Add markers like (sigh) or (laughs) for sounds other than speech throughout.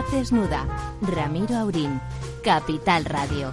Desnuda. Ramiro Aurín. Capital Radio.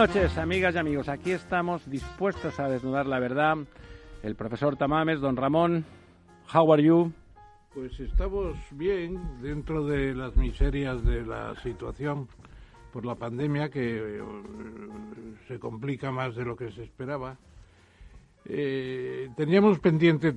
Noches, amigas y amigos. Aquí estamos dispuestos a desnudar la verdad. El profesor Tamames, don Ramón, how are you? Pues estamos bien dentro de las miserias de la situación por la pandemia que eh, se complica más de lo que se esperaba. Eh, teníamos pendiente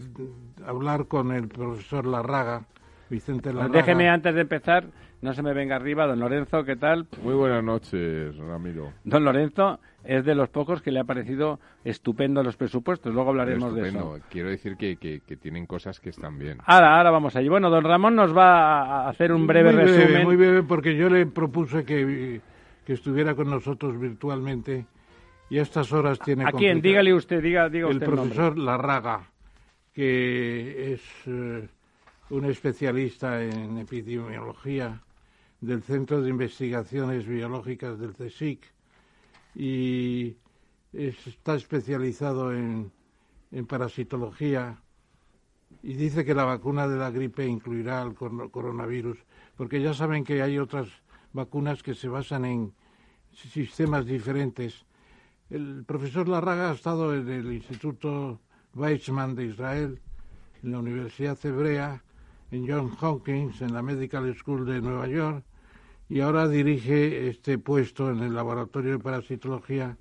hablar con el profesor Larraga, Vicente Larraga. Déjeme antes de empezar no se me venga arriba, don Lorenzo, ¿qué tal? Muy buenas noches, Ramiro. Don Lorenzo es de los pocos que le ha parecido estupendo los presupuestos. Luego hablaremos de eso. Quiero decir que, que, tienen cosas que están bien. Ahora, ahora vamos allí. Bueno, don Ramón nos va a hacer un breve muy resumen. muy breve, porque yo le propuse que, que estuviera con nosotros virtualmente y a estas horas tiene... ¿A quién? Dígale usted, diga, diga el profesor Larraga, que es eh, un especialista en epidemiología del Centro de Investigaciones Biológicas del CSIC y está especializado en, en, parasitología y dice que la vacuna de la gripe incluirá el coronavirus, porque ya saben que hay otras vacunas que se basan en sistemas diferentes. El profesor Larraga ha estado en el Instituto Weizmann de Israel, en la Universidad Hebrea, en Johns Hopkins, en la Medical School de Nueva York, y ahora dirige este puesto en el laboratorio de parasitología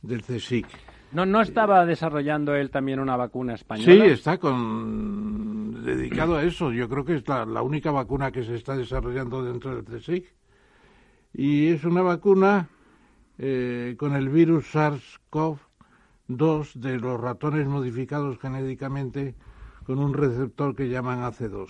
del CSIC. ¿No, ¿No estaba desarrollando él también una vacuna española? Sí, está con, dedicado a eso. Yo creo que es la, única vacuna que se está desarrollando dentro del CSIC. Y es una vacuna eh, con el virus SARS-CoV-2 de los ratones modificados genéticamente con un receptor que llaman AC2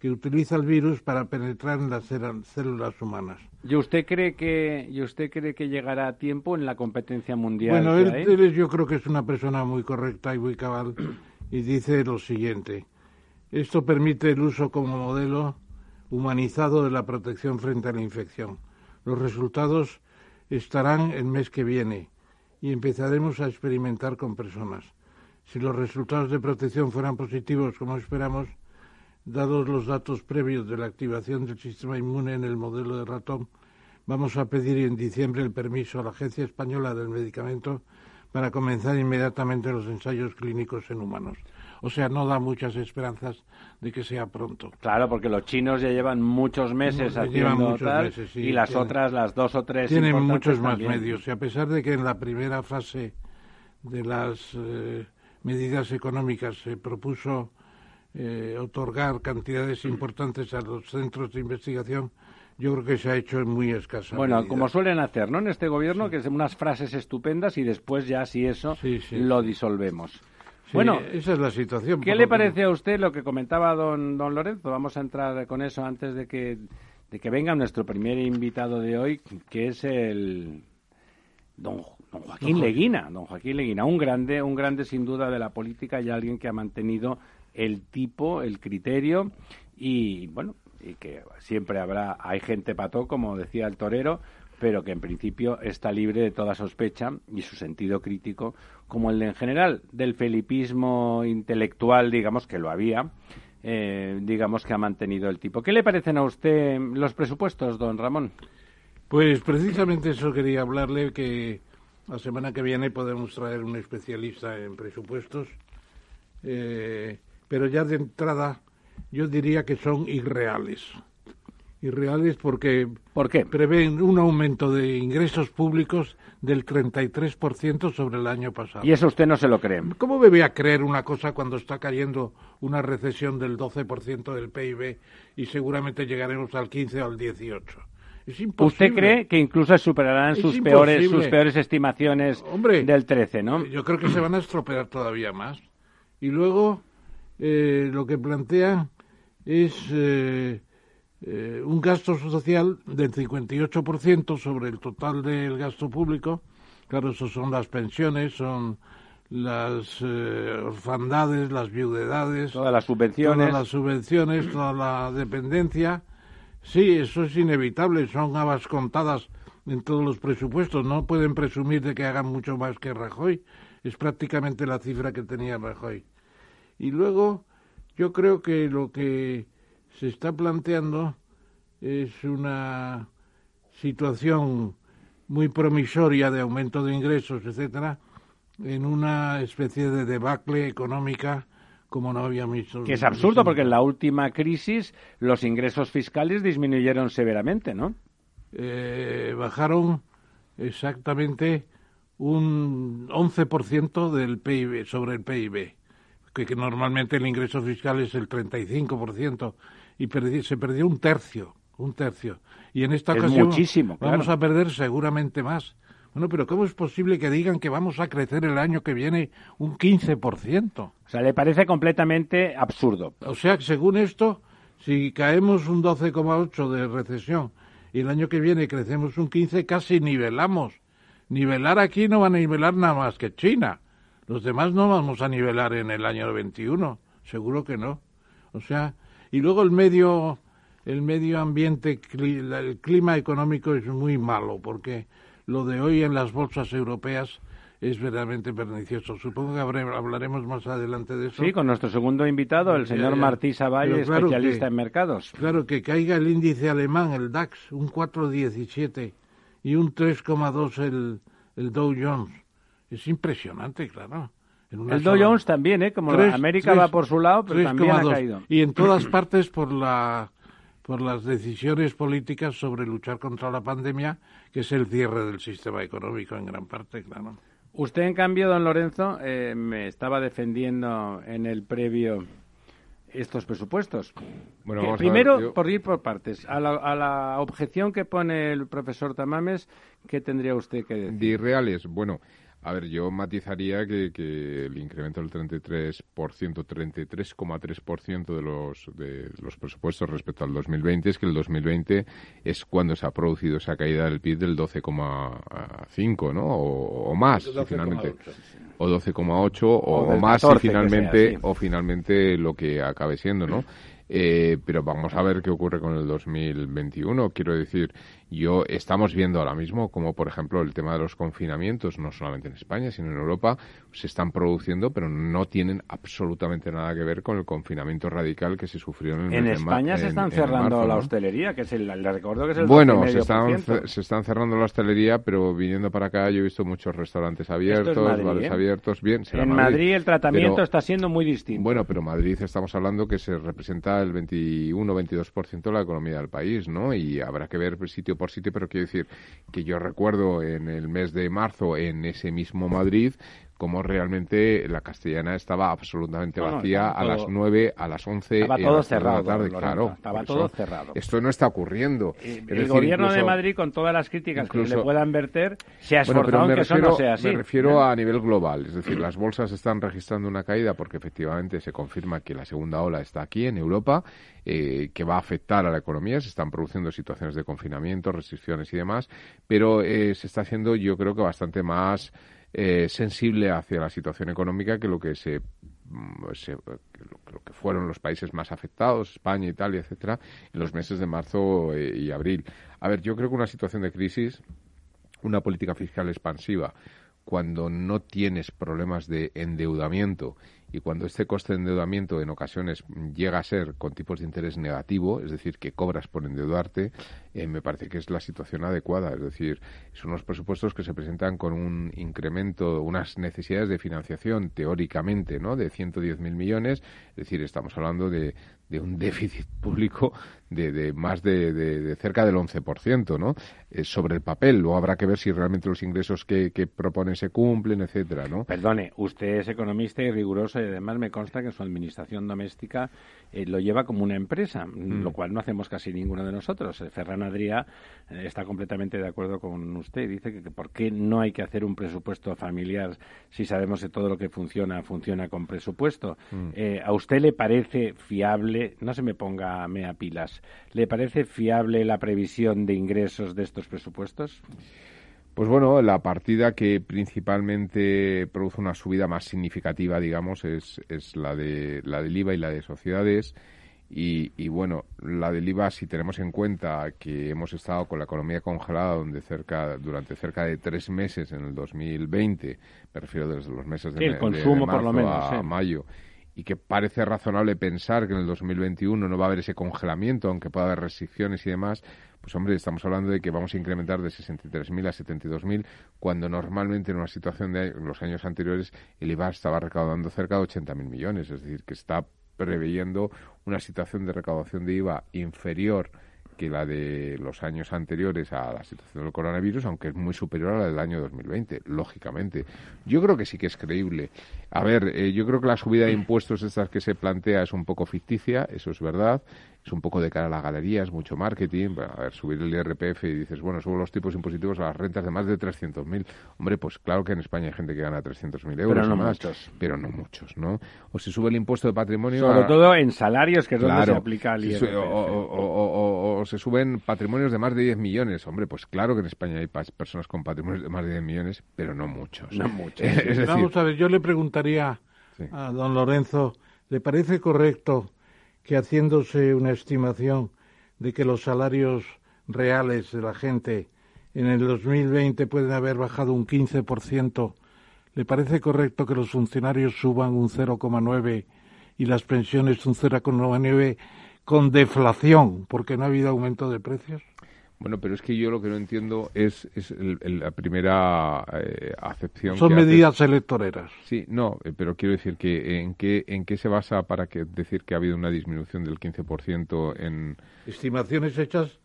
que utiliza el virus para penetrar en las células humanas. ¿Y usted cree que, y usted cree que llegará a tiempo en la competencia mundial? Bueno, él, yo creo que es una persona muy correcta y muy cabal y dice lo siguiente. Esto permite el uso como modelo humanizado de la protección frente a la infección. Los resultados estarán el mes que viene y empezaremos a experimentar con personas. Si los resultados de protección fueran positivos, como esperamos, Dados los datos previos de la activación del sistema inmune en el modelo de ratón, vamos a pedir en diciembre el permiso a la Agencia Española del Medicamento para comenzar inmediatamente los ensayos clínicos en humanos. O sea, no da muchas esperanzas de que sea pronto. Claro, porque los chinos ya llevan muchos meses haciendo tal, y las otras, las dos o tres Tienen muchos más medios. Y a pesar de que en la primera fase de las eh, medidas económicas se propuso eh, otorgar cantidades importantes a los centros de investigación, yo creo que se ha hecho en muy escasa Bueno, como suelen hacer, ¿no? En este gobierno, que son unas frases estupendas y después ya, si eso, lo disolvemos. bueno, esa es la situación. ¿Qué le parece a usted lo que comentaba don, don Lorenzo? Vamos a entrar con eso antes de que, de que venga nuestro primer invitado de hoy, que es el don, don Joaquín Leguina. Don Joaquín Leguina, un grande, un grande sin duda de la política y alguien que ha mantenido el tipo, el criterio y bueno, y que siempre habrá, hay gente pató, como decía el torero, pero que en principio está libre de toda sospecha y su sentido crítico, como el de, en general del felipismo intelectual, digamos que lo había, eh, digamos que ha mantenido el tipo. ¿Qué le parecen a usted los presupuestos, don Ramón? Pues precisamente eso quería hablarle, que la semana que viene podemos traer un especialista en presupuestos, eh, pero ya de entrada yo diría que son irreales. Irreales porque ¿Por qué? prevén un aumento de ingresos públicos del 33% sobre el año pasado. Y eso usted no se lo cree. ¿Cómo me voy a creer una cosa cuando está cayendo una recesión del 12% del PIB y seguramente llegaremos al 15 o al 18? Es imposible. ¿Usted cree que incluso superarán Es sus peores, sus peores estimaciones Hombre, del 13, no? Yo creo que se van a estropear todavía más. Y luego eh, lo que plantean es eh, eh, un gasto social del 58% sobre el total del gasto público. Claro, eso son las pensiones, son las eh, orfandades, las viudedades, Todas las subvenciones. todas las subvenciones, toda la dependencia. Sí, eso es inevitable, son habas contadas en todos los presupuestos. No pueden presumir de que hagan mucho más que Rajoy. Es prácticamente la cifra que tenía Rajoy. Y luego, yo creo que lo que se está planteando es una situación muy promisoria de aumento de ingresos, etcétera, en una especie de debacle económica como no había visto. Que es absurdo porque en la última crisis los ingresos fiscales disminuyeron severamente, ¿no? eh, bajaron exactamente un 11% del PIB sobre el PIB, que, que normalmente el ingreso fiscal es el 35% y perdi- se perdió un tercio, un tercio. Y en esta Es ocasión muchísimo, vamos claro. a perder seguramente más. Bueno, pero ¿cómo es posible que digan que vamos a crecer el año que viene un 15%? O sea, le parece completamente absurdo. O sea, que según esto, si caemos un 12,8 de recesión y el año que viene crecemos un 15, casi nivelamos. Nivelar aquí no van a nivelar nada más que China. Los demás no vamos a nivelar en el año 21, seguro que no. O sea, y luego el medio el medio ambiente, el clima económico es muy malo porque lo de hoy en las bolsas europeas es verdaderamente pernicioso. Supongo que habré- hablaremos más adelante de eso. Sí, con nuestro segundo invitado, el señor ya. Martí Savalle, claro especialista que- en mercados. Claro, que caiga el índice alemán, el DAX, un 4,17 y un 3,2 el, el Dow Jones. Es impresionante, claro. En una El Dow Jones también, ¿eh? Como Tres- América tres- va por su lado, pero también ha 3,2. caído. Y en todas (clears throat) partes por la por las decisiones políticas sobre luchar contra la pandemia, que es el cierre del sistema económico en gran parte, claro. Usted, en cambio, don Lorenzo, eh, me estaba defendiendo en el previo estos presupuestos. Bueno, Que ver, primero, yo- por ir por partes, a la, a la objeción que pone el profesor Tamames, ¿qué tendría usted que decir? De irreales, bueno, a ver, yo matizaría que, que el incremento del 33%, 33,3% de los, de los presupuestos respecto al 2020 es que el 2020 es cuando se ha producido esa caída del PIB del 12,5, ¿no? O, o más, si finalmente. O 12,8 o, O o del más 14 si que finalmente, sea, sí. o finalmente lo que acabe siendo, ¿no? Eh, pero vamos a ver qué ocurre con el 2021. Quiero decir, yo estamos viendo ahora mismo como, por ejemplo, el tema de los confinamientos, no solamente en España, sino en Europa, se están produciendo, pero no tienen absolutamente nada que ver con el confinamiento radical que se sufrió en el En mes de ma- España se están en cerrando marzo, la hostelería, que es el, le recuerdo que es el Bueno, se están, 12,5%. ce- se están cerrando la hostelería, pero viniendo para acá yo he visto muchos restaurantes abiertos, Madrid, bares ¿eh? abiertos, bien. será En Madrid el tratamiento Pero- está siendo muy distinto. Bueno, pero Madrid estamos hablando que se representa el 21-22% de la economía del país, ¿no? Y habrá que ver sitio por sitio, pero quiero decir que yo recuerdo en el mes de marzo en ese mismo Madrid como realmente la castellana estaba absolutamente No, vacía a las todo- 9, a las 11 Estaba a todo las 3 de la cerrado, tarde, claro. estaba todo cerrado. Esto no está ocurriendo. Eh, Es el decir, gobierno de Madrid, con todas las críticas que incluso- le puedan verter, se ha bueno, pero esforzado que eso no sea así. me refiero a nivel global. Es decir, las bolsas están registrando una caída porque efectivamente se confirma que la segunda ola está aquí en Europa, eh, que va a afectar a la economía. Se están produciendo situaciones de confinamiento, restricciones y demás, pero eh, se está haciendo, yo creo que bastante más eh, sensible hacia la situación económica que lo que se, mm, se- lo que fueron los países más afectados, España, Italia, etcétera, en los meses de marzo eh, y abril. A ver, yo creo que una situación de crisis, una política fiscal expansiva, cuando no tienes problemas de endeudamiento y cuando este coste de endeudamiento en ocasiones llega a ser con tipos de interés negativo, es decir, que cobras por endeudarte, eh, me parece que es la situación adecuada. Es decir, son unos presupuestos que se presentan con un incremento, unas necesidades de financiación teóricamente, ¿no? De 110.000 millones. Es decir, estamos hablando de, de un déficit público de, de más de, de, cerca del 11%, ¿no? Eh, sobre el papel. Luego habrá que ver si realmente los ingresos que, que propone se cumplen, etcétera, ¿no? Perdone, usted es economista y riguroso y además me consta que su administración doméstica eh, lo lleva como una empresa, mm. lo cual no hacemos casi ninguno de nosotros. Eh, Ferran Adrià eh, está completamente de acuerdo con usted. Dice que, por qué no hay que hacer un presupuesto familiar si sabemos que todo lo que funciona funciona con presupuesto. Mm. ¿A usted le parece fiable, no se me ponga mea pilas, le parece fiable la previsión de ingresos de estos presupuestos? Pues bueno, la partida que principalmente produce una subida más significativa, digamos, es, es la, de, la del IVA y la de sociedades. Y, y, bueno, la del IVA, si tenemos en cuenta que hemos estado con la economía congelada donde cerca, durante cerca de tres meses en el 2020, me refiero desde los meses de, el consumo, por lo menos, a mayo, y que parece razonable pensar que en el 2021 no va a haber ese congelamiento, aunque pueda haber restricciones y demás, pues hombre, estamos hablando de que vamos a incrementar de 63.000 a 72.000, cuando normalmente en una situación de los años anteriores el IVA estaba recaudando cerca de 80.000 millones, es decir, que está preveyendo una situación de recaudación de IVA inferior que la de los años anteriores a la situación del coronavirus, aunque es muy superior a la del año 2020, lógicamente. Yo creo que sí que es creíble. A ver, eh, yo creo que la subida de impuestos estas que se plantea es un poco ficticia, eso es verdad es un poco de cara a la galería, es mucho marketing. a ver, subir el IRPF y dices, bueno, subo los tipos impositivos a las rentas de más de 300.000. Hombre, pues claro que en España hay gente que gana 300.000 euros. Pero no más, muchos. Pero no muchos, ¿no? O se sube el impuesto de patrimonio. Sobre todo en salarios, que es donde se aplica el IRPF. o, se suben patrimonios de más de 10 millones. Hombre, pues claro que en España hay personas con patrimonios de más de 10 millones, pero no muchos. No muchos. (laughs) Vamos a ver, yo le preguntaría a don Lorenzo, ¿le parece correcto que haciéndose una estimación de que los salarios reales de la gente en el 2020 pueden haber bajado un 15%, ¿le parece correcto que los funcionarios suban un 0,9 y las pensiones un 0,9 con deflación, porque no ha habido aumento de precios? Bueno, pero es que yo lo que no entiendo es, es la primera eh, acepción. Son medidas electoreras. Sí, no, eh, pero quiero decir que en qué, en qué se basa para que, decir que ha habido una disminución del 15% en... Estimaciones hechas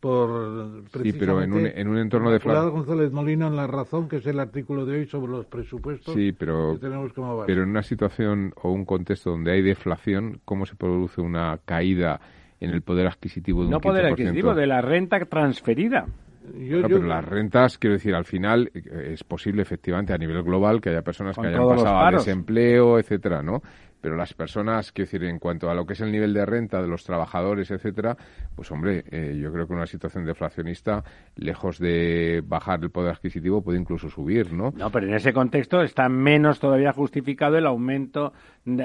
por... Sí, pero en un, en un entorno de... González Molina en La Razón, que es el artículo de hoy sobre los presupuestos. Sí, pero, pero en una situación o un contexto donde hay deflación, ¿cómo se produce una caída en el poder adquisitivo de un No poder adquisitivo, de la renta transferida. pero las rentas, quiero decir, al final eh, es posible efectivamente a nivel global que haya personas que hayan pasado a desempleo, etcétera, ¿no? Pero las personas, quiero decir, en cuanto a lo que es el nivel de renta de los trabajadores, etcétera, pues hombre, eh, yo creo que una situación deflacionista, lejos de bajar el poder adquisitivo, puede incluso subir, ¿no? No, pero en ese contexto está menos todavía justificado el aumento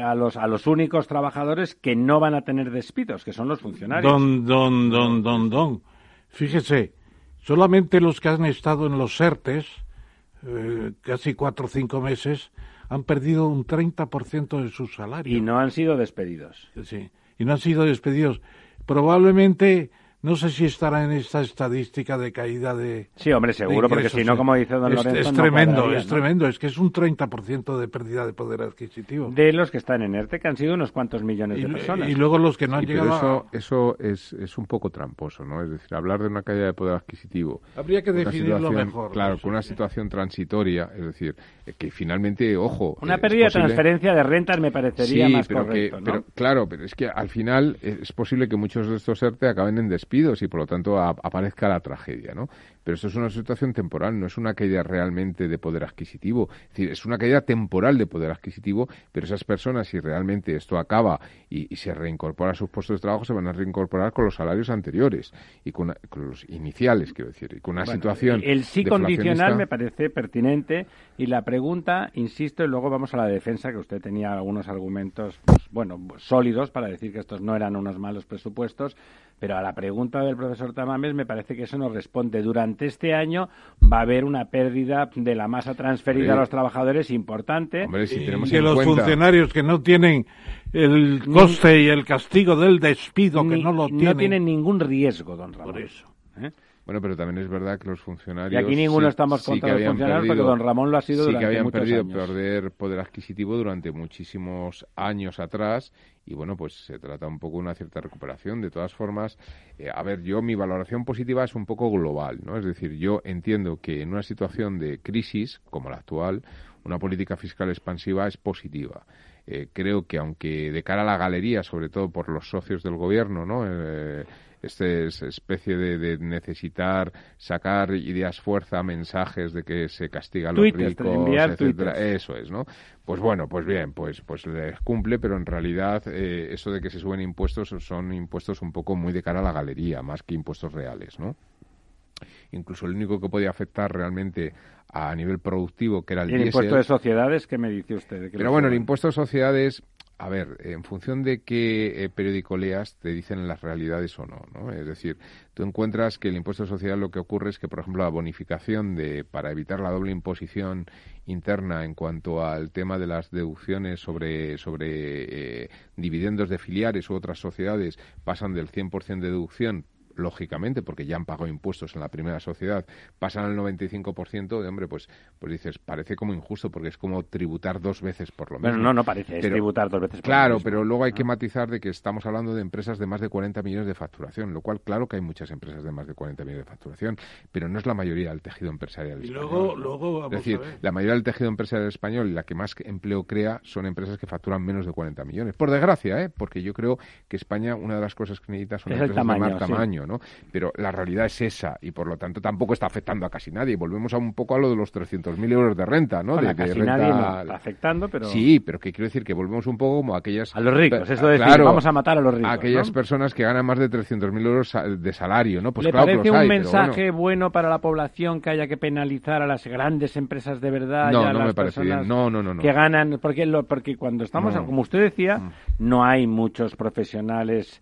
a los a los únicos trabajadores que no van a tener despidos, que son los funcionarios. Don, don, don, don, don. Fíjese, solamente los que han estado en los ERTES, eh, casi cuatro o cinco meses, han perdido un 30% de su salario. Y no han sido despedidos. Sí, y no han sido despedidos. Probablemente no sé si estará en esta estadística de caída de. Sí, hombre, seguro, porque si no, como dice don Lorenzo. Es, tremendo, es tremendo. Es que es un 30% de pérdida de poder adquisitivo. De los que están en ERTE, que han sido unos cuantos millones de personas. Y luego los que no han llegado. Eso, eso es, es un poco tramposo, ¿no? Es decir, hablar de una caída de poder adquisitivo. Habría que definirlo mejor. Claro, con una situación transitoria, es decir, que finalmente, ojo. Una pérdida de transferencia de rentas me parecería más pero correcto. Que, pero, claro, pero es que al final es posible que muchos de estos ERTE acaben en y por lo tanto aparezca la tragedia, ¿no? Pero esto es una situación temporal, no es una caída realmente de poder adquisitivo. Es decir, es una caída temporal de poder adquisitivo, pero esas personas, si realmente esto acaba y, se reincorpora a sus puestos de trabajo, se van a reincorporar con los salarios anteriores y con, los iniciales, quiero decir, y con una situación. El sí condicional me parece pertinente y la pregunta, insisto, y luego vamos a la defensa, que usted tenía algunos argumentos, pues, bueno, sólidos para decir que estos no eran unos malos presupuestos, pero a la pregunta del profesor Tamames me parece que eso nos responde. Durante este año va a haber una pérdida de la masa transferida a los trabajadores importante. Hombre, si tenemos y que los funcionarios que no tienen el coste y el castigo del despido, que no lo tienen. No tienen ningún riesgo, don Ramón. Por eso. ¿Eh? Bueno, pero también es verdad que los funcionarios. Y aquí ninguno estamos contra los funcionarios porque don Ramón lo ha sido sí durante que habían muchos perdido años. perder poder adquisitivo durante muchísimos años atrás y bueno, pues se trata un poco de una cierta recuperación. De todas formas, eh, a ver, yo mi valoración positiva es un poco global, ¿no? Es decir, yo entiendo que en una situación de crisis como la actual, una política fiscal expansiva es positiva. Eh, creo que aunque de cara a la galería, sobre todo por los socios del gobierno, ¿no? Eh, esta especie de, necesitar sacar ideas fuerza, mensajes de que se castiga a los ricos, etcétera. Eso es, ¿no? Pues bueno, pues bien, pues pues les cumple, pero en realidad eh, eso de que se suben impuestos son impuestos un poco muy de cara a la galería, más que impuestos reales, ¿no? Incluso el único que podía afectar realmente a nivel productivo, que era el, el impuesto de sociedades, ¿qué me dice usted? Pero bueno, el impuesto de sociedades a ver, en función de qué eh, periódico leas, te dicen las realidades o no, ¿no? Es decir, tú encuentras que el impuesto social lo que ocurre es que, por ejemplo, la bonificación de, para evitar la doble imposición interna en cuanto al tema de las deducciones sobre, sobre eh, dividendos de filiales u otras sociedades pasan del 100% de deducción lógicamente, porque ya han pagado impuestos en la primera sociedad, pasan al 95%, de hombre, pues, pues dices, parece como injusto, porque es como tributar dos veces por lo menos. Bueno, no, no parece, es tributar dos veces por Claro, pero luego hay que matizar de que estamos hablando de empresas de más de 40 millones de facturación, lo cual, claro que hay muchas empresas de más de 40 millones de facturación, pero no es la mayoría del tejido empresarial y Luego, luego es decir, la mayoría del tejido empresarial español y la que más empleo crea son empresas que facturan menos de 40 millones. Por desgracia, ¿eh? porque yo creo que España, una de las cosas que necesita son empresas de más tamaño, ¿no? Pero la realidad es esa y por lo tanto tampoco está afectando a casi nadie. Volvemos a un poco a lo de los 300.000 euros de renta, ¿no? de, casi nadie está afectando, pero... Sí, pero que quiero decir que volvemos un poco como a aquellas... A los ricos, eso de decir, vamos a matar a los ricos, a aquellas personas que ganan más de 300.000 euros de salario, ¿no? Pues ¿Le parece un mensaje bueno. para la población que haya que penalizar a las grandes empresas de verdad no, y a no las me parece bien. No, no, no, Que ganan, porque, lo, porque cuando estamos, como usted decía, mm. no hay muchos profesionales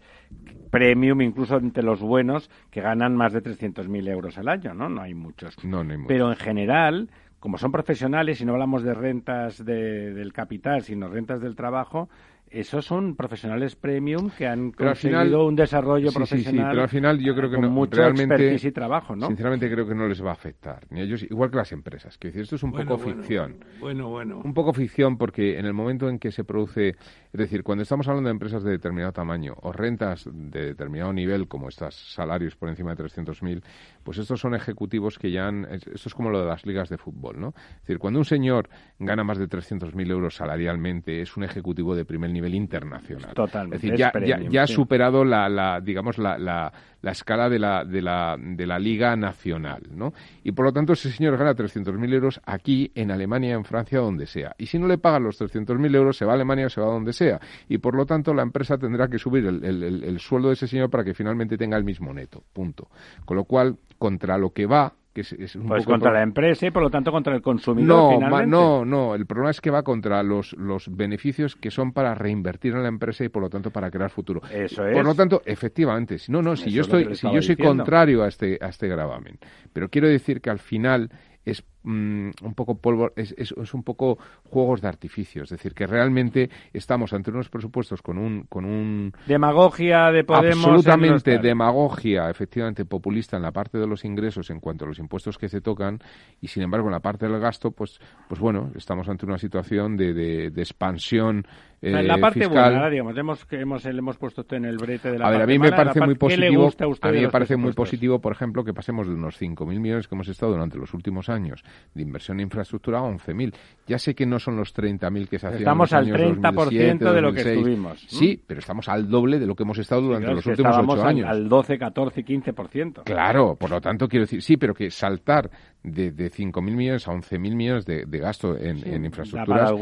premium, incluso entre los buenos, que ganan más de 300.000 euros al año, ¿no? No hay muchos. No, no hay muchos. Pero en general, como son profesionales y no hablamos de rentas de, del capital, sino rentas del trabajo, esos son profesionales premium que han conseguido un desarrollo profesional. Sí, pero al final yo creo que no, mucho realmente, y trabajo, ¿no? Sinceramente creo que no les va a afectar, ni ellos, igual que las empresas. Que decir, esto es un poco ficción. Bueno, bueno. Un poco ficción porque en el momento en que se produce, es decir, cuando estamos hablando de empresas de determinado tamaño o rentas de determinado nivel, como estas salarios por encima de 300.000, pues estos son ejecutivos que ya han, esto es como lo de las ligas de fútbol, ¿no? Es decir, cuando un señor gana más de 300.000 euros salarialmente, es un ejecutivo de primer nivel internacional. Totalmente. Es decir, ya, ha superado la, la digamos, la, la, la, escala de la, de, la, de la liga nacional, ¿no? Y por lo tanto ese señor gana 300.000 euros aquí, en Alemania, en Francia, donde sea. Y si no le pagan los 300.000 euros, se va a Alemania o se va a donde sea. Y por lo tanto la empresa tendrá que subir el, el, el sueldo de ese señor para que finalmente tenga el mismo neto. Punto. Con lo cual, contra lo que va que es, un pues contra la empresa y por lo tanto contra el consumidor. No, no, no. El problema es que va contra los, los beneficios que son para reinvertir en la empresa y por lo tanto para crear futuro. Eso es. Por lo tanto, efectivamente, no, no, si yo estoy, si yo soy contrario a este, a este gravamen, pero quiero decir que al final es mm, un poco polvo, es, es, un poco juegos de artificio, es decir, que realmente estamos ante unos presupuestos con un con un demagogia de Podemos absolutamente demagogia, efectivamente populista en la parte de los ingresos en cuanto a los impuestos que se tocan y sin embargo en la parte del gasto, pues pues bueno, estamos ante una situación de, de, expansión eh, la parte buena, digamos, hemos, hemos, le hemos puesto en el brete de la A ver, a mí me parece muy positivo, a, mí me parece muy positivo, por ejemplo, que pasemos de unos 5.000 millones que hemos estado durante los últimos años de inversión en infraestructura a 11.000. Ya sé que no son los 30.000 que se hacían Estamos en los al años 30% 2007, de lo que 2006. estuvimos. Sí, pero estamos al doble de lo que hemos estado durante los últimos ocho al- años. Al, 12, 14, 15%. Claro, por lo tanto quiero decir, sí, pero que saltar de, de 5.000 millones a 11.000 millones de, de gasto en, en para infraestructuras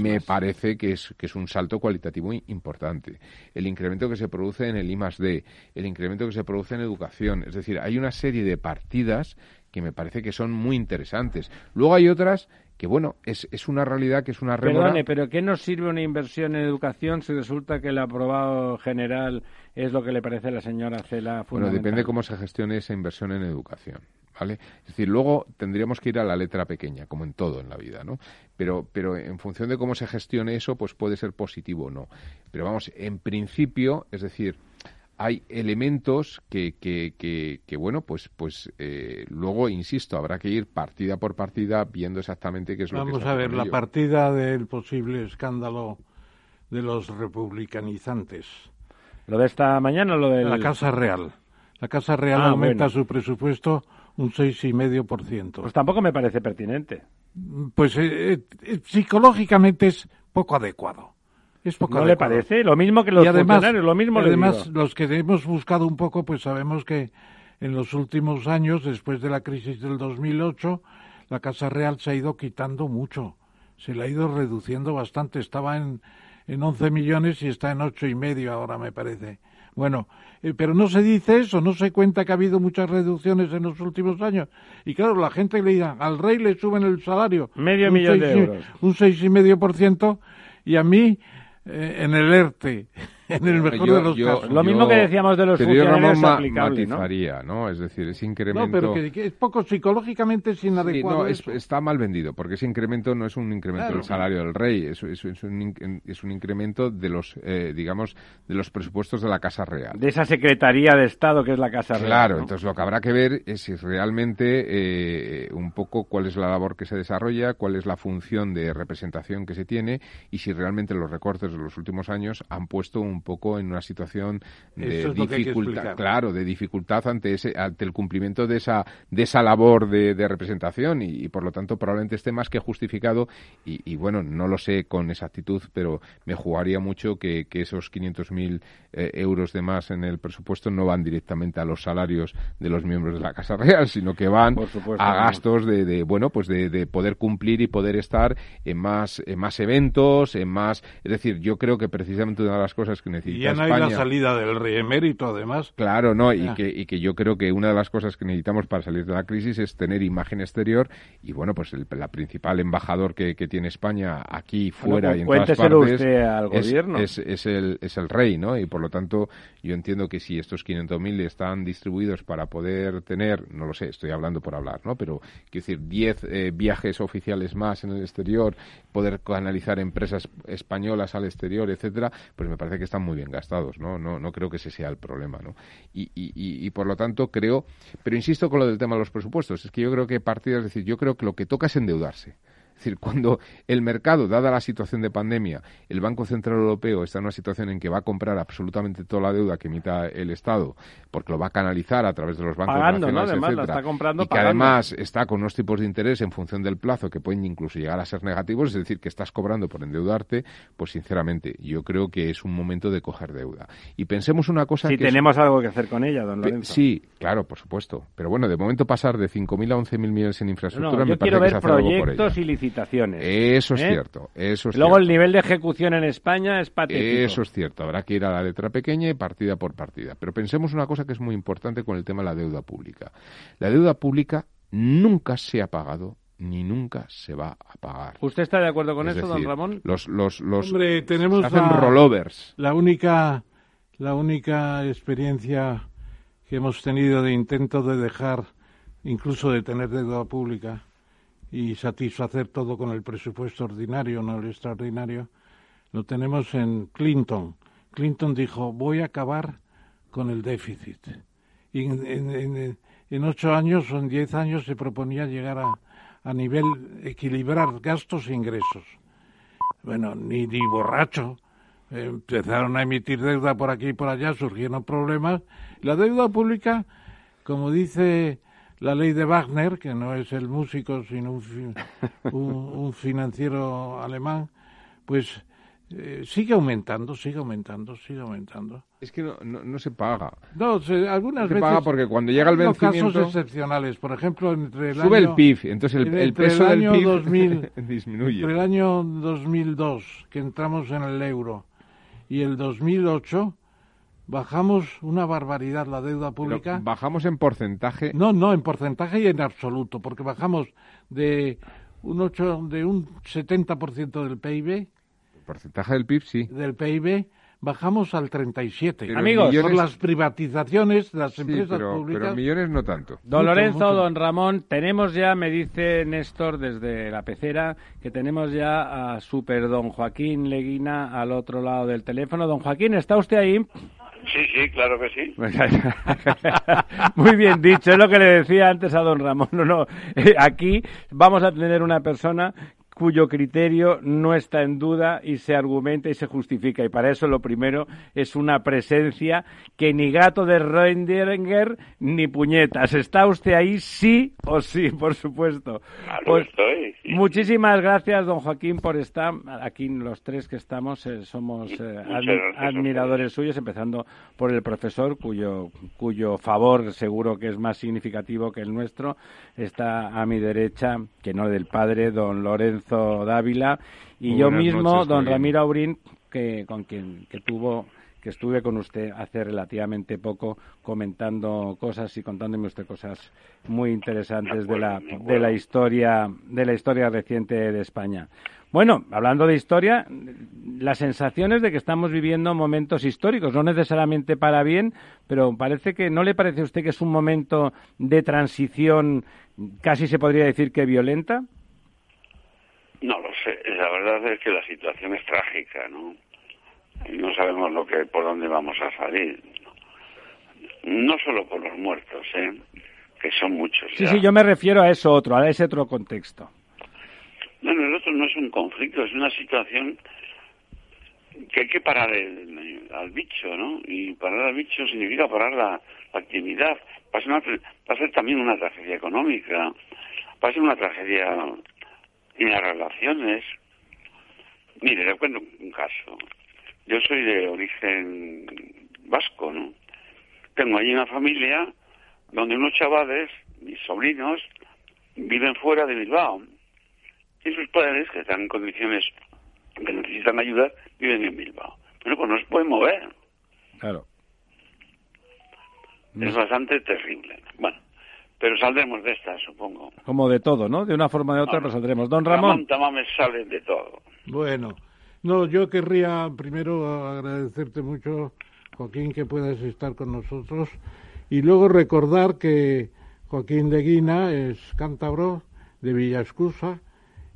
me más. parece que es, que es un salto cualitativo importante. El incremento que se produce en el I más D, el incremento que se produce en educación, es decir, hay una serie de partidas que me parece que son muy interesantes. Luego hay otras que, bueno, es, es una realidad que es una remora. Perdone, pero ¿qué nos sirve una inversión en educación si resulta que el aprobado general es lo que le parece a la señora Cela Bueno, depende cómo se gestione esa inversión en educación, ¿vale? Es decir, luego tendríamos que ir a la letra pequeña, como en todo en la vida, ¿no? Pero, pero en función de cómo se gestione eso, pues puede ser positivo o no. Pero vamos, en principio, es decir, hay elementos que, que, que, que, bueno, pues, pues eh, luego, insisto, habrá que ir partida por partida viendo exactamente qué es lo que Vamos a ver, la ello. partida del posible escándalo de los republicanizantes. ¿Lo de esta mañana o lo de La Casa Real. La Casa Real Ah, aumenta bueno. su presupuesto un 6,5%. Pues tampoco me parece pertinente. Pues eh, eh, psicológicamente es poco adecuado. Es poco ¿No le parece? Lo mismo que los y además, funcionarios, lo mismo le además digo. los que hemos buscado un poco, pues sabemos que en los últimos años, después de la crisis del 2008, la Casa Real se ha ido quitando mucho. Se la ha ido reduciendo bastante. Estaba en, en 11 millones y está en ocho y medio ahora, me parece. Bueno, eh, pero no se dice eso, no se cuenta que ha habido muchas reducciones en los últimos años. Y claro, la gente le diga, al rey le suben el salario. Medio millón de seis euros. Un seis y medio por ciento y a mí en el ERTE, (laughs) en el mejor Yo- de los yo- casos. Lo mismo que decíamos de los yo, funcionarios Ramón, ma- aplicable, ¿no? matizaría, ¿no? Es decir, ese incremento... No, pero que, que es poco psicológicamente es Sí, inadecuado. no, es- está mal vendido, porque ese incremento no es un incremento Claro. del salario del rey, es, es- es un, es un incremento de los, eh, digamos, de los presupuestos de la Casa Real. De esa Secretaría de Estado que es la Casa Real. Claro, ¿no? entonces lo que habrá que ver es si realmente eh, un poco cuál es la labor que se desarrolla, cuál es la función de representación que se tiene y si realmente los recortes de los últimos años han puesto un poco en una situación de dificultad, claro, de dificultad ante ese, ante el cumplimiento de esa de esa labor de, de representación y, y, por lo tanto probablemente esté más que justificado y, y, bueno no lo sé con exactitud pero me jugaría mucho que, que esos 500.000 eh, euros de más en el presupuesto no van directamente a los salarios de los miembros de la Casa Real sino que van supuesto, a gastos de, de, bueno pues de, de poder cumplir y poder estar en más en más eventos en más es decir yo creo que precisamente una de las cosas que necesita Y ya no hay España la salida del rey emérito, además. Claro, no, y que, y que yo creo que una de las cosas que necesitamos para salir de la crisis es tener imagen exterior y bueno, pues el la principal embajador que, que tiene España aquí, fuera pues y en todas partes usted al gobierno. es, es el, es el rey, ¿no? Y por lo tanto yo entiendo que si estos 500.000 están distribuidos para poder tener, no lo sé, estoy hablando por hablar, ¿no? Pero quiero decir, 10 eh, viajes oficiales más en el exterior, poder canalizar empresas españolas al exterior, etcétera, pues me parece que están muy bien gastados, ¿no? No, no creo que ese sea el problema, ¿no? Y, y, y, por lo tanto creo, pero insisto con lo del tema de los presupuestos, es que yo creo que partidas, es decir, yo creo que lo que toca es endeudarse. Es decir, cuando el mercado, dada la situación de pandemia, el Banco Central Europeo está en una situación en que va a comprar absolutamente toda la deuda que emita el Estado, porque lo va a canalizar a través de los bancos Pagando, ¿no? nacionales, Además, la etcétera, está comprando y que pagando. además está con unos tipos de interés en función del plazo que pueden incluso llegar a ser negativos, es decir, que estás cobrando por endeudarte, pues sinceramente yo creo que es un momento de coger deuda. Y pensemos una cosa Si que es- tenemos algo que hacer con ella, don Lorenzo. Sí, claro, por supuesto. Pero bueno, de momento pasar de 5.000 a 11.000 millones en No, infraestructura me parece que ver se hace algo por ella. Licitaciones. Eso es ¿eh? cierto, eso es Luego el nivel de ejecución en España es patético. Eso es cierto, habrá que ir a la letra pequeña y partida por partida. Pero pensemos una cosa que es muy importante con el tema de la deuda pública. La deuda pública nunca se ha pagado ni nunca se va a pagar. ¿Usted está de acuerdo con Es eso, don Ramón? Los, los, los Hombre, tenemos hacen la- rollovers. La única, la única experiencia que hemos tenido de intento de dejar, incluso de tener deuda pública y satisfacer todo con el presupuesto ordinario, no el extraordinario, lo tenemos en Clinton. Clinton dijo, voy a acabar con el déficit. Y en, ocho años o en diez años se proponía llegar a, a nivel equilibrar gastos e ingresos. Bueno, ni, ni borracho. Empezaron a emitir deuda por aquí y por allá, surgieron problemas. La deuda pública, como dice la ley de Wagner, que no es el músico, sino (laughs) un, un, financiero alemán, pues eh, sigue aumentando, sigue aumentando, sigue aumentando. Es que no, no, se paga. No, se, algunas se paga porque cuando llega el vencimiento... casos excepcionales, por ejemplo, entre el Sube el PIB, entonces el, peso del PIB 2000, (laughs) disminuye. Entre el año 2002, que entramos en el euro, y el 2008 bajamos una barbaridad la deuda pública. bajamos en porcentaje. No, no, en porcentaje y en absoluto, porque bajamos de un 8, de un 70% del PIB. El porcentaje del PIB, sí. Del PIB bajamos al 37. Amigos, por las privatizaciones de las empresas pero, públicas. Pero millones no tanto. Don Lorenzo, don Ramón, tenemos ya, me dice Néstor desde la pecera, que tenemos ya a super don Joaquín Leguina al otro lado del teléfono. Don Joaquín, ¿está usted ahí? Sí, sí, claro que sí. (laughs) Muy bien dicho, es lo que le decía antes a don Ramón. No, no, eh, aquí vamos a tener una persona cuyo criterio no está en duda y se argumenta y se justifica. Y para eso lo primero es una presencia que ni gato de Reinderinger ni puñetas. ¿Está usted ahí sí o sí, (laughs) por supuesto? Pues, estoy. Muchísimas gracias, don Joaquín, por estar. Aquí los tres que estamos eh, somos eh, admiradores suyos, empezando por el profesor, cuyo, cuyo favor seguro que es más significativo que el nuestro. Está a mi derecha, que no del padre, don Lorenzo Dávila y yo mismo, don Ramiro Aurín, que, con quien que tuvo que estuve con usted hace relativamente poco comentando cosas y contándome usted cosas muy interesantes de la, de la historia de la historia reciente de España. Bueno, hablando de historia, la sensación es de que estamos viviendo momentos históricos, no necesariamente para bien, pero parece que no le parece a usted que es un momento de transición casi se podría decir que violenta. No lo sé. La verdad es que la situación es trágica, ¿no? Y no sabemos lo que, por dónde vamos a salir. No solo por los muertos, ¿eh? Que son muchos. Sí, sí, yo me refiero a eso otro, a ese otro contexto. No, no, el otro no es un conflicto, es una situación que hay que parar al bicho, ¿no? Y parar al bicho significa parar la, actividad. Va a, ser también una tragedia económica, va a ser una tragedia y las relaciones. Mire, le cuento un caso. Yo soy de origen vasco, ¿no? Tengo allí una familia donde unos chavales, mis sobrinos, viven fuera de Bilbao. Y sus padres, que están en condiciones que necesitan ayuda, viven en Bilbao. Pero pues no se pueden mover. Claro. Es bastante terrible. Bueno, pero saldremos de esta, supongo. Como de todo, ¿no? De una forma o de otra, pero saldremos. Don Ramón. Ramón me sale de todo. Bueno, no, yo querría primero agradecerte mucho, Joaquín, que puedas estar con nosotros y luego recordar que Joaquín de Guina es cántabro de Villascusa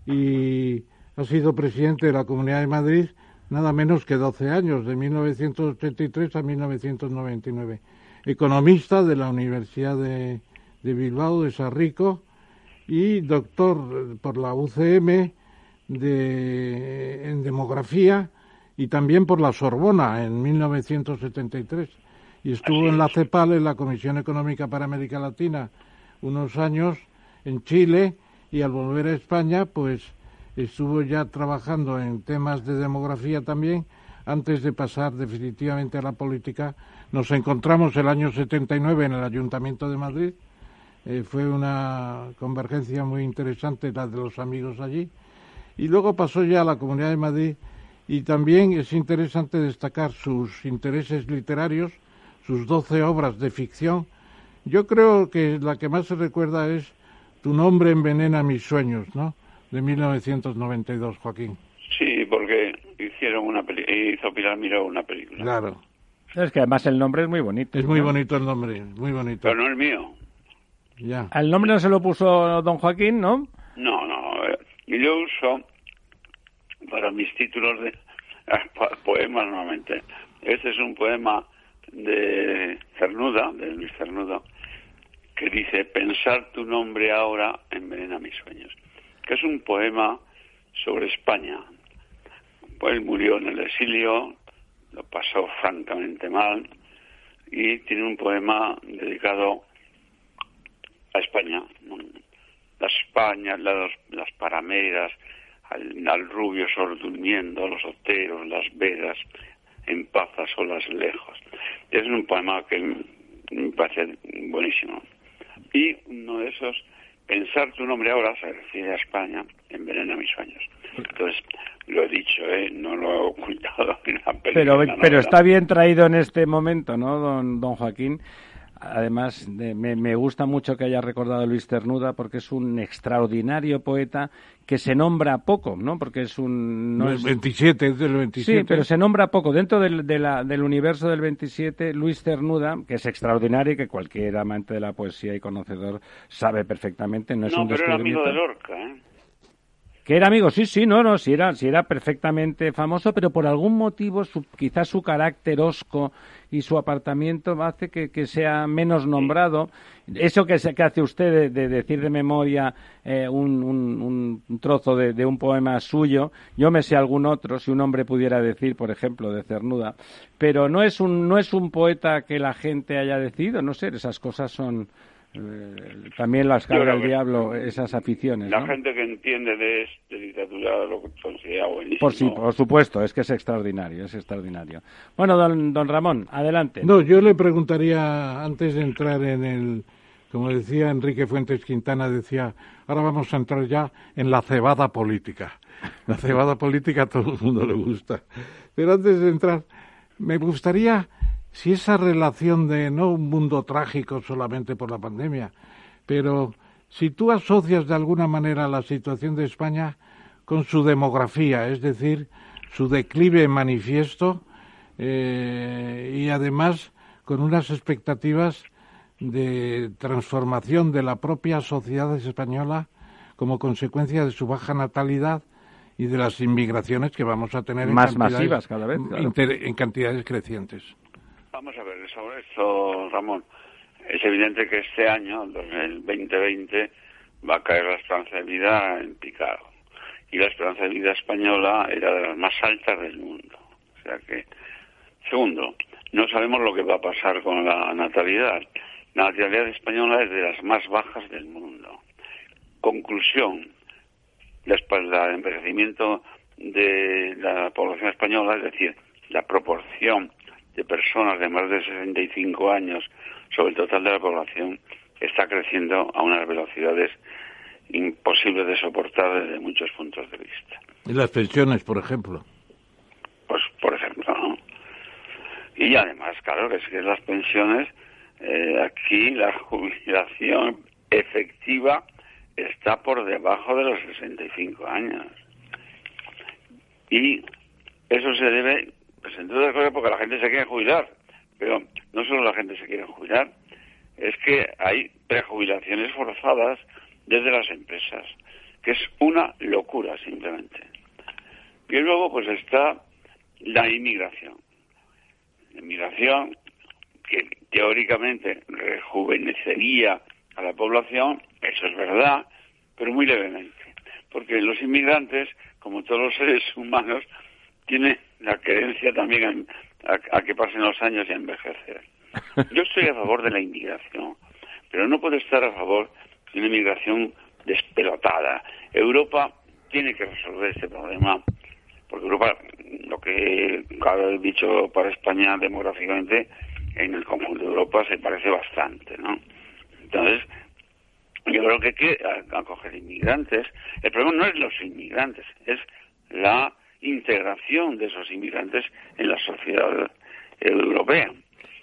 y ha sido presidente de la Comunidad de Madrid nada menos que 12 años, de 1983 a 1999. Economista de la Universidad de, de Bilbao, de Sarrico, y doctor por la UCM de, en demografía y también por la Sorbona en 1973. Y estuvo en la CEPAL, en la Comisión Económica para América Latina, unos años en Chile y al volver a España, pues estuvo ya trabajando en temas de demografía también antes de pasar definitivamente a la política. Nos encontramos el año 79 en el Ayuntamiento de Madrid eh, fue una convergencia muy interesante la de los amigos allí. Y luego pasó ya a la Comunidad de Madrid y también es interesante destacar sus intereses literarios, sus doce obras de ficción. Yo creo que la que más se recuerda es Tu nombre envenena mis sueños, ¿no? De 1992, Joaquín. Sí, porque hicieron una hizo Pilar Miró una película. Claro. Es que además el nombre es muy bonito. Es muy bonito el nombre, muy bonito. Pero no el mío. Ya. ¿Al nombre no se lo puso don Joaquín, no? No, no. Eh, yo uso para mis títulos de (laughs) poemas normalmente. Este es un poema de Cernuda, de Luis Cernuda, que dice Pensar tu nombre ahora envenena mis sueños. Que es un poema sobre España. Pues él murió en el exilio, lo pasó francamente mal y tiene un poema dedicado a España. Las España, las, las parameras, al, rubio sol durmiendo, los oteros, las vedas, en paz a solas lejos. Es un poema que me parece buenísimo. Y uno de esos, pensar tu nombre ahora, se refiere a España, envenena mis sueños. Entonces, lo he dicho, ¿eh? no lo he ocultado en la Pero, pero está bien traído en este momento, ¿no, don, don Joaquín? Además, me, gusta mucho que haya recordado a Luis Ternuda porque es un extraordinario poeta que se nombra poco, ¿no? Porque es un... No es... 27, es del 27. Sí, pero se nombra poco. Dentro del, del universo del 27, Luis Ternuda, que es extraordinario y que cualquier amante de la poesía y conocedor sabe perfectamente, no es un pero era amigo de Lorca, ¿eh? Que era amigo, sí, sí, no, no, sí era, sí era perfectamente famoso, pero por algún motivo, su, quizás su carácter osco y su apartamiento hace que, que sea menos nombrado. Eso que, que hace usted de, decir de memoria eh, un, un, trozo de, de, un poema suyo, yo me sé algún otro, si un hombre pudiera decir, por ejemplo, de Cernuda, pero no es un, no es un poeta que la gente haya decidido, no sé, esas cosas son eh, también las carga el diablo esas aficiones. La gente que entiende de, literatura lo considera buenísimo. Por, sí, por supuesto, es que es extraordinario, es extraordinario. Bueno, don, don Ramón, adelante. No, yo le preguntaría, antes de entrar en el, como decía Enrique Fuentes Quintana, decía, ahora vamos a entrar ya en la cebada política. (laughs) La cebada política a todo el mundo le gusta. Pero antes de entrar, me gustaría si esa relación de no un mundo trágico solamente por la pandemia, pero si tú asocias de alguna manera la situación de España con su demografía, es decir, su declive manifiesto eh, y además con unas expectativas de transformación de la propia sociedad española como consecuencia de su baja natalidad y de las inmigraciones que vamos a tener más masivas cada vez en cantidades crecientes. Vamos a ver sobre esto, Ramón. Es evidente que este año, el 2020, va a caer la esperanza de vida en picado. Y la esperanza de vida española era de las más altas del mundo. O sea que, segundo, no sabemos lo que va a pasar con la natalidad. La natalidad española es de las más bajas del mundo. Conclusión, después del envejecimiento de la población española, es decir, la proporción de personas de más de 65 años sobre el total de la población está creciendo a unas velocidades imposibles de soportar desde muchos puntos de vista. ¿Y las pensiones, por ejemplo? Pues, por ejemplo, ¿no? Y además, claro, es que las pensiones, eh, aquí la jubilación efectiva está por debajo de los 65 años. Y eso se debe pues entre otras cosas porque la gente se quiere jubilar. Pero no solo la gente se quiere jubilar, es que hay prejubilaciones forzadas desde las empresas, que es una locura simplemente. Y luego pues está la inmigración. La inmigración que teóricamente rejuvenecería a la población, eso es verdad, pero muy levemente. Porque los inmigrantes, como todos los seres humanos, tienen la creencia también a, que pasen los años y a envejecer. (laughs) Yo estoy a favor de la inmigración, pero no puedo estar a favor de una inmigración despelotada. Europa tiene que resolver este problema, porque Europa, lo que cada dicho para España demográficamente, en el conjunto de Europa se parece bastante, ¿no? Entonces, yo creo que hay que acoger inmigrantes. El problema no es los inmigrantes, es la integración de esos inmigrantes en la sociedad europea.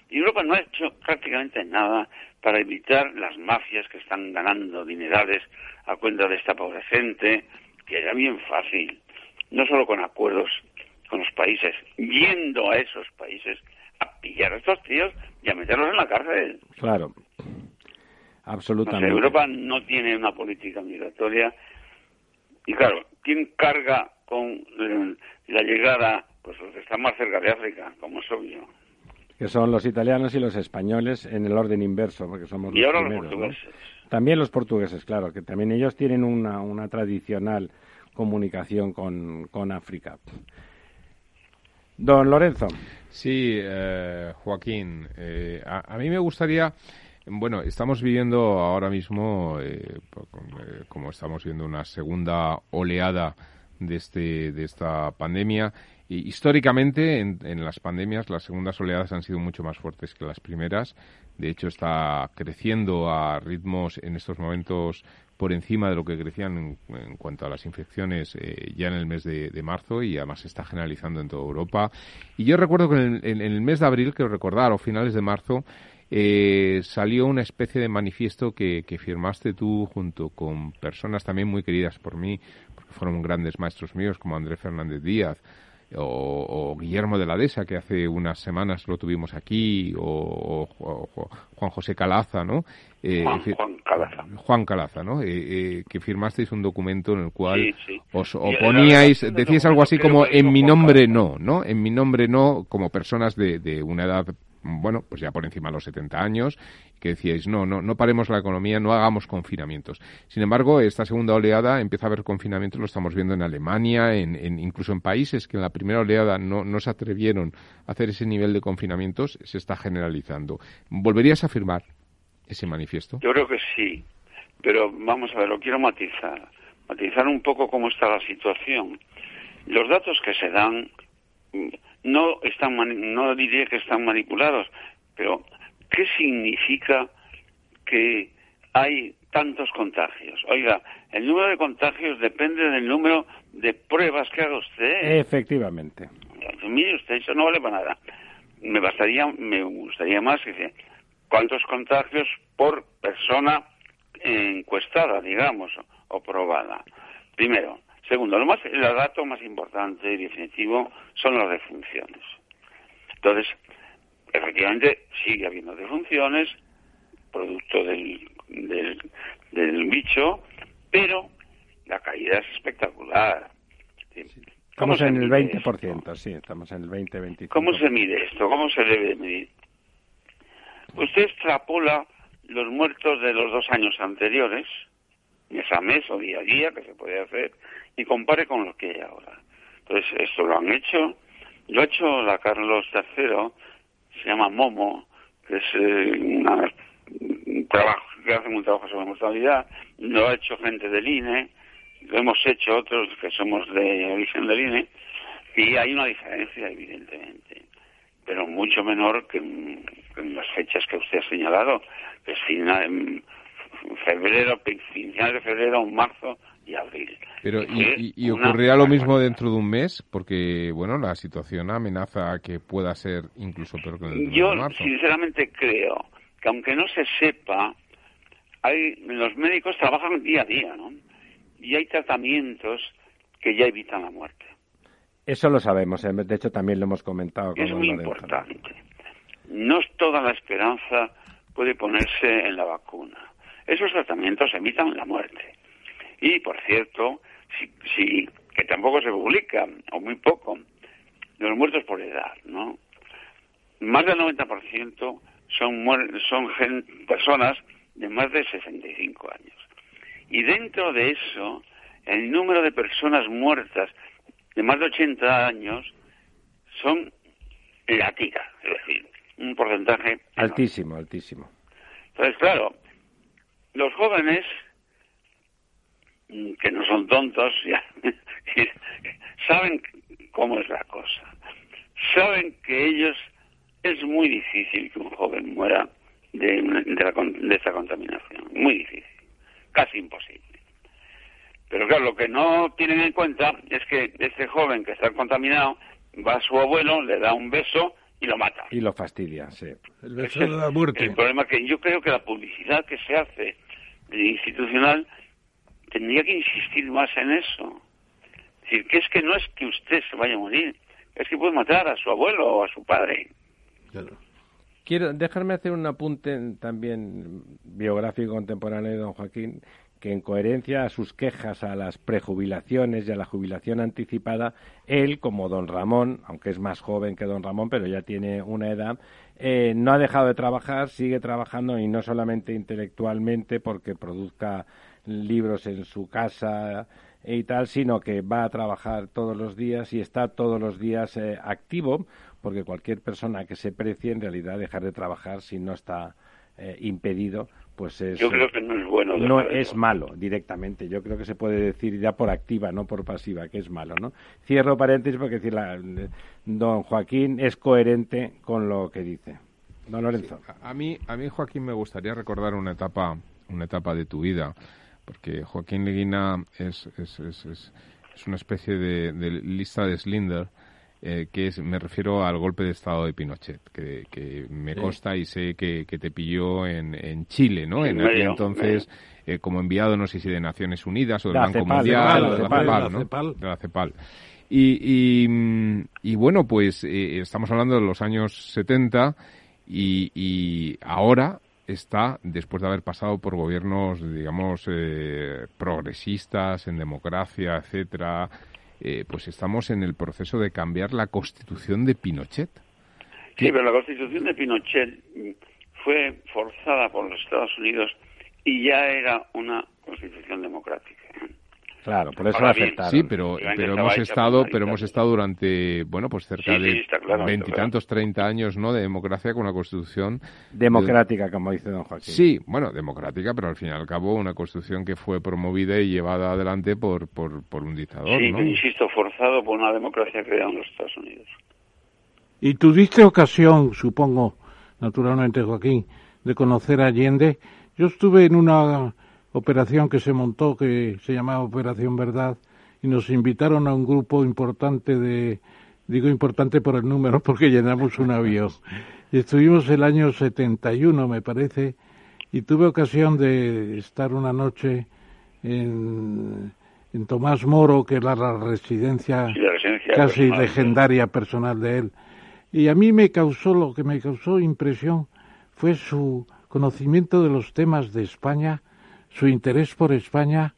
Y Europa no ha hecho prácticamente nada para evitar las mafias que están ganando dinerales a cuenta de esta pobre gente, que era bien fácil, no solo con acuerdos con los países, yendo a esos países a pillar a estos tíos y a meterlos en la cárcel. Claro, absolutamente. Europa no tiene una política migratoria y claro, ¿quién carga con eh, la llegada, pues los que están más cerca de África, como es obvio. Que son los italianos y los españoles en el orden inverso, porque somos y ahora los portugueses. También los portugueses, claro, que también ellos tienen una, una tradicional comunicación con, con África. Don Lorenzo. Sí, eh, Joaquín, eh, a, mí me gustaría Bueno, estamos viviendo ahora mismo, eh, eh, como estamos viendo, una segunda oleada de, este, de esta pandemia. Históricamente, en, en, las pandemias, las segundas oleadas han sido mucho más fuertes que las primeras. De hecho, está creciendo a ritmos en estos momentos por encima de lo que crecían en, cuanto a las infecciones eh, ya en el mes de, marzo y además se está generalizando en toda Europa. Y yo recuerdo que en, el mes de abril, quiero recordar, o finales de marzo, eh, salió una especie de manifiesto que, que, firmaste tú junto con personas también muy queridas por mí, porque fueron grandes maestros míos como Andrés Fernández Díaz, o, Guillermo de la Deza, que hace unas semanas lo tuvimos aquí, o, Juan José Calaza, ¿no? Eh, Juan, Calaza. Juan Calaza, ¿no? Eh, eh, que firmasteis un documento en el cual os oponíais, decíais algo así como en mi nombre no, ¿no? En mi nombre no, como personas de, de una edad bueno, pues ya por encima de los 70 años, que decíais, no, no, no paremos la economía, no hagamos confinamientos. Sin embargo, esta segunda oleada empieza a haber confinamientos, lo estamos viendo en Alemania, en, incluso en países que en la primera oleada no, no se atrevieron a hacer ese nivel de confinamientos, se está generalizando. ¿Volverías a firmar ese manifiesto? Yo creo que sí, pero vamos a ver, lo quiero matizar, matizar un poco cómo está la situación. Los datos que se dan no están no diría que están manipulados, pero ¿qué significa que hay tantos contagios? Oiga, el número de contagios depende del número de pruebas que haga usted. Efectivamente. Mire usted, eso no vale para nada. Me bastaría, me gustaría más que cuántos contagios por persona encuestada, digamos, o probada. Primero, Segundo, lo más, el dato más importante y definitivo son las defunciones. Entonces, efectivamente, sigue habiendo defunciones, producto del, del, bicho, pero la caída es espectacular. Estamos en el 20%, sí, estamos en el 20-25%. ¿Cómo se mide esto? ¿Cómo se debe medir? Usted extrapola los muertos de los dos años anteriores, mes a mes o día a día, que se puede hacer, y compare con lo que hay ahora. Entonces, esto lo han hecho, lo ha hecho la Carlos III, se llama Momo, que es eh, una, un trabajo, que hace un trabajo sobre mortalidad, lo ha hecho gente del INE, lo hemos hecho otros que somos de origen del INE, y hay una diferencia, evidentemente, pero mucho menor que en, las fechas que usted ha señalado, es final, febrero, finales de febrero, marzo y abril. Pero, ¿y, y, ocurrirá lo mismo dentro de un mes? Porque, bueno, la situación amenaza a que pueda ser incluso peor que el Yo, marzo. sinceramente, creo que aunque no se sepa, hay, los médicos trabajan día a día, ¿no? Y hay tratamientos que ya evitan la muerte. Eso lo sabemos, ¿eh? de hecho también lo hemos comentado. es muy importante. No toda la esperanza puede ponerse en la vacuna. Esos tratamientos evitan la muerte. Y, por cierto, si, que tampoco se publica, o muy poco, de los muertos por edad, ¿no? Más del 90% son, son personas de más de 65 años. Y dentro de eso, el número de personas muertas de más de 80 años son la tira, es decir, un porcentaje altísimo, altísimo. Entonces, claro, los jóvenes que no son tontos, (laughs) ya, saben cómo es la cosa. Saben que ellos es muy difícil que un joven muera de, de, esta contaminación. Muy difícil. Casi imposible. Pero claro, lo que no tienen en cuenta es que este joven que está contaminado va a su abuelo, le da un beso y lo mata. Y lo fastidia, sí. El beso de la muerte. El problema es que yo creo que la publicidad que se hace institucional tendría que insistir más en eso. Es decir, que es que no es que usted se vaya a morir, es que puede matar a su abuelo o a su padre. Quiero dejarme hacer un apunte también biográfico contemporáneo de don Joaquín, que en coherencia a sus quejas a las prejubilaciones y a la jubilación anticipada, él, como don Ramón, aunque es más joven que don Ramón, pero ya tiene una edad, eh, no ha dejado de trabajar, sigue trabajando y no solamente intelectualmente porque produzca libros en su casa y tal, sino que va a trabajar todos los días y está todos los días eh, activo, porque cualquier persona que se precie en realidad dejar de trabajar si no está eh, impedido, pues es... Yo creo que no es bueno. No es eso. malo directamente. Yo creo que se puede decir ya por activa, no por pasiva, que es malo, ¿no? Cierro paréntesis porque decir, la- don Joaquín es coherente con lo que dice. Don Lorenzo. A- A mí, a mí, Joaquín, me gustaría recordar una etapa, una etapa de tu vida, porque Joaquín Leguina es, es, es, es- es una especie de, de lista de Slinder, eh, que es, me refiero al golpe de estado de Pinochet, que, que me consta y sé que, que te pilló en, en Chile, ¿no? En aquel entonces, eh, como enviado, no sé si de Naciones Unidas o del Banco CEPAL, Mundial, de la de la CEPAL, CEPAL, la ¿no? CEPAL. De la CEPAL. Y, y, y bueno, pues eh, estamos hablando de los años 70 y, y ahora está, después de haber pasado por gobiernos, digamos, eh, progresistas, en democracia, etcétera, eh, pues estamos en el proceso de cambiar la constitución de Pinochet. Sí, pero la constitución de Pinochet mm, fue forzada por los Estados Unidos y ya era una constitución democrática. Claro, por eso Ahora la bien, aceptaron. Sí, pero, pero hemos estado, pero hemos estado durante, bueno, pues cerca Sí, sí, de está claro, veintitantos, treinta años, ¿no? De democracia con una constitución Democrática, como dice don Joaquín. Sí, bueno, democrática, pero al fin y al cabo una constitución que fue promovida y llevada adelante por, por, por un dictador, Sí, ¿no? insisto, forzado por una democracia creada en los Estados Unidos. Y tuviste ocasión, supongo, naturalmente, Joaquín, de conocer a Allende. Yo estuve en una operación que se montó, que se llamaba Operación Verdad, y nos invitaron a un grupo importante de, digo importante por el número, (laughs) porque llenamos un avión. Y estuvimos el año 71, me parece, y tuve ocasión de estar una noche en, en Tomás Moro, que era la residencia Sí, la residencia casi personal. legendaria personal de él. Y a mí me causó, lo que me causó impresión fue su conocimiento de los temas de España, su interés por España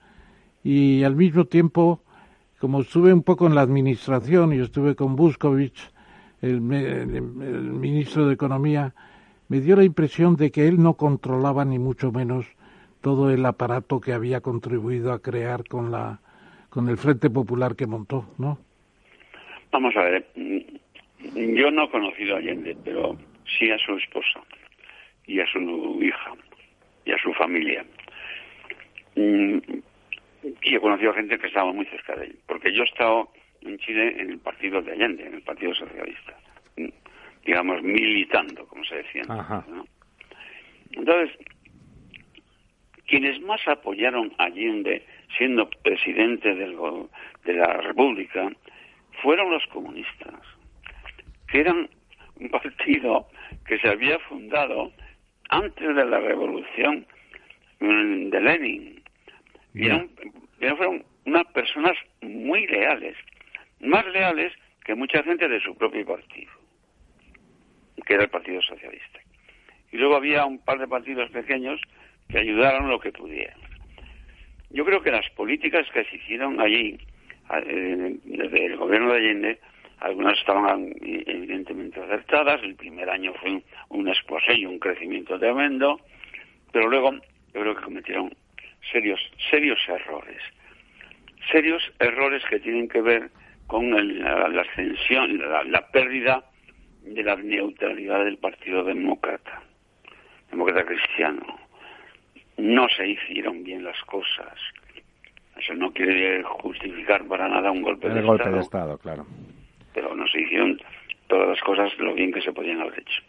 y al mismo tiempo, como estuve un poco en la administración y estuve con me- el- el ministro de Economía, me dio la impresión de que él no controlaba ni mucho menos todo el aparato que había contribuido a crear con la con el Frente Popular que montó, ¿no? Vamos a ver, mm, yo no he conocido a Allende, pero sí a su esposa y a su hija y a su familia. Mm, Y he conocido a gente que estaba muy cerca de él, porque yo he estado en Chile en el partido de Allende, en el Partido Socialista, mm, digamos, militando, como se decía. entonces, Ajá. ¿no? Entonces, quienes más apoyaron a Allende siendo presidente del de la República fueron los comunistas, que eran un partido que se había fundado antes de la revolución mm, de Lenin. Y eran- fueron unas personas muy leales, más leales que mucha gente de su propio partido, que era el Partido Socialista. Y luego había un par de partidos pequeños que ayudaron lo que pudieran. Yo creo que las políticas que se hicieron allí, eh, desde el gobierno de Allende, algunas estaban eh, evidentemente acertadas. El primer año fue un, un y un crecimiento tremendo, pero luego yo creo que cometieron serios, serios errores. Serios errores que tienen que ver con el- la, la ascensión, la, la pérdida de la neutralidad del Partido Demócrata, Demócrata Cristiano. No se hicieron bien las cosas. Eso no quiere justificar para nada un golpe, de, El golpe Estado, de Estado, claro. pero no se hicieron todas las cosas lo bien que se podían haber hecho.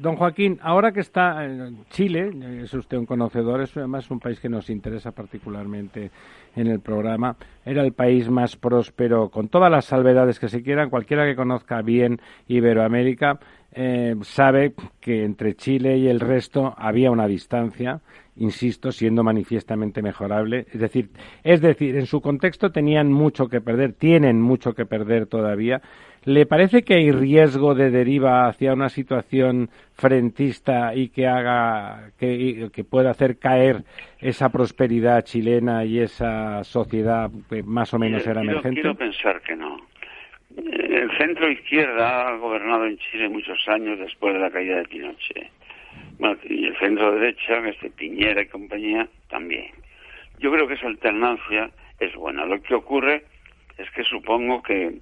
Don Joaquín, ahora que está en Chile, es usted un conocedor, es además un país que nos interesa particularmente en el programa, era el país más próspero, con todas las salvedades que se quieran, cualquiera que conozca bien Iberoamérica eh, sabe que entre Chile y el resto había una distancia, insisto, siendo manifiestamente mejorable. Es decir, es decir, en su contexto tenían mucho que perder, tienen mucho que perder todavía. ¿Le parece que hay riesgo de deriva hacia una situación frentista y que haga que, pueda hacer caer esa prosperidad chilena y esa sociedad que más o menos era quiero, emergente? quiero pensar que no. El centro izquierda ha gobernado en Chile muchos años después de la caída de Pinochet. Bueno, y el centro derecha, este Piñera y compañía, también. Yo creo que esa alternancia es buena. Lo que ocurre es que supongo que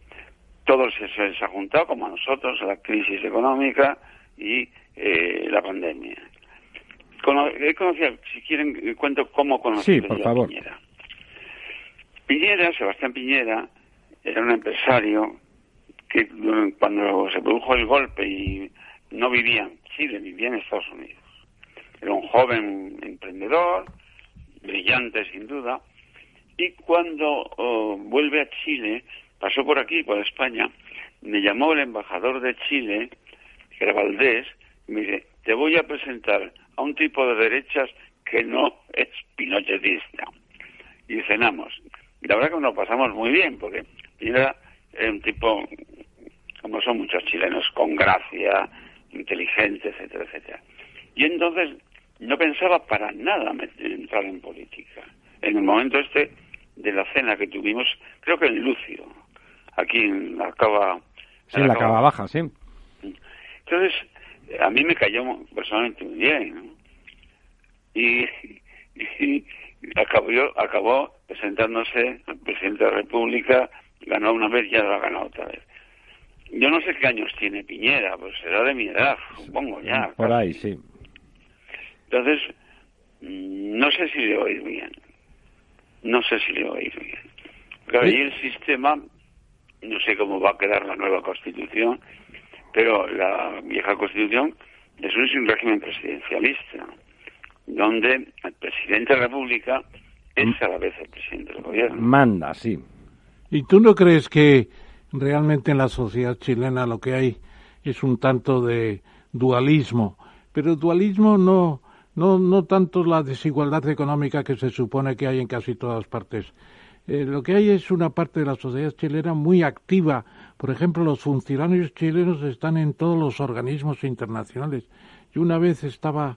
todo se, se ha juntado, como a nosotros, la crisis económica y eh, la pandemia. he conocido, si quieren, cuento cómo conocí sí, por favor. Piñera. Piñera, Sebastián Piñera, era un empresario que cuando se produjo el golpe y no vivía en Chile, vivía en Estados Unidos. Era un joven emprendedor, brillante sin duda, y cuando oh, vuelve a Chile, pasó por aquí, por España, me llamó el embajador de Chile, que era Valdés, y me dice, te voy a presentar a un tipo de derechas que no es pinochetista. Y cenamos. La verdad que nos pasamos muy bien, porque era un tipo, como son muchos chilenos, con gracia, inteligente, etcétera, etcétera. Y entonces no pensaba para nada entrar en política. En el momento este de la cena que tuvimos, creo que en Lucio, aquí en la cava. Sí, en la, cava baja, sí. Entonces, a mí me cayó personalmente muy bien. Y, acabó, acabó presentándose el presidente de la República, ganó una vez y ya lo ha ganado otra vez. Yo no sé qué años tiene Piñera, pues será de mi edad, supongo ya. Por ahí, sí. Entonces, no sé si le oí bien. No sé si le oí bien. Claro, y el sistema, no sé cómo va a quedar la nueva constitución, pero la vieja constitución es un régimen presidencialista, donde el presidente de la República es a la vez el presidente del gobierno. Manda, sí. ¿Y tú no crees que realmente en la sociedad chilena lo que hay es un tanto de dualismo? Pero dualismo no, no, no tanto la desigualdad económica que se supone que hay en casi todas partes. Eh, lo que hay es una parte de la sociedad chilena muy activa. Por ejemplo, los funcionarios chilenos están en todos los organismos internacionales. Yo una vez estaba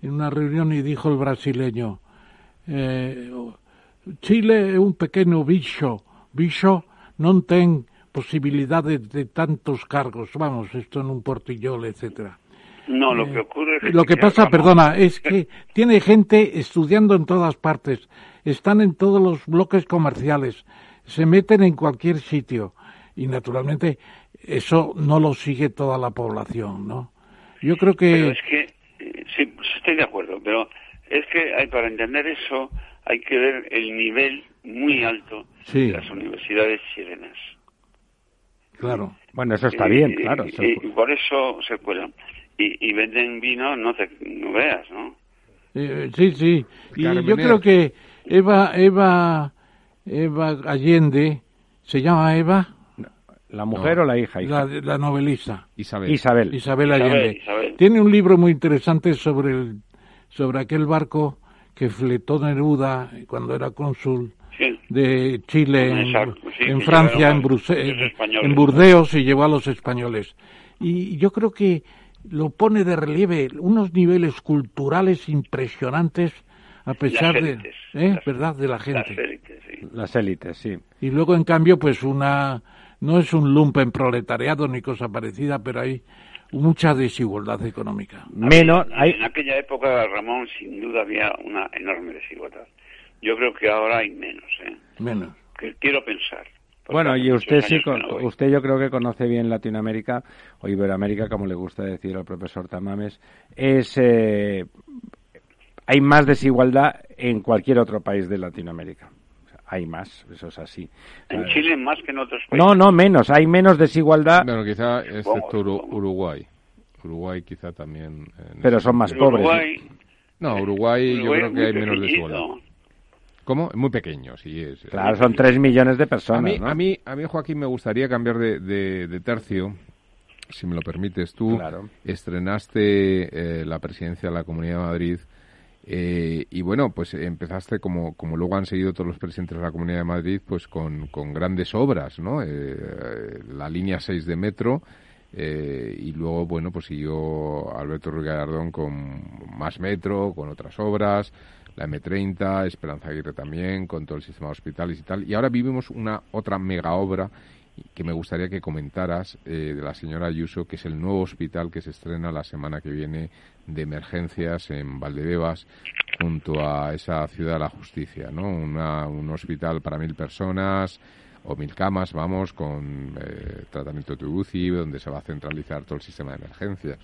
en una reunión y dijo el brasileño, eh, Chile es un pequeño bicho, bicho no ten posibilidades de tantos cargos, vamos, esto en un portillol, etcétera. No, lo que ocurre es Lo que, pasa, perdona, es que tiene gente estudiando en todas partes, están en todos los bloques comerciales, se meten en cualquier sitio y naturalmente eso no lo sigue toda la población, ¿no? Yo creo que... Pero es que, eh, sí, estoy de acuerdo, pero es que hay, para entender eso hay que ver el nivel muy alto de las universidades chilenas. Claro. Bueno, eso está bien, claro. Y, por eso se cuelan y, venden vino, no te no veas, ¿no? Eh, sí, sí. Y yo creo que Eva, Eva, Eva Allende, ¿se llama Eva? ¿La mujer o la hija? La, novelista. Isabel. Isabel. Isabel Allende. Tiene un libro muy interesante sobre, el, sobre aquel barco que fletó Neruda cuando era cónsul de Chile en, Francia, en, en Burdeos y llevó a los españoles. Y yo creo que lo pone de relieve unos niveles culturales impresionantes a pesar de ¿eh? verdad de la gente. las élites, sí. las élites sí. Y luego en cambio pues una no es un lumpen proletariado ni cosa parecida pero hay mucha desigualdad económica. Menos hay... en aquella época Ramón sin duda había una enorme desigualdad. Yo creo que ahora hay menos ¿eh? menos. Que quiero pensar. Bueno, y usted sí, usted yo creo que conoce bien Latinoamérica, o Iberoamérica, como le gusta decir al profesor Tamames, es eh, hay más desigualdad en cualquier otro país de Latinoamérica. hay más, eso es así. En Chile más que en otros países. No, no, menos, hay menos desigualdad. Bueno, quizá excepto Uruguay. Uruguay quizá también. Pero son más pobres. No, Uruguay, yo creo que hay menos desigualdad. ¿Cómo? Muy pequeño, sí es. Claro, son tres millones de personas. A mí, a mí, Joaquín, me gustaría cambiar de, tercio, si me lo permites. Tú estrenaste eh, la presidencia de la Comunidad de Madrid eh, y bueno, pues empezaste como, como luego han seguido todos los presidentes de la Comunidad de Madrid, pues con, con grandes obras, ¿no? Eh, la línea 6 de metro. y luego, bueno, pues siguió Alberto Ruiz Gallardón con más metro, con otras obras, la M30, Esperanza Aguirre también, con todo el sistema de hospitales y tal. Y ahora vivimos una otra mega obra que me gustaría que comentaras eh, de la señora Ayuso, que es el nuevo hospital que se estrena la semana que viene de emergencias en Valdebebas, junto a esa ciudad de la justicia, ¿no? un hospital para mil personas o mil camas, vamos, con eh, tratamiento de UCI, donde se va a centralizar todo el sistema de emergencias.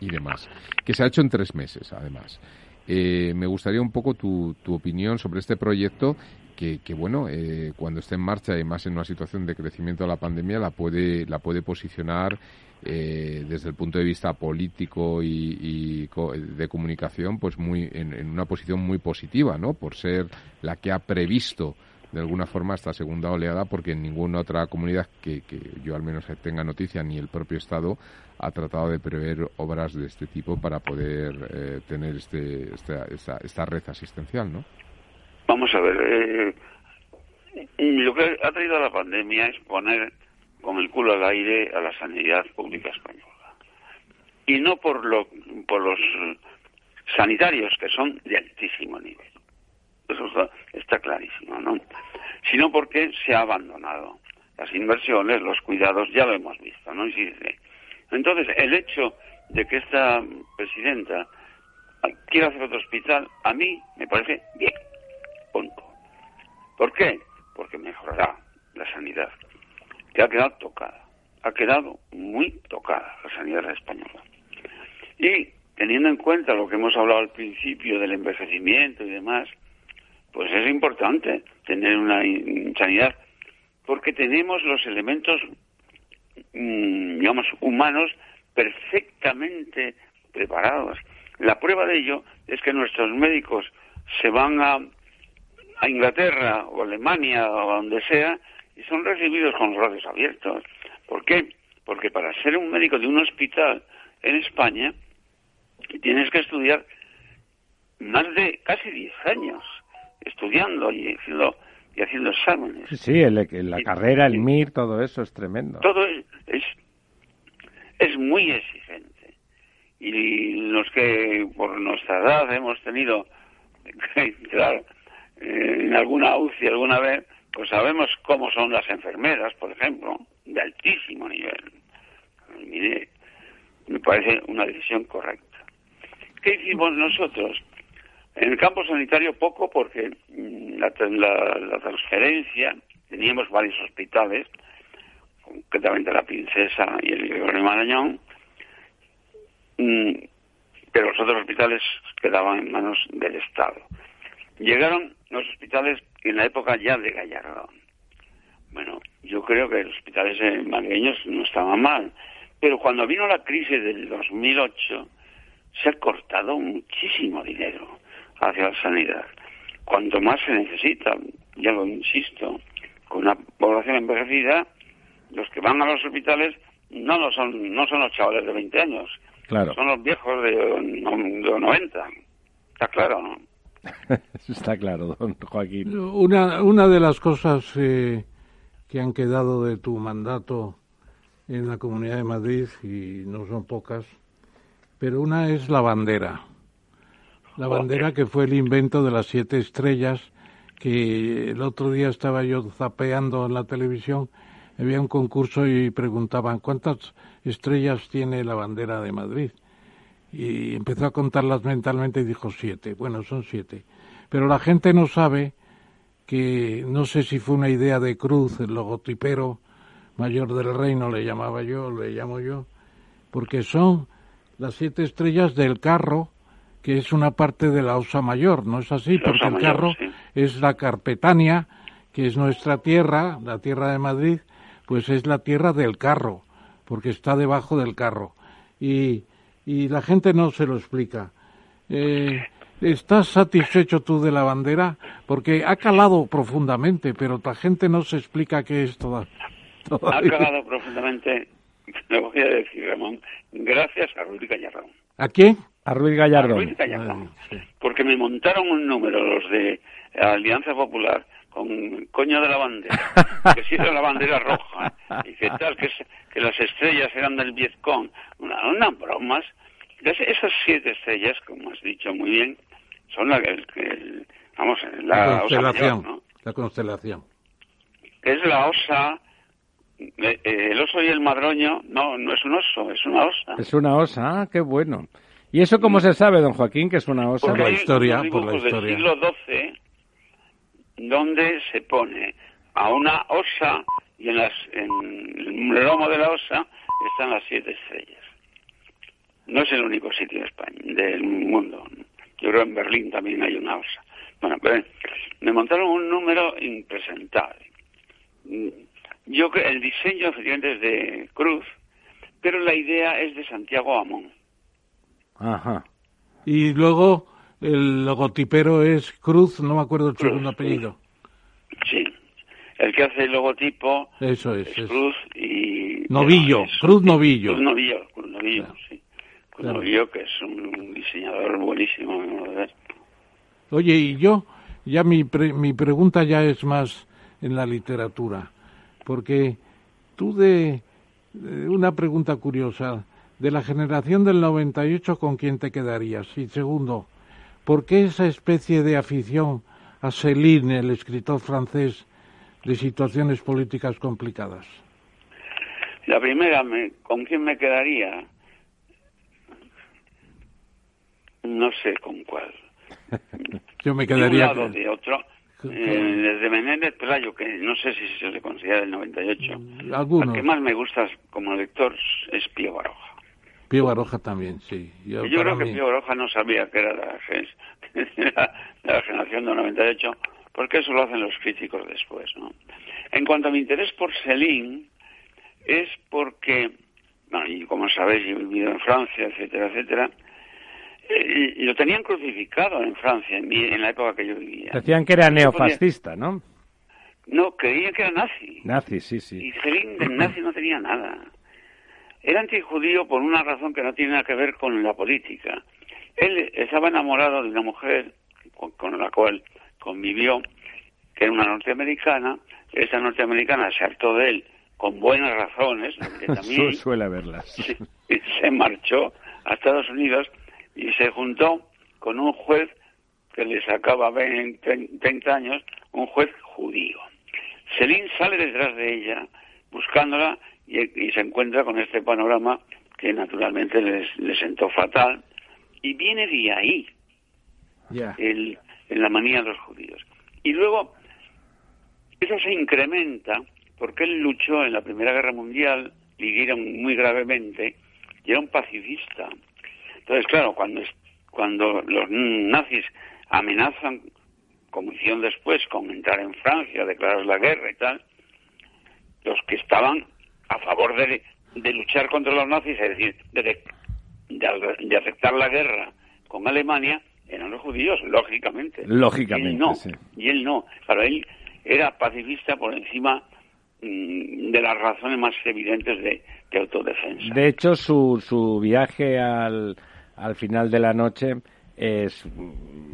y demás, que se ha hecho en tres meses, además. Eh, me gustaría un poco tu, tu opinión sobre este proyecto que, bueno, eh, cuando esté en marcha y más en una situación de crecimiento de la pandemia, la puede, la puede posicionar eh, desde el punto de vista político y, de comunicación, pues muy en, una posición muy positiva, ¿no? Por ser la que ha previsto de alguna forma esta segunda oleada, porque en ninguna otra comunidad que, yo al menos tenga noticia, ni el propio Estado, ha tratado de prever obras de este tipo para poder eh, tener este, esta, esta red asistencial, ¿no? Vamos a ver, eh, lo que ha traído la pandemia es poner con el culo al aire a la sanidad pública española. Y no por, lo, por los sanitarios, que son de altísimo nivel. Eso está, clarísimo, ¿no? Sino porque se ha abandonado. Las inversiones, los cuidados, ya lo hemos visto, ¿no? Entonces, el hecho de que esta presidenta quiera hacer otro hospital, a mí me parece bien. Punto. ¿Por qué? Porque mejorará la sanidad, que ha quedado tocada. Ha quedado muy tocada la sanidad española. Y teniendo en cuenta lo que hemos hablado al principio del envejecimiento y demás, pues es importante tener una sanidad porque tenemos los elementos, mm, digamos, humanos perfectamente preparados. La prueba de ello es que nuestros médicos se van a a Inglaterra o Alemania o a donde sea y son recibidos con los brazos abiertos. ¿Por qué? Porque para ser un médico de un hospital en España tienes que estudiar más de casi 10 años estudiando y haciendo, y haciendo exámenes. Sí, la carrera, el MIR, todo eso es tremendo. Todo es, es, es muy exigente. Y los que por nuestra edad hemos tenido, (laughs) claro, eh, en alguna UCI alguna vez, pues sabemos cómo son las enfermeras, por ejemplo, de altísimo nivel. Mire, me parece una decisión correcta. ¿Qué hicimos nosotros? En el campo sanitario poco porque mm, la, transferencia, teníamos varios hospitales, concretamente la Princesa y el Gregorio Marañón, mm, pero los otros hospitales quedaban en manos del Estado. Llegaron los hospitales en la época ya de Gallardón. Bueno, yo creo que los hospitales malagueños no estaban mal, pero cuando vino la crisis del 2008 se ha cortado muchísimo dinero hacia la sanidad. Cuanto más se necesita, ya lo insisto, con una población envejecida, los que van a los hospitales no, no son no son los chavales de 20 años, claro. son los viejos de, de 90. Está claro, ¿no? (laughs) Está claro, don Joaquín. Una, una de las cosas eh, que han quedado de tu mandato en la Comunidad de Madrid, y no son pocas, pero una es la bandera. La bandera que fue el invento de las siete estrellas, que el otro día estaba yo zapeando en la televisión, había un concurso y preguntaban cuántas estrellas tiene la bandera de Madrid y empezó a contarlas mentalmente y dijo siete. Bueno, son siete. Pero la gente no sabe que, no sé si fue una idea de Cruz, el logotipero mayor del reino, le llamaba yo, le llamo yo, porque son las siete estrellas del carro, que es una parte de la osa mayor, ¿no es así? Porque el carro es la Carpetania, que es nuestra tierra, la tierra de Madrid, pues es la tierra del carro, porque está debajo del carro. Y y la gente no se lo explica. Eh, ¿Estás satisfecho tú de la bandera? Porque ha calado profundamente, pero la gente no se explica qué es toda. Ha calado profundamente, (laughs) le voy a decir, Ramón, gracias a Ruiz Gallardón. ¿A quién? A Ruiz Gallardón. A Ruiz Gallardón. Porque me montaron un número los de Alianza Popular con coño de la bandera, (laughs) que si era la bandera roja, y que tal, que, que las estrellas eran del Vietcong, una, una bromas. esas siete estrellas, como has dicho muy bien, son la, el, vamos, la, constelación, la constelación. Es la osa, eh, el oso y el madroño, no, no es un oso, es una osa. Es una osa, ah, qué bueno. ¿Y eso cómo se sabe, don Joaquín, que es una osa? Por la historia, por la historia. Del siglo XII donde se pone a una osa y en, las, en el lomo de la osa están las siete estrellas. no es el único sitio de España, del mundo. Yo creo que en Berlín también hay una osa. Bueno, pero me montaron un número impresentable. Yo que el diseño efectivamente es de Cruz, pero la idea es de Santiago Amón. Ajá. Y luego el logotipero es Cruz, no me acuerdo el Cruz, segundo apellido. Sí. El que hace el logotipo Eso es. Cruz y... Novillo, es- Cruz Novillo. Cruz Novillo, Cruz Novillo, Claro. sí. Cruz Claro. Novillo, que es un diseñador buenísimo. Oye, y yo, ya mi, pre- mi pregunta ya es más en la literatura, porque tú de, de una pregunta curiosa, de la generación del 98, ¿con quién te quedarías? Y segundo, ¿por qué esa especie de afición a Céline, el escritor francés, de situaciones políticas complicadas? La primera, me- ¿con quién me quedaría? No sé con cuál. (laughs) Yo me De un quedaría... lado o de otro. Con- Eh, desde Menéndez Pelayo, que no sé si se le considera del 98. El Algunos. que más me gusta como lector es Pío Baroja. Pío Baroja también, sí. Yo, creo que Pío Baroja no sabía que era de (laughs) la, la- generación del 98, porque eso lo hacen los críticos después, ¿no? En cuanto a mi interés por Céline, es porque, bueno, y como sabéis, yo he vivido en Francia, etcétera, etcétera, eh, y lo tenían crucificado en Francia, en, mi- en la época que yo vivía. Decían que era neofascista, ¿no? No, creían que era nazi. Nazi, sí, Y sí. Céline de nazi no tenía nada. Era antijudío por una razón que no tiene nada que ver con la política. Él estaba enamorado de una mujer con, con la cual convivió, que era una norteamericana. Esa norteamericana se hartó de él con buenas razones, (laughs) también suele verlas. se, (laughs) se marchó a Estados Unidos y se juntó con un juez que le sacaba 20, 30 años, un juez judío. Celine sale detrás de ella buscándola y, y se encuentra con este panorama que naturalmente les, le sentó fatal y viene de ahí el, en la manía de los judíos. Y luego, eso se incrementa porque él luchó en la Primera Guerra Mundial, hirieron muy gravemente, y era un pacifista. Entonces, claro, cuando, es- cuando los nazis amenazan, como hicieron después, con entrar en Francia, declarar la guerra y tal, los que estaban a favor de, de luchar contra los nazis, es decir, de, de, de aceptar la guerra con Alemania, eran los judíos, lógicamente. Lógicamente, Y él no, sí. y él no. Para él era pacifista por encima mm, de las razones más evidentes de, de autodefensa. De hecho, su, su viaje al, al final de la noche es,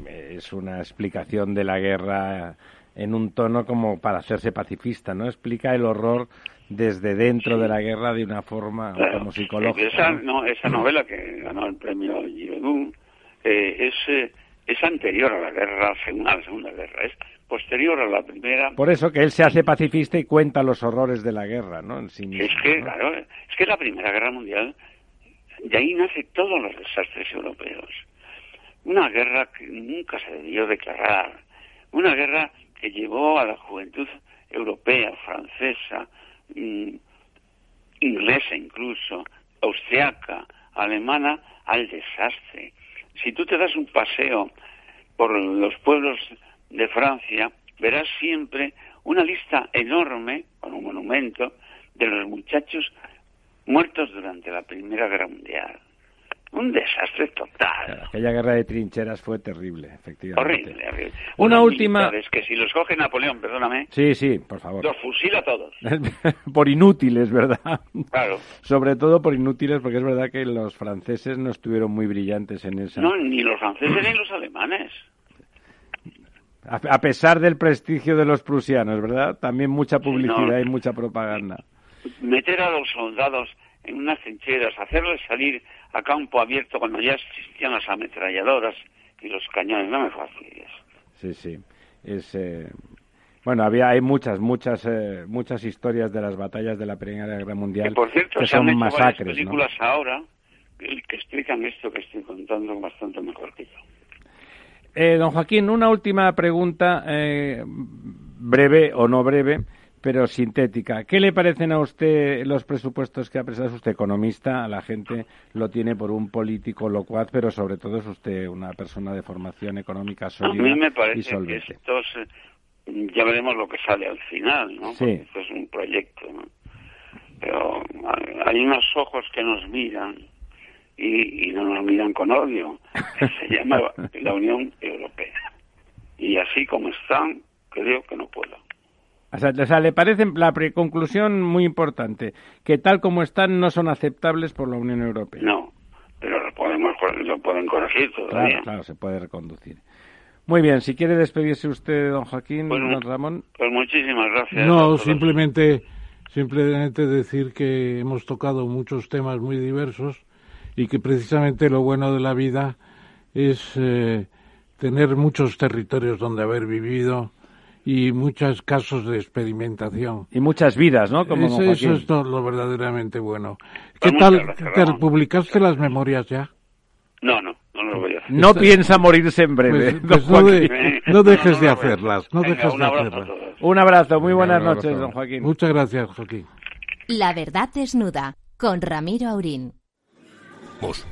es una explicación de la guerra en un tono como para hacerse pacifista, ¿no? Explica el horror desde dentro de la guerra de una forma Claro. como psicológica. Esa, ¿no? no, esa novela que ganó el premio Giraudoux eh, es, eh, es anterior a la guerra, a la Segunda Guerra, es posterior a la Primera. Por eso que él se hace pacifista y cuenta los horrores de la guerra, ¿no? En sí mismo, Es que, ¿no? claro, es que la Primera Guerra Mundial, de ahí nace todos los desastres europeos. Una guerra que nunca se debió declarar. Una guerra que llevó a la juventud europea, francesa, inglesa incluso, austriaca, alemana, al desastre. Si tú te das un paseo por los pueblos de Francia, verás siempre una lista enorme, con un monumento, de los muchachos muertos durante la Primera Guerra Mundial. Un desastre total. Claro, aquella guerra de trincheras fue terrible, efectivamente. Horrible, horrible. Una Unos última- militares que si los coge Napoleón, perdóname, Sí, sí, por favor. los fusila a todos. (laughs) por inútiles, ¿verdad? Claro. Sobre todo por inútiles, porque es verdad que los franceses no estuvieron muy brillantes en esa. No, ni los franceses ni los alemanes. A, a pesar del prestigio de los prusianos, ¿verdad? También mucha publicidad no. y mucha propaganda. Meter a los soldados en unas trincheras, hacerles salir a campo abierto cuando ya existían las ametralladoras y los cañones, no me fastidies. Sí, sí. Es, eh, Bueno, había, hay muchas, muchas, eh, muchas historias de las batallas de la Primera Guerra Mundial Que por cierto, que se han son hecho masacres, ¿no? películas ahora que, que explican esto que estoy contando bastante mejor que yo. Eh, don Joaquín, una última pregunta, eh, breve o no breve, pero sintética. ¿Qué le parecen a usted los presupuestos que ha presentado? usted economista, a la gente lo tiene por un político locuaz, pero sobre todo es usted una persona de formación económica sólida A mí me parece que estos, eh, ya veremos lo que sale al final, ¿no? Sí. Porque esto es un proyecto, ¿no? Pero hay unos ojos que nos miran y, y no nos miran con odio, se llama (laughs) la Unión Europea. Y así como están, creo que no puedo. O sea, o sea, le parece la conclusión muy importante, que tal como están no son aceptables por la Unión Europea. No, pero lo podemos lo pueden corregir todavía. Claro, claro, se puede reconducir. Muy bien, si quiere despedirse usted, don Joaquín, Bueno, don Ramón. Pues muchísimas gracias. No, simplemente, simplemente decir que hemos tocado muchos temas muy diversos y que precisamente lo bueno de la vida es eh, tener muchos territorios donde haber vivido y muchos casos de experimentación. Y muchas vidas, ¿no? Como Eso, eso es todo lo verdaderamente bueno. Pues ¿Qué muchas tal? gracias, ¿Te Ramón. publicaste las memorias ya? No, no, no lo voy a hacer. No piensa morirse en breve, Pues, (laughs) pues no, de- Joaquín. no dejes No, no de hacerlas, no Venga, dejes un de hacerlas. Un abrazo, muy Venga, buenas abrazo. noches, don Joaquín. Muchas gracias, Joaquín. La verdad desnuda con Ramiro Aurín. Mus,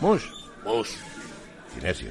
Mus. mus. Sinesio.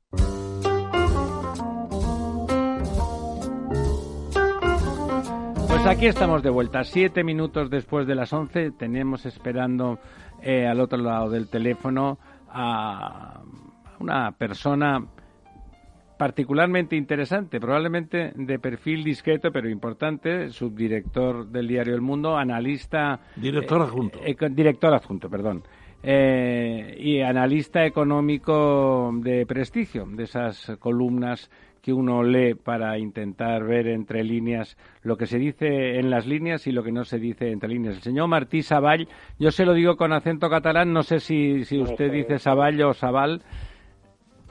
Pues aquí estamos de vuelta, siete minutos después de las once. Tenemos esperando eh, al otro lado del teléfono a una persona particularmente interesante, probablemente de perfil discreto pero importante, subdirector del diario El Mundo, analista. Director adjunto. eh, director adjunto, perdón. Eh, y analista económico de prestigio, de esas columnas que uno lee para intentar ver entre líneas lo que se dice en las líneas y lo que no se dice entre líneas. El señor Martí Saball, yo se lo digo con acento catalán, no sé si, si usted dice Saball o Sabal.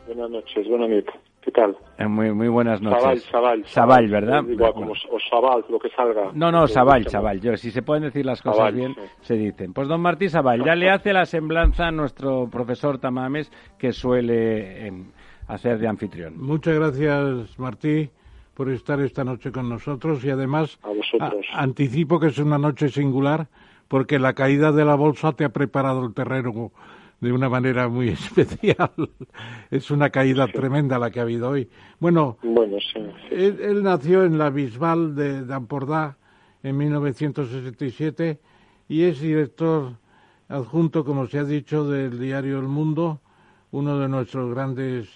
Buenas noches, buena nit. ¿Qué tal? Eh, muy, muy buenas noches. Sabal, Sabal. Sabal, ¿verdad? Igual, como, o Sabal, lo que salga. No, no, Sabal, Sabal. Yo, si se pueden decir las cosas Sabal, bien, sí. se dicen. Pues don Martí Sabal, ya le hace la semblanza a nuestro profesor Tamames, que suele eh, hacer de anfitrión. Muchas gracias, Martí, por estar esta noche con nosotros y además A vosotros. a- anticipo que es una noche singular porque la caída de la bolsa te ha preparado el terreno de una manera muy (laughs) especial. es una caída tremenda la que ha habido hoy. Bueno, Bueno, sí. él, él nació en la Bisbal de d'Ampordà en 1967 y es director adjunto, como se ha dicho, del diario El Mundo, uno de nuestros grandes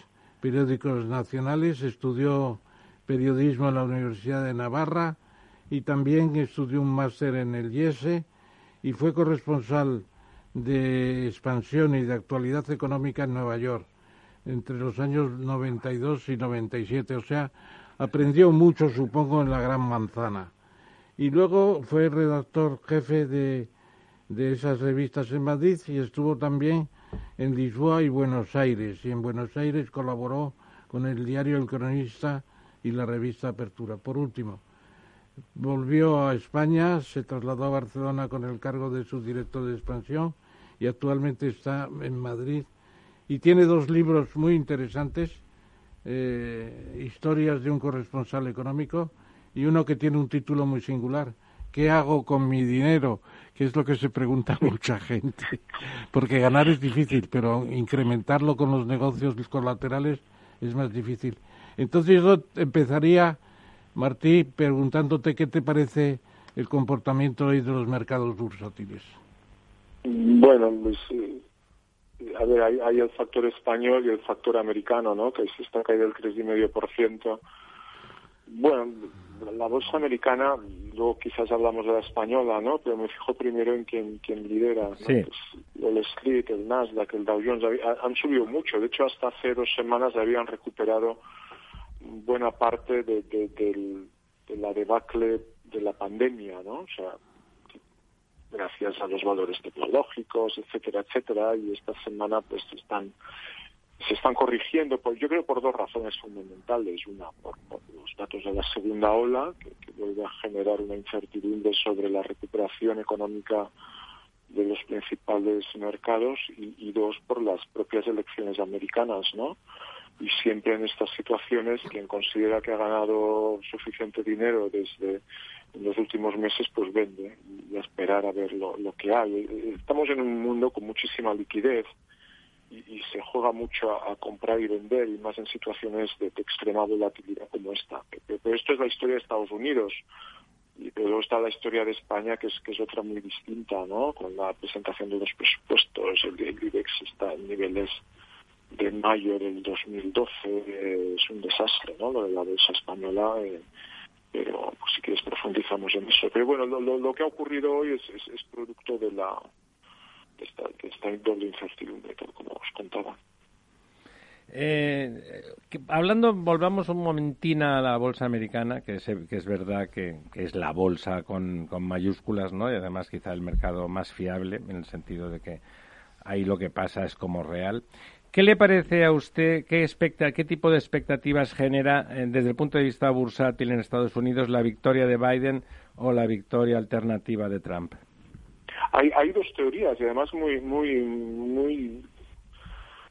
periódicos nacionales. Estudió periodismo en la Universidad de Navarra y también estudió un máster en el IESE y fue corresponsal de expansión y de actualidad económica en Nueva York entre los años 92 y 97. O sea, aprendió mucho, supongo, en la Gran Manzana. Y luego fue redactor jefe de, de esas revistas en Madrid y estuvo también en Lisboa y Buenos Aires. Y en Buenos Aires colaboró con el diario El Cronista y la revista Apertura. Por último, volvió a España, se trasladó a Barcelona con el cargo de subdirector de expansión y actualmente está en Madrid y tiene dos libros muy interesantes, eh, Historias de un corresponsal económico y uno que tiene un título muy singular, ¿Qué hago con mi dinero? Que es lo que se pregunta (laughs) mucha gente. Porque ganar es difícil, pero incrementarlo con los negocios colaterales es más difícil. Entonces yo empezaría, Martí, preguntándote qué te parece el comportamiento hoy de los mercados bursátiles. Bueno, pues eh, a ver, hay, hay, el factor español y el factor americano, ¿no? Que es esta caída del 3,5%. Bueno, la bolsa americana, luego quizás hablamos de la española, ¿no? Pero me fijo primero en quien, quien lidera. ¿no? Sí. Pues el Street, el Nasdaq, el Dow Jones han subido mucho. De hecho, hasta hace dos semanas habían recuperado buena parte de, de, de, de la debacle de la pandemia, ¿no? O sea, gracias a los valores tecnológicos, etcétera, etcétera, y esta semana pues están se están corrigiendo, por, yo creo por dos razones fundamentales. Una, por, los datos de la segunda ola, que, que, vuelve a generar una incertidumbre sobre la recuperación económica de los principales mercados, y, y dos, por las propias elecciones americanas, ¿no? Y siempre en estas situaciones, quien considera que ha ganado suficiente dinero desde en los últimos meses, pues vende y a esperar a ver lo, lo que hay. Estamos en un mundo con muchísima liquidez y, se juega mucho a, comprar y vender y más en situaciones de, de extrema volatilidad como esta. Pero, esto es la historia de Estados Unidos. Y luego está la historia de España, que es, que es otra muy distinta, ¿no? Con la presentación de los presupuestos, el, el IBEX está en niveles de mayo del 2012, eh, es un desastre, ¿no? Lo de la bolsa española. Eh, pero pues, si quieres profundizamos en eso. Pero bueno, lo, lo, lo que ha ocurrido hoy es, es, es producto de la esta, de esta doble incertidumbre, como os contaba. Eh, que, hablando, volvamos un momentín a la bolsa americana, que es, que es verdad que, que es la bolsa con, con, mayúsculas, ¿no? Y además quizá el mercado más fiable, en el sentido de que ahí lo que pasa es como real. ¿Qué le parece a usted, qué, expecta, qué tipo de expectativas genera eh, desde el punto de vista bursátil en Estados Unidos la victoria de Biden o la victoria alternativa de Trump? Hay, hay dos teorías y además muy muy muy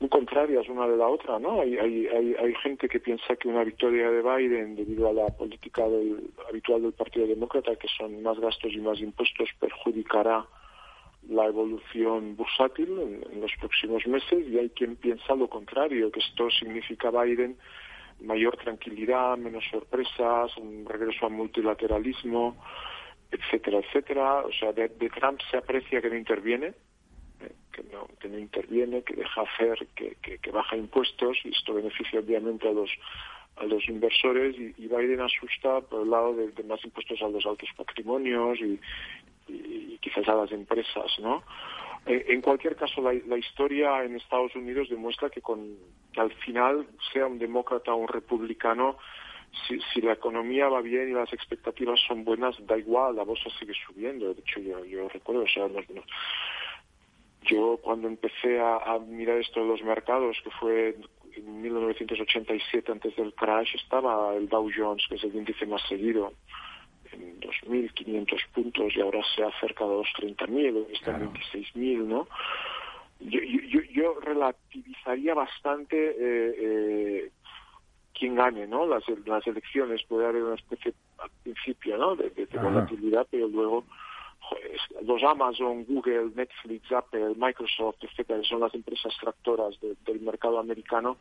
contrarias una de la otra, ¿no? Hay, hay, hay, hay gente que piensa que una victoria de Biden, debido a la política del, habitual del Partido Demócrata, que son más gastos y más impuestos, perjudicará la evolución bursátil en, en, los próximos meses y hay quien piensa lo contrario, que esto significa Biden mayor tranquilidad, menos sorpresas, un regreso al multilateralismo, etcétera, etcétera. O sea, de, de Trump se aprecia que no interviene, eh, que, no, que no interviene, que deja hacer, que, que, que baja impuestos y esto beneficia obviamente a los a los inversores y, Biden asusta por el lado de, más impuestos a los altos patrimonios y, y, y quizás a las empresas, ¿no? Eh, en cualquier caso, la, la, historia en Estados Unidos demuestra que, con, que al final, sea un demócrata o un republicano, si, si, la economía va bien y las expectativas son buenas, da igual, la bolsa sigue subiendo. De hecho, yo, yo recuerdo, o sea, no, no, yo cuando empecé a, a, mirar esto de los mercados, que fue en 1987, antes del crash, estaba el Dow Jones, que es el índice más seguido, en 2.500 puntos y ahora se ha acercado a los 30.000, está en 26.000, ¿no? Yo, yo, yo relativizaría bastante eh, eh, quién gane, ¿no? Las, las elecciones puede haber una especie al principio, ¿no? De, de, de volatilidad, pero luego joder, los Amazon, Google, Netflix, Apple, Microsoft, etcétera, son las empresas tractoras de, del mercado americano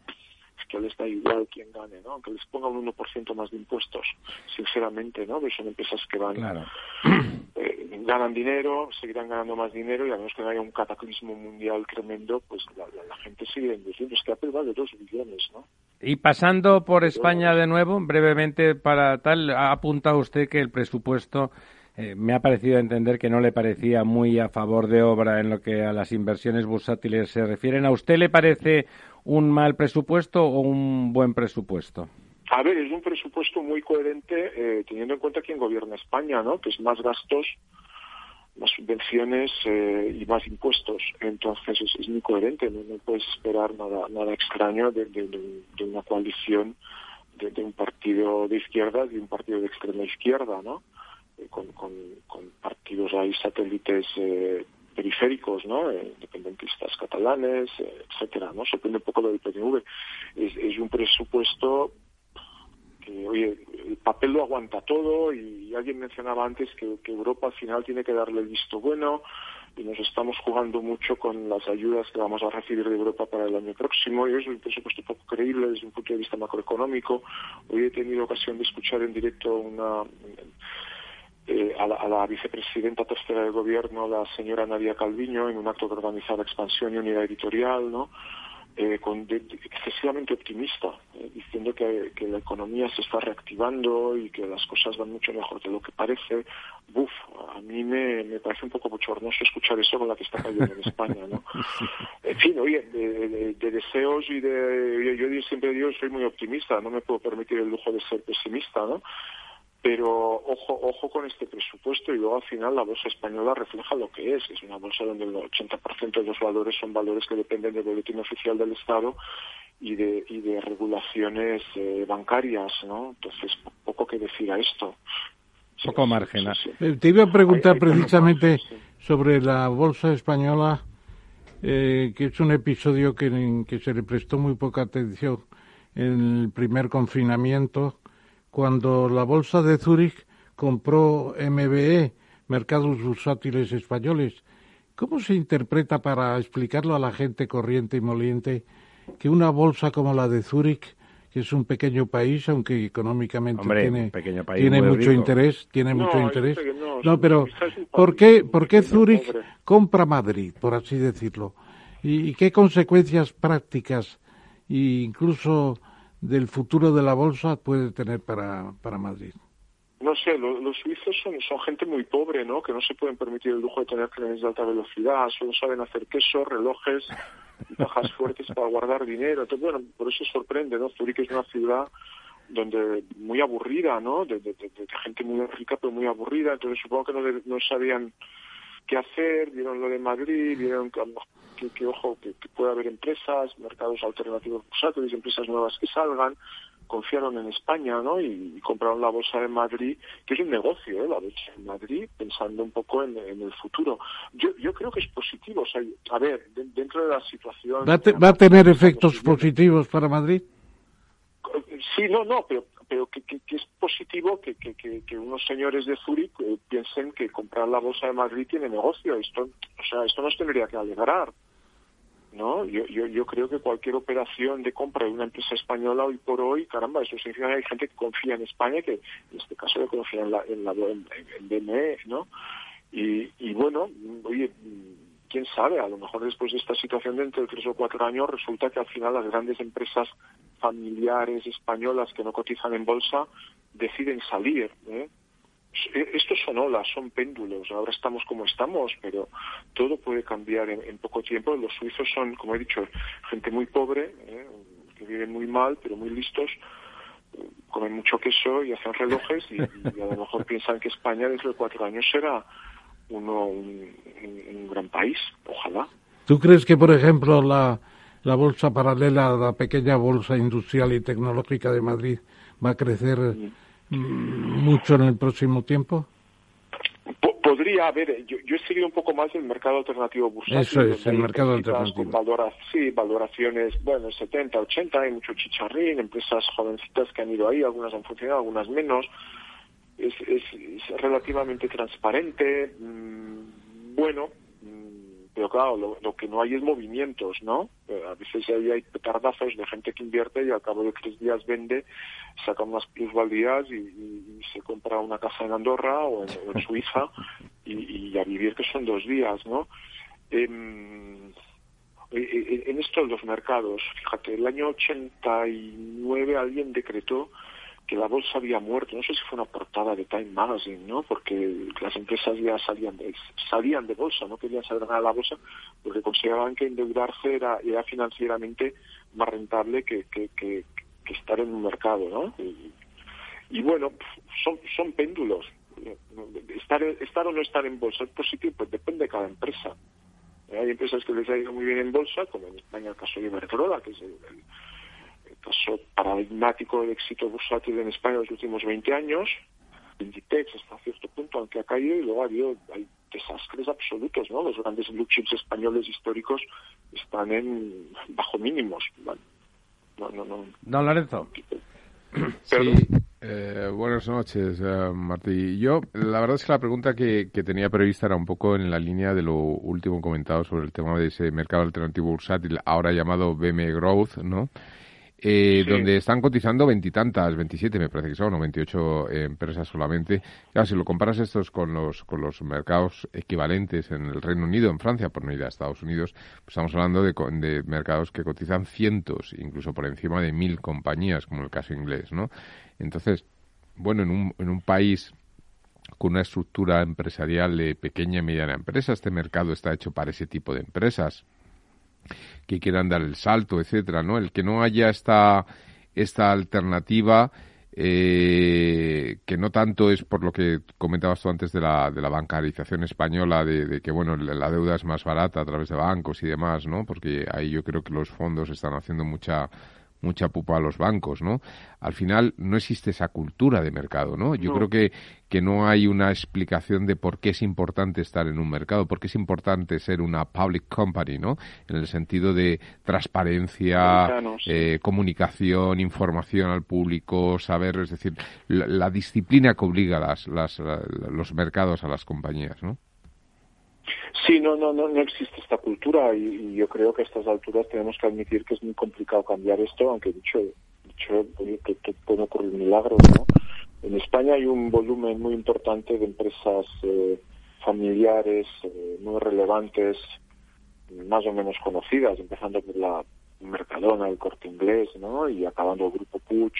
es que les da igual quién gane, ¿no? Aunque les ponga un 1% más de impuestos, sinceramente, ¿no? Porque son empresas que van, claro. eh, ganan dinero, seguirán ganando más dinero y a menos que no haya un cataclismo mundial tremendo, pues la, la, la gente sigue invirtiendo. Es que Apple vale 2 billones, ¿no? Y pasando por España de nuevo, brevemente para tal, ha apuntado usted que el presupuesto eh, me ha parecido entender que no le parecía muy a favor de obra en lo que a las inversiones bursátiles se refieren. ¿A usted le parece un mal presupuesto o un buen presupuesto? A ver, es un presupuesto muy coherente eh, teniendo en cuenta quién gobierna España, ¿no? Que es más gastos, más subvenciones eh, y más impuestos. Entonces es, es muy coherente, no, no, puedes esperar nada, nada extraño de, de, de una coalición de, de, un partido de izquierda y un partido de extrema izquierda, ¿no? Eh, con, con, partidos ahí satélites eh, periféricos, ¿no? Eh, independentistas catalanes, eh, etcétera, ¿no? Sorprende un poco lo del PNV. Es, es un presupuesto que, oye, el papel lo aguanta todo y alguien mencionaba antes que, que, Europa al final tiene que darle el visto bueno y nos estamos jugando mucho con las ayudas que vamos a recibir de Europa para el año próximo y es un presupuesto poco creíble desde un punto de vista macroeconómico. Hoy he tenido ocasión de escuchar en directo una eh, a, la, a, la, vicepresidenta tercera del gobierno, la señora Nadia Calviño, en un acto de organizar expansión y unidad editorial, ¿no? Eh, con de, excesivamente optimista, eh, diciendo que, que, la economía se está reactivando y que las cosas van mucho mejor de lo que parece. Buf, a mí me, me parece un poco bochornoso escuchar eso con la que está cayendo en (laughs) España, ¿no? En fin, oye, de, de deseos y de... Yo, yo siempre digo, soy muy optimista, no me puedo permitir el lujo de ser pesimista, ¿no? Pero ojo ojo con este presupuesto y luego al final la bolsa española refleja lo que es. Es una bolsa donde el 80% de los valores son valores que dependen del boletín oficial del Estado y de y de regulaciones eh, bancarias no entonces poco que decir a esto. Poco margen sí, sí. te iba a preguntar hay, hay precisamente sobre la bolsa española eh, que es un episodio que, que se le prestó muy poca atención en el primer confinamiento cuando la Bolsa de Zúrich compró MBE, Mercados Bursátiles Españoles. ¿Cómo se interpreta para explicarlo a la gente corriente y moliente que una bolsa como la de Zúrich, que es un pequeño país, aunque económicamente Hombre, tiene, país tiene mucho rico. interés, tiene no, mucho interés. No, no, pero ¿por qué, por qué Zúrich compra Madrid, por así decirlo? ¿Y, y qué consecuencias prácticas e incluso del futuro de la bolsa puede tener para, para Madrid? No sé, lo, los suizos son, son gente muy pobre, ¿no? Que no se pueden permitir el lujo de tener trenes de alta velocidad, solo saben hacer queso, relojes cajas (laughs) fuertes para guardar dinero. Entonces, bueno, por eso sorprende, ¿no? Zurich es una ciudad donde muy aburrida, ¿no? De, de, de, de gente muy rica pero muy aburrida. Entonces supongo que no, no sabían qué hacer, vieron lo de Madrid, vieron que, ojo, que, que, puede haber empresas, mercados alternativos bursátiles, empresas nuevas que salgan, confiaron en España, ¿no? Y, y, compraron la bolsa de Madrid, que es un negocio, ¿eh? La bolsa de Madrid, pensando un poco en, en el futuro. Yo, yo creo que es positivo, o sea, a ver, de, dentro de la situación... ¿Va te, ¿Va a tener efectos positivos para Madrid? Sí, no, no, pero pero que, que, que, es positivo que, que, que, unos señores de Zurich eh, piensen que comprar la bolsa de Madrid tiene negocio. Esto, o sea, esto nos tendría que alegrar. ¿No? Yo, yo, yo creo que cualquier operación de compra de una empresa española hoy por hoy, caramba, eso significa que hay gente que confía en España, que en este caso que confía en la, en la en, en BME, ¿no? Y, y bueno, oye, quién sabe, a lo mejor después de esta situación dentro de tres o cuatro años resulta que al final las grandes empresas familiares españolas que no cotizan en bolsa deciden salir. ¿eh? Estos son olas, son péndulos. Ahora estamos como estamos, pero todo puede cambiar en, en poco tiempo. Los suizos son, como he dicho, gente muy pobre, ¿eh? que viven muy mal, pero muy listos comen mucho queso y hacen relojes y, y a lo mejor piensan que España dentro de cuatro años será uno un, un, un, gran país, ojalá. ¿Tú crees que, por ejemplo, la, la bolsa paralela la pequeña bolsa industrial y tecnológica de Madrid va a crecer mm. Mucho en el próximo tiempo? Podría haber, yo, yo, he seguido un poco más el mercado alternativo bursátil. Eso es, el mercado alternativo. Valora, sí, valoraciones, bueno, 70, 80, hay mucho chicharrín, empresas jovencitas que han ido ahí, algunas han funcionado, algunas menos es, es, es relativamente transparente, mmm, bueno, pero claro, lo, lo, que no hay es movimientos, ¿no? Eh, a veces ahí hay petardazos de gente que invierte y al cabo de tres días vende, saca unas plusvalías y, y, y se compra una casa en Andorra o en, o en (laughs) Suiza y, y, a vivir que son dos días, ¿no? Eh, en esto de los mercados, fíjate, el año 89 alguien decretó que la bolsa había muerto. No sé si fue una portada de Time Magazine, ¿no? Porque las empresas ya salían de, salían de bolsa, no querían saber nada de la bolsa porque consideraban que endeudarse era, era financieramente más rentable que, que, que, estar en un mercado, ¿no? Y, bueno, son, son péndulos. Estar, estar o no estar en bolsa es positivo, pues depende de cada empresa. Hay empresas que les ha ido muy bien en bolsa, como en España el caso de Iberdrola, que es el caso paradigmático de éxito bursátil en España en los últimos 20 años, Inditex hasta cierto punto, aunque ha caído, y luego ha habido hay desastres absolutos, ¿no? Los grandes blue chips españoles históricos están en bajo mínimos. Bueno, no, no, no. Don Lorenzo. Sí, eh, buenas noches, eh, Martí. Yo, la verdad es que la pregunta que, que, tenía prevista era un poco en la línea de lo último comentado sobre el tema de ese mercado alternativo bursátil, ahora llamado BM Growth, ¿no? Eh, donde están cotizando veintitantas, veintisiete me parece que son, o veintiocho empresas solamente. Claro, si lo comparas estos con los, con los mercados equivalentes en el Reino Unido, en Francia, por no ir a Estados Unidos, pues estamos hablando de, de mercados que cotizan cientos, incluso por encima de mil compañías, como el caso inglés, ¿no? Entonces, bueno, en un, en un país con una estructura empresarial de pequeña y mediana empresa, este mercado está hecho para ese tipo de empresas que quieran dar el salto, etcétera, ¿no? El que no haya esta, esta alternativa eh, que no tanto es por lo que comentabas tú antes de la, de la bancarización española, de, de, que bueno la deuda es más barata a través de bancos y demás, ¿no? Porque ahí yo creo que los fondos están haciendo mucha mucha pupa a los bancos, ¿no? Al final no existe esa cultura de mercado, ¿no? Yo creo que, que no hay una explicación de por qué es importante estar en un mercado, por qué es importante ser una public company, ¿no? En el sentido de transparencia, eh, comunicación, información al público, saber, es decir, la, disciplina que obliga las, las, los mercados a las compañías, ¿no? Sí, no, no, no, no existe esta cultura y, yo creo que a estas alturas tenemos que admitir que es muy complicado cambiar esto, aunque dicho, dicho que, que pueden ocurrir milagros, ¿no? En España hay un volumen muy importante de empresas eh, familiares eh, muy relevantes, más o menos conocidas, empezando por la Mercadona, el Corte Inglés, ¿no? Y acabando el Grupo Puch,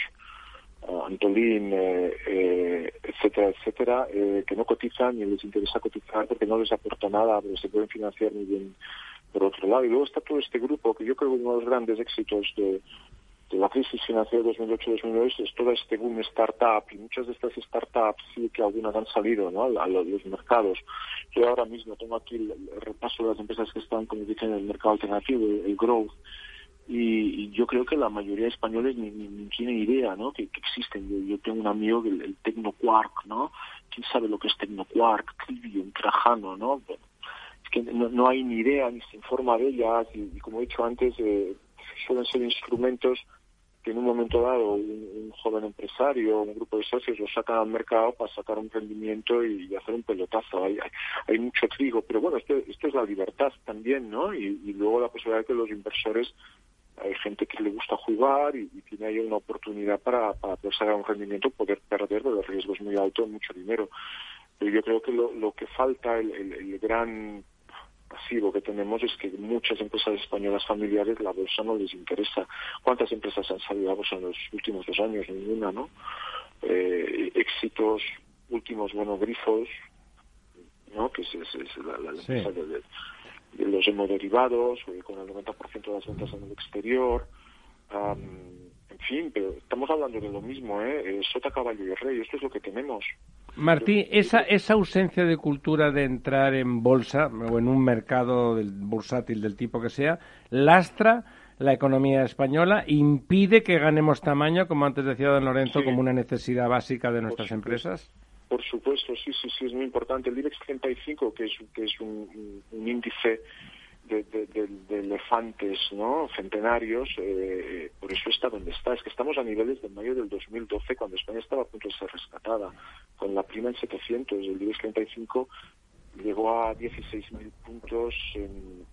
Antolín, eh, eh, etcétera, etcétera, eh, que no cotizan y les interesa cotizar porque no les aporta nada, pero se pueden financiar muy bien por otro lado. Y luego está todo este grupo que yo creo que uno de los grandes éxitos de, la crisis financiera 2008-2009 es todo este boom startup y muchas de estas startups sí que algunas han salido ¿no? a los, mercados. Yo ahora mismo tengo aquí el, repaso de las empresas que están, como dicen, en el mercado alternativo, el growth, y, yo creo que la mayoría de españoles ni, ni, tienen idea ¿no? que, existen. Yo, tengo un amigo, el, el Tecnoquark, ¿no? ¿Quién sabe lo que es Tecnoquark? Trivium, Trajano, ¿no? Es que no, no, hay ni idea, ni se informa de ellas y, como he dicho antes, eh, suelen ser instrumentos que en un momento dado un, joven empresario, un grupo de socios lo sacan al mercado para sacar un rendimiento y, hacer un pelotazo. Hay, hay, mucho trigo, pero bueno, esto, esto es la libertad también, ¿no? Y, y luego la posibilidad de que los inversores hay gente que le gusta jugar y, tiene ahí una oportunidad para, para poder sacar un rendimiento, poder perder, pero el riesgo es muy alto, mucho dinero. Pero yo creo que lo, lo que falta, el, el, gran pasivo que tenemos es que muchas empresas españolas familiares la bolsa no les interesa. ¿Cuántas empresas han salido a bolsa en los últimos dos años? Ninguna, ¿no? Eh, éxitos, últimos, bueno, grifos, ¿no? Que es, es, la, la, empresa de, los hemoderivados, con el 90% de las ventas en el exterior. en fin, pero estamos hablando de lo mismo, ¿eh? Sota, caballo y rey, esto es lo que tenemos. Martín, esa, esa ausencia de cultura de entrar en bolsa o en un mercado del, bursátil del tipo que sea, lastra la economía española, impide que ganemos tamaño, como antes decía don Lorenzo, como una necesidad básica de nuestras empresas. Por supuesto, sí, sí, sí, es muy importante. El IBEX 35, que es, que es un, índice de, elefantes ¿no? centenarios, eh, por eso está donde está. Es que estamos a niveles de mayo del 2012, cuando España estaba a punto de ser rescatada, con la prima en 700. El IBEX 35 llegó a 16.000 puntos en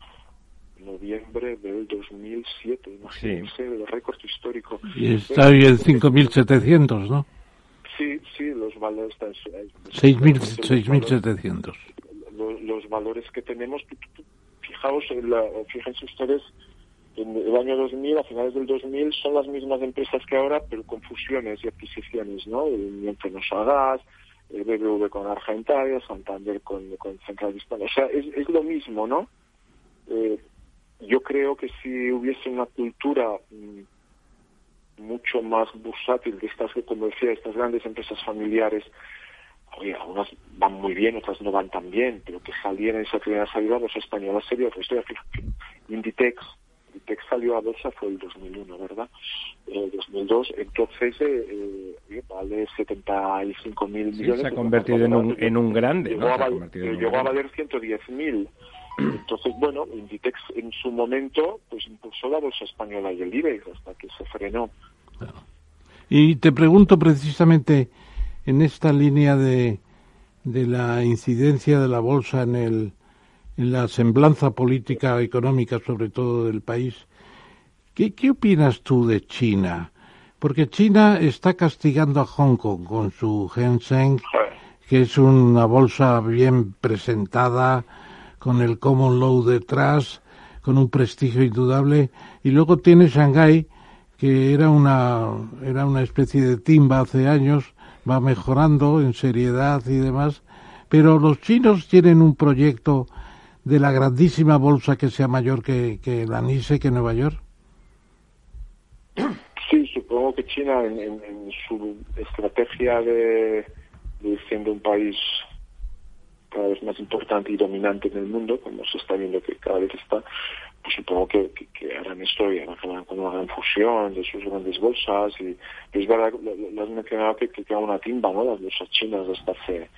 noviembre del 2007. Imagínense el récord histórico. Y está hoy en 5.700, ¿no? Sí, sí, los valores están... 6.700. Los, los valores que tenemos, fijaos, en la, fíjense ustedes, en el año 2000, a finales del 2000, son las mismas empresas que ahora, pero con fusiones y adquisiciones, ¿no? El a Gas, el BBV con Argentaria, Santander con, con Central Hispana. O sea, es, es lo mismo, ¿no? Eh, yo creo que si hubiese una cultura mm, mucho más bursátil de estas, como decía, estas grandes empresas familiares. Oye, algunas van muy bien, otras no van tan bien, pero que salieran esa primera salida, los españoles sería otra historia. Inditex, Inditex salió a bolsa fue el 2001, ¿verdad? El 2002, entonces eh, eh, vale 75 mil millones. se ha convertido en un, en un grande, a, llegó a valer 110 mil. Entonces, bueno, Inditex en su momento pues impulsó la bolsa española y el IBEX hasta que se frenó. Y te pregunto precisamente en esta línea de, de la incidencia de la bolsa en, el, en la semblanza política económica, sobre todo del país, ¿Qué, ¿Qué opinas tú de China? Porque China está castigando a Hong Kong con su Hang Seng, que es una bolsa bien presentada, con el Common Law detrás, con un prestigio indudable, y luego tiene Shanghái, que era una, era una especie de timba hace años, va mejorando en seriedad y demás, pero los chinos tienen un proyecto de la grandísima bolsa que sea mayor que, que la NISE, que Nueva York. Sí, supongo que China en, en, su estrategia de siendo un país cada vez más importante y dominante en el mundo, como se está viendo que cada vez está, pues supongo que, harán esto y harán una gran fusión de sus grandes bolsas. Y, es verdad, lo, has mencionado que, que queda una timba, ¿no? Las bolsas chinas hasta hace.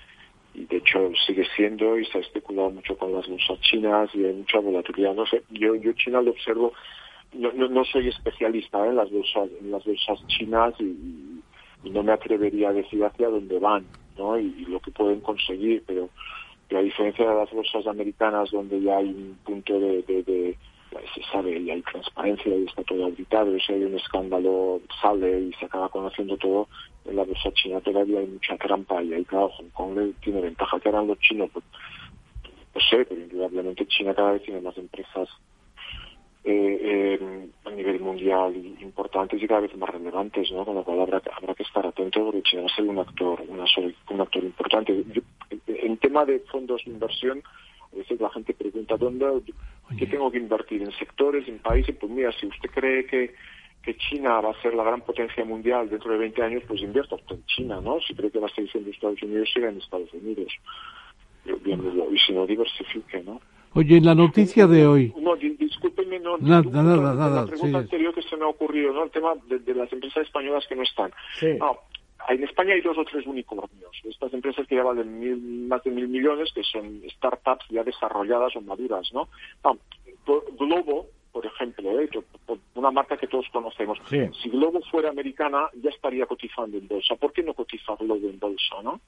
Y de hecho sigue siendo y se ha especulado mucho con las bolsas chinas y hay mucha volatilidad. No sé, yo, yo China lo observo, no, no, no soy especialista ¿eh? en las bolsas, en las bolsas chinas y, no me atrevería a decir hacia dónde van, ¿no? Y lo que pueden conseguir, pero pero a diferencia de las bolsas americanas donde ya hay un punto de, de, de se sabe y hay transparencia y está todo auditado, y si hay un escándalo sale y se acaba conociendo todo, en la bolsa china todavía hay mucha trampa y ahí claro Hong Kong tiene ventaja. Que harán los chinos, pues, no sé, pero indudablemente China cada vez tiene más empresas eh, eh, a nivel mundial importantes y cada vez más relevantes, ¿no? Con lo cual habrá, habrá que estar atento porque China va a ser un actor, una, un actor importante. Yo, en tema de fondos de inversión, a veces la gente pregunta, ¿dónde, qué tengo que invertir? ¿En sectores, en países? Pues mira, si usted cree que, que China va a ser la gran potencia mundial dentro de 20 años, pues invierta usted en China, ¿no? Si cree que va a seguir siendo Estados Unidos, siga en Estados Unidos. Y si no, diversifique, ¿no? Oye, en la noticia de hoy. No, discúlpenme, no. Nada, nada, nada. La pregunta sí. anterior que se me ha ocurrido, ¿no? El tema de, de las empresas españolas que no están. Sí. No, en España hay dos o tres unicornios. Estas empresas que ya valen mil, más de mil millones, que son startups ya desarrolladas o maduras, ¿no? no Globo, por ejemplo, ¿eh? una marca que todos conocemos. Sí. Si Globo fuera americana, ya estaría cotizando en bolsa. ¿Por qué no cotiza Globo en bolsa, no?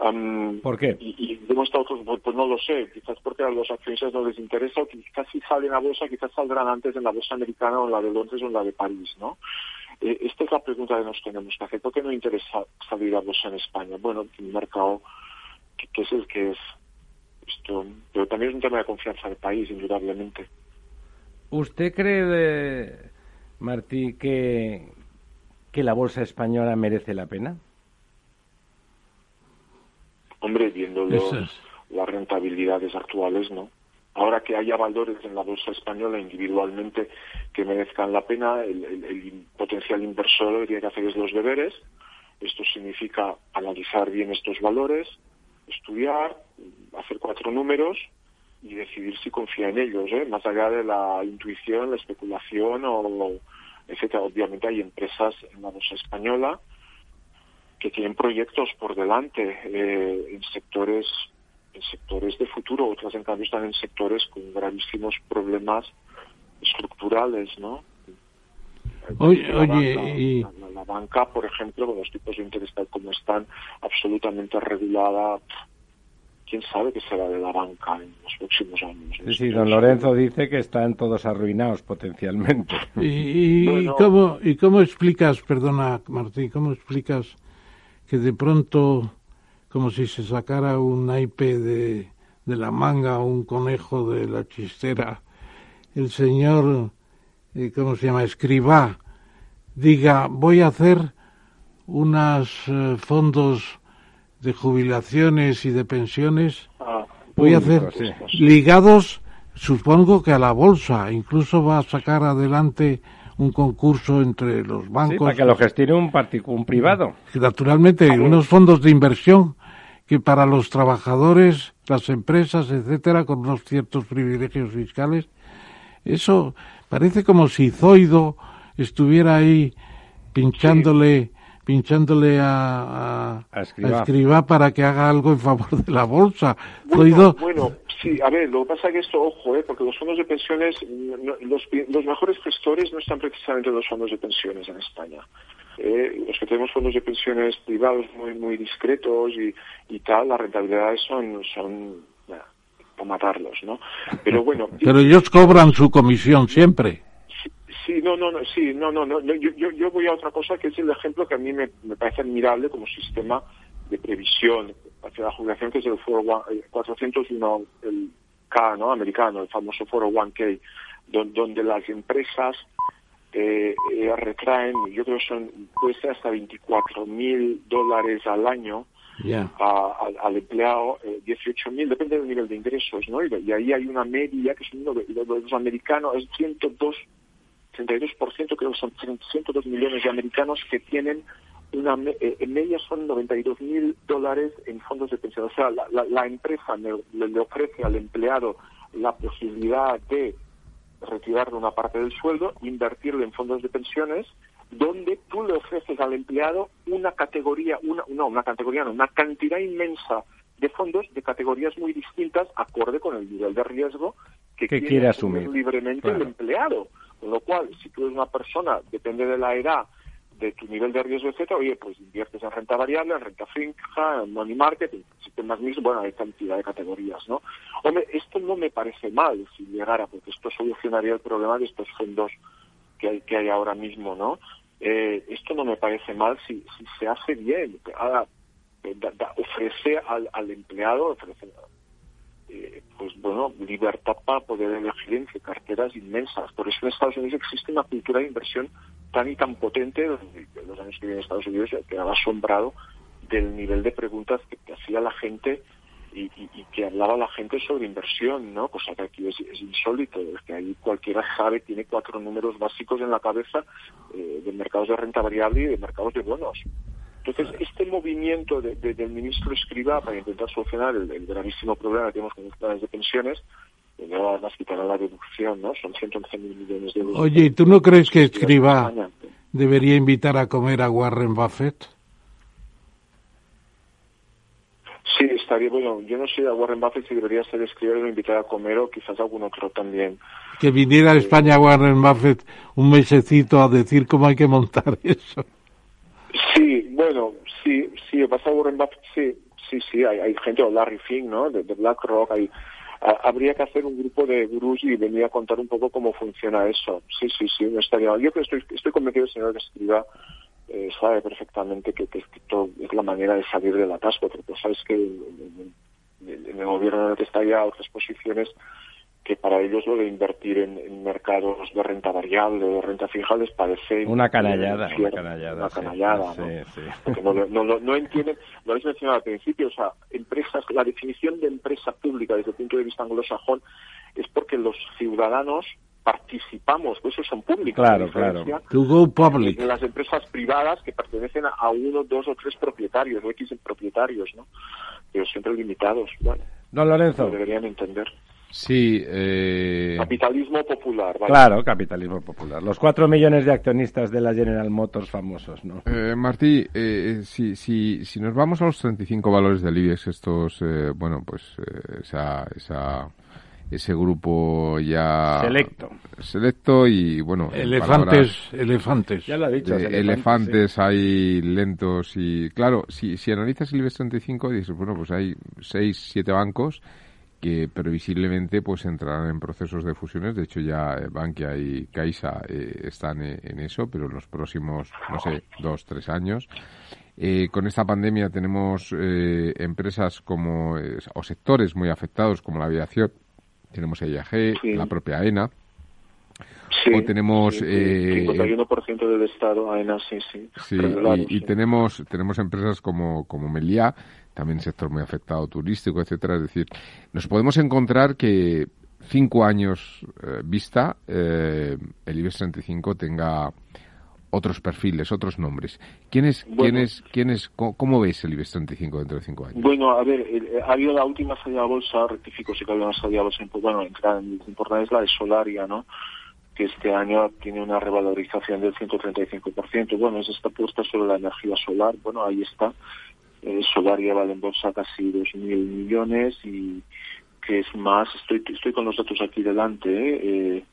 Um, ¿Por qué? Y, y demuestra otros, pues, pues, no lo sé, quizás porque a los accionistas no les interesa, o quizás si salen a bolsa, quizás saldrán antes en la bolsa americana o en la de Londres o en la de París, ¿no? Eh, esta es la pregunta que nos tenemos que hacer. ¿Por qué no interesa salir a bolsa en España? Bueno, un mercado que, que es el que es. Esto, pero también es un tema de confianza del país, indudablemente. ¿Usted cree, de, Martí, que, que la bolsa española merece la pena? Hombre, viendo los, las rentabilidades actuales, ¿no? Ahora que haya valores en la bolsa española individualmente que merezcan la pena, el, el, el potencial inversor debería que hacer los deberes. Esto significa analizar bien estos valores, estudiar, hacer cuatro números y decidir si confía en ellos, ¿eh? más allá de la intuición, la especulación o etcétera. Obviamente hay empresas en la bolsa española que tienen proyectos por delante eh, en sectores en sectores de futuro, otras en cambio están en sectores con gravísimos problemas estructurales, ¿no? Oye, la, oye banca, y... la, la, la, banca, por ejemplo, con los tipos de interés tal como están, absolutamente regulada. ¿Quién sabe qué será de la banca en los próximos años? Sí, sí, don Lorenzo dice que están todos arruinados potencialmente. ¿Y, y, bueno, cómo, ¿Y cómo explicas, perdona Martín, cómo explicas que de pronto como si se sacara un naipe de, de la manga o un conejo de la chistera, el señor, eh, ¿cómo se llama?, escribá, diga, voy a hacer unos eh, fondos de jubilaciones y de pensiones, ah, voy a hacer sí. ligados, supongo que a la bolsa, incluso va a sacar adelante un concurso entre los bancos. Sí, para que lo gestione un, un privado. Naturalmente, unos fondos de inversión que para los trabajadores, las empresas, etcétera, con unos ciertos privilegios fiscales, eso parece como si Zoido estuviera ahí pinchándole. Pinchándole a, a, a, escriba. a, escriba. para que haga algo en favor de la bolsa. Bueno, bueno, sí, a ver, lo que pasa es que esto, ojo, eh, porque los fondos de pensiones, los, los mejores gestores no están precisamente en los fondos de pensiones en España. Eh, los que tenemos fondos de pensiones privados muy muy discretos y, y tal, las rentabilidades son, son bueno, para matarlos, ¿no? Pero bueno. Pero ellos cobran su comisión siempre. Sí, no, no, no, sí, no, no, no. Yo, yo, yo voy a otra cosa que es el ejemplo que a mí me, me parece admirable como sistema de previsión hacia la jubilación, que es el 401, eh, el K, ¿no? Americano, el famoso 401K, donde, las empresas eh, eh, retraen, yo creo que son, puede ser hasta 24 mil dólares al año al empleado, eh, 18 mil, depende del nivel de ingresos, ¿no? Y, ahí hay una media que son los americanos, es 102 32%, creo que son 102 millones de americanos que tienen una eh, en media son 92 mil dólares en fondos de pensión. O sea, la, empresa le, ofrece al empleado la posibilidad de retirarle una parte del sueldo, invertirlo en fondos de pensiones, donde tú le ofreces al empleado una categoría, una, no, una categoría, no, una cantidad inmensa de fondos de categorías muy distintas, acorde con el nivel de riesgo que, quiere, asumir libremente el empleado. Con lo cual, si tú eres una persona, depende de la edad, de tu nivel de riesgo, etcétera, oye, pues inviertes en renta variable, en renta fija, en money market, en sistemas mixtos, bueno, hay cantidad de categorías, ¿no? Hombre, esto no me parece mal si llegara, porque esto solucionaría el problema de estos fondos que hay, que hay ahora mismo, ¿no? Eh, esto no me parece mal si, si se hace bien. Ahora, eh, ofrece al, al empleado, ofrece, eh, pues bueno, libertad para poder elegir entre carteras inmensas. Por eso en Estados Unidos existe una cultura de inversión tan y tan potente, en los años que viví en Estados Unidos quedaba asombrado del nivel de preguntas que, hacía la gente y, que hablaba la gente sobre inversión, ¿no? Cosa que aquí es, insólito, es que ahí cualquiera sabe, tiene cuatro números básicos en la cabeza eh, de mercados de renta variable y de mercados de bonos. Entonces, este movimiento del ministro Escriba para intentar solucionar el, gravísimo problema que tenemos con los planes de pensiones, además quitará la deducción, ¿no? Son 111 mil millones de euros. Oye, ¿y tú no crees que Escriba debería invitar a comer a Warren Buffett? Sí, estaría bueno. Yo no sé a Warren Buffett si debería ser escribir o invitar a comer o quizás algún otro también. Que viniera a España Warren Buffett un mesecito a decir cómo hay que montar (laughs) eso. Sí, bueno, sí, sí, pasa Warren Buffett, sí, sí, sí, hay, gente, o Larry Fink, ¿no? De, BlackRock, hay, habría que hacer un grupo de gurús y venir a contar un poco cómo funciona eso. Sí, sí, sí, no estaría Yo creo estoy, estoy convencido señor que escriba eh, sabe perfectamente que, que, es la manera de salir del atasco, porque sabes que en, el gobierno en el que está ya otras posiciones que para ellos lo de invertir en, mercados de renta variable o de renta fija les parece una canallada, una canallada, una canallada ¿no? Sí, no, no, no, entienden, lo habéis mencionado al principio, o sea, empresas, la definición de empresa pública desde el punto de vista anglosajón es porque los ciudadanos participamos, pues eso son públicos. Claro, claro. To go public. En las empresas privadas que pertenecen a uno, dos o tres propietarios, o X propietarios, ¿no? Pero siempre limitados. Bueno, no, Lorenzo. Lo deberían entender. Sí. Eh... Capitalismo popular. Claro, capitalismo popular. Los cuatro millones de accionistas de la General Motors famosos, ¿no? Eh, Martí, eh, si, si, si nos vamos a los 35 valores del IBEX, estos, eh, bueno, pues eh, esa, esa, ese grupo ya... Selecto. Selecto y, bueno... Elefantes, elefantes. Ya lo ha dicho. elefantes, hay lentos y... Claro, si, si analizas el IBEX 35 dices, bueno, pues hay seis, siete bancos que previsiblemente pues entrarán en procesos de fusiones. De hecho, ya eh, Bankia y Caixa eh, están eh, en eso, pero en los próximos, no sé, dos, tres años. con esta pandemia tenemos empresas como, o sectores muy afectados como la aviación. Tenemos IAG, la propia AENA. Sí, tenemos... Sí, 51% del Estado, AENA, sí, sí. y, tenemos, tenemos empresas como, como Meliá, también sector muy afectado turístico, etcétera. Es decir, nos podemos encontrar que cinco años eh, vista eh, el IBEX 35 tenga otros perfiles, otros nombres. ¿Quién es, quién es, quién es, cómo, ves el IBEX 35 dentro de cinco años? Bueno, a ver, eh, ha habido la última salida a bolsa, rectifico si que había una salida a bolsa, bueno, importante es la de Solaria, ¿no? que este año tiene una revalorización del 135%. Bueno, es esta puesta sobre la energía solar. Bueno, ahí está eh, Solaria vale en bolsa casi dos mil millones y que es más, estoy, estoy con los datos aquí delante, ¿eh?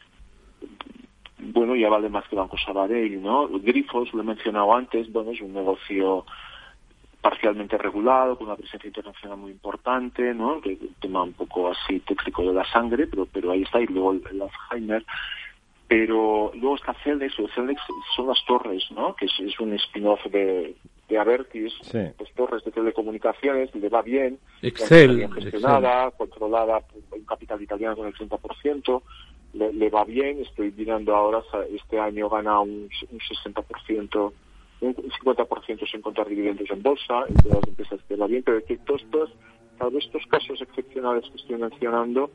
bueno, ya vale más que Banco Sabadell, ¿no? Grifos, lo he mencionado antes, bueno, es un negocio parcialmente regulado, con una presencia internacional muy importante, ¿no? Que tema un poco así técnico de la sangre, pero, pero ahí está, y luego el Alzheimer, pero luego está Celdex, o Celdex son las torres, ¿no? Que es, un spin-off de, de Avertis, pues torres de telecomunicaciones, le va bien, Excel, bien gestionada, controlada, un capital italiano con el 30%, le, le, va bien, estoy mirando ahora, este año gana un, un 60%, un 50% sin contar dividendos en bolsa, y todas las empresas le va bien, pero que todos estos, estos casos excepcionales que estoy mencionando,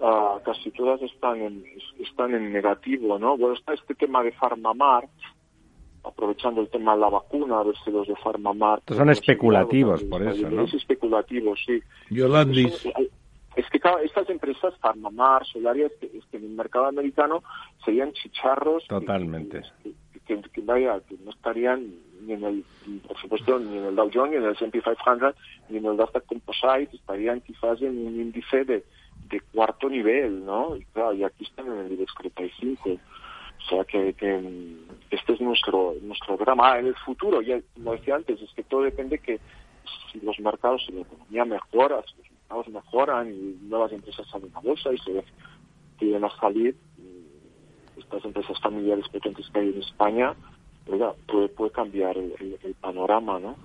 uh, casi todas están en, están en negativo, ¿no? Bueno, está este tema de PharmaMar, aprovechando el tema de la vacuna, a ver si los de PharmaMar... son especulativos, por eso, ¿no? Es especulativo, sí. Yolandis. Es que estas empresas, PharmaMar, Solaria, es que, en el mercado americano serían chicharros... Totalmente. Que, vaya, que no estarían ni en el, por supuesto, ni en el Dow Jones, ni en el S&P 500, ni en el Nasdaq Composite, estarían quizás en un índice de de cuarto nivel, ¿no? Y claro, y aquí están en el IBEX 35. O sea que, este es nuestro nuestro drama. Ah, en el futuro, ya como decía antes, es que todo depende que si los mercados, si la economía mejora, si los mercados mejoran y nuevas empresas salen a bolsa y se tienen a salir, estas empresas familiares potentes que hay en España, oiga, puede, puede cambiar el, panorama, ¿no?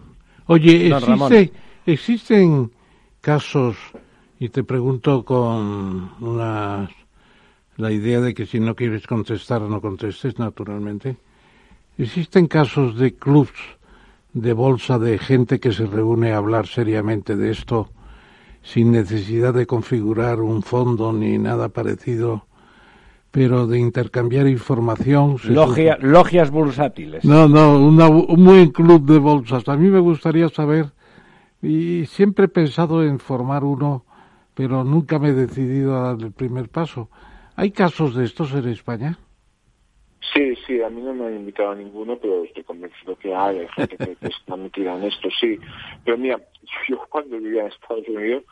Oye, existe, existen casos y te pregunto con una, la idea de que si no quieres contestar, no contestes, naturalmente. ¿Existen casos de clubs de bolsa de gente que se reúne a hablar seriamente de esto sin necesidad de configurar un fondo ni nada parecido, pero de intercambiar información? logias bursátiles. No, no, un buen club de bolsas. A mí me gustaría saber, y siempre he pensado en formar uno pero nunca me he decidido a dar el primer paso. ¿Hay casos de estos en España? Sí, sí, a mí no me han invitado a ninguno, pero estoy convencido que hay, gente que, está metida en esto, sí. Pero mira, (laughs) yo cuando vivía en Estados Unidos,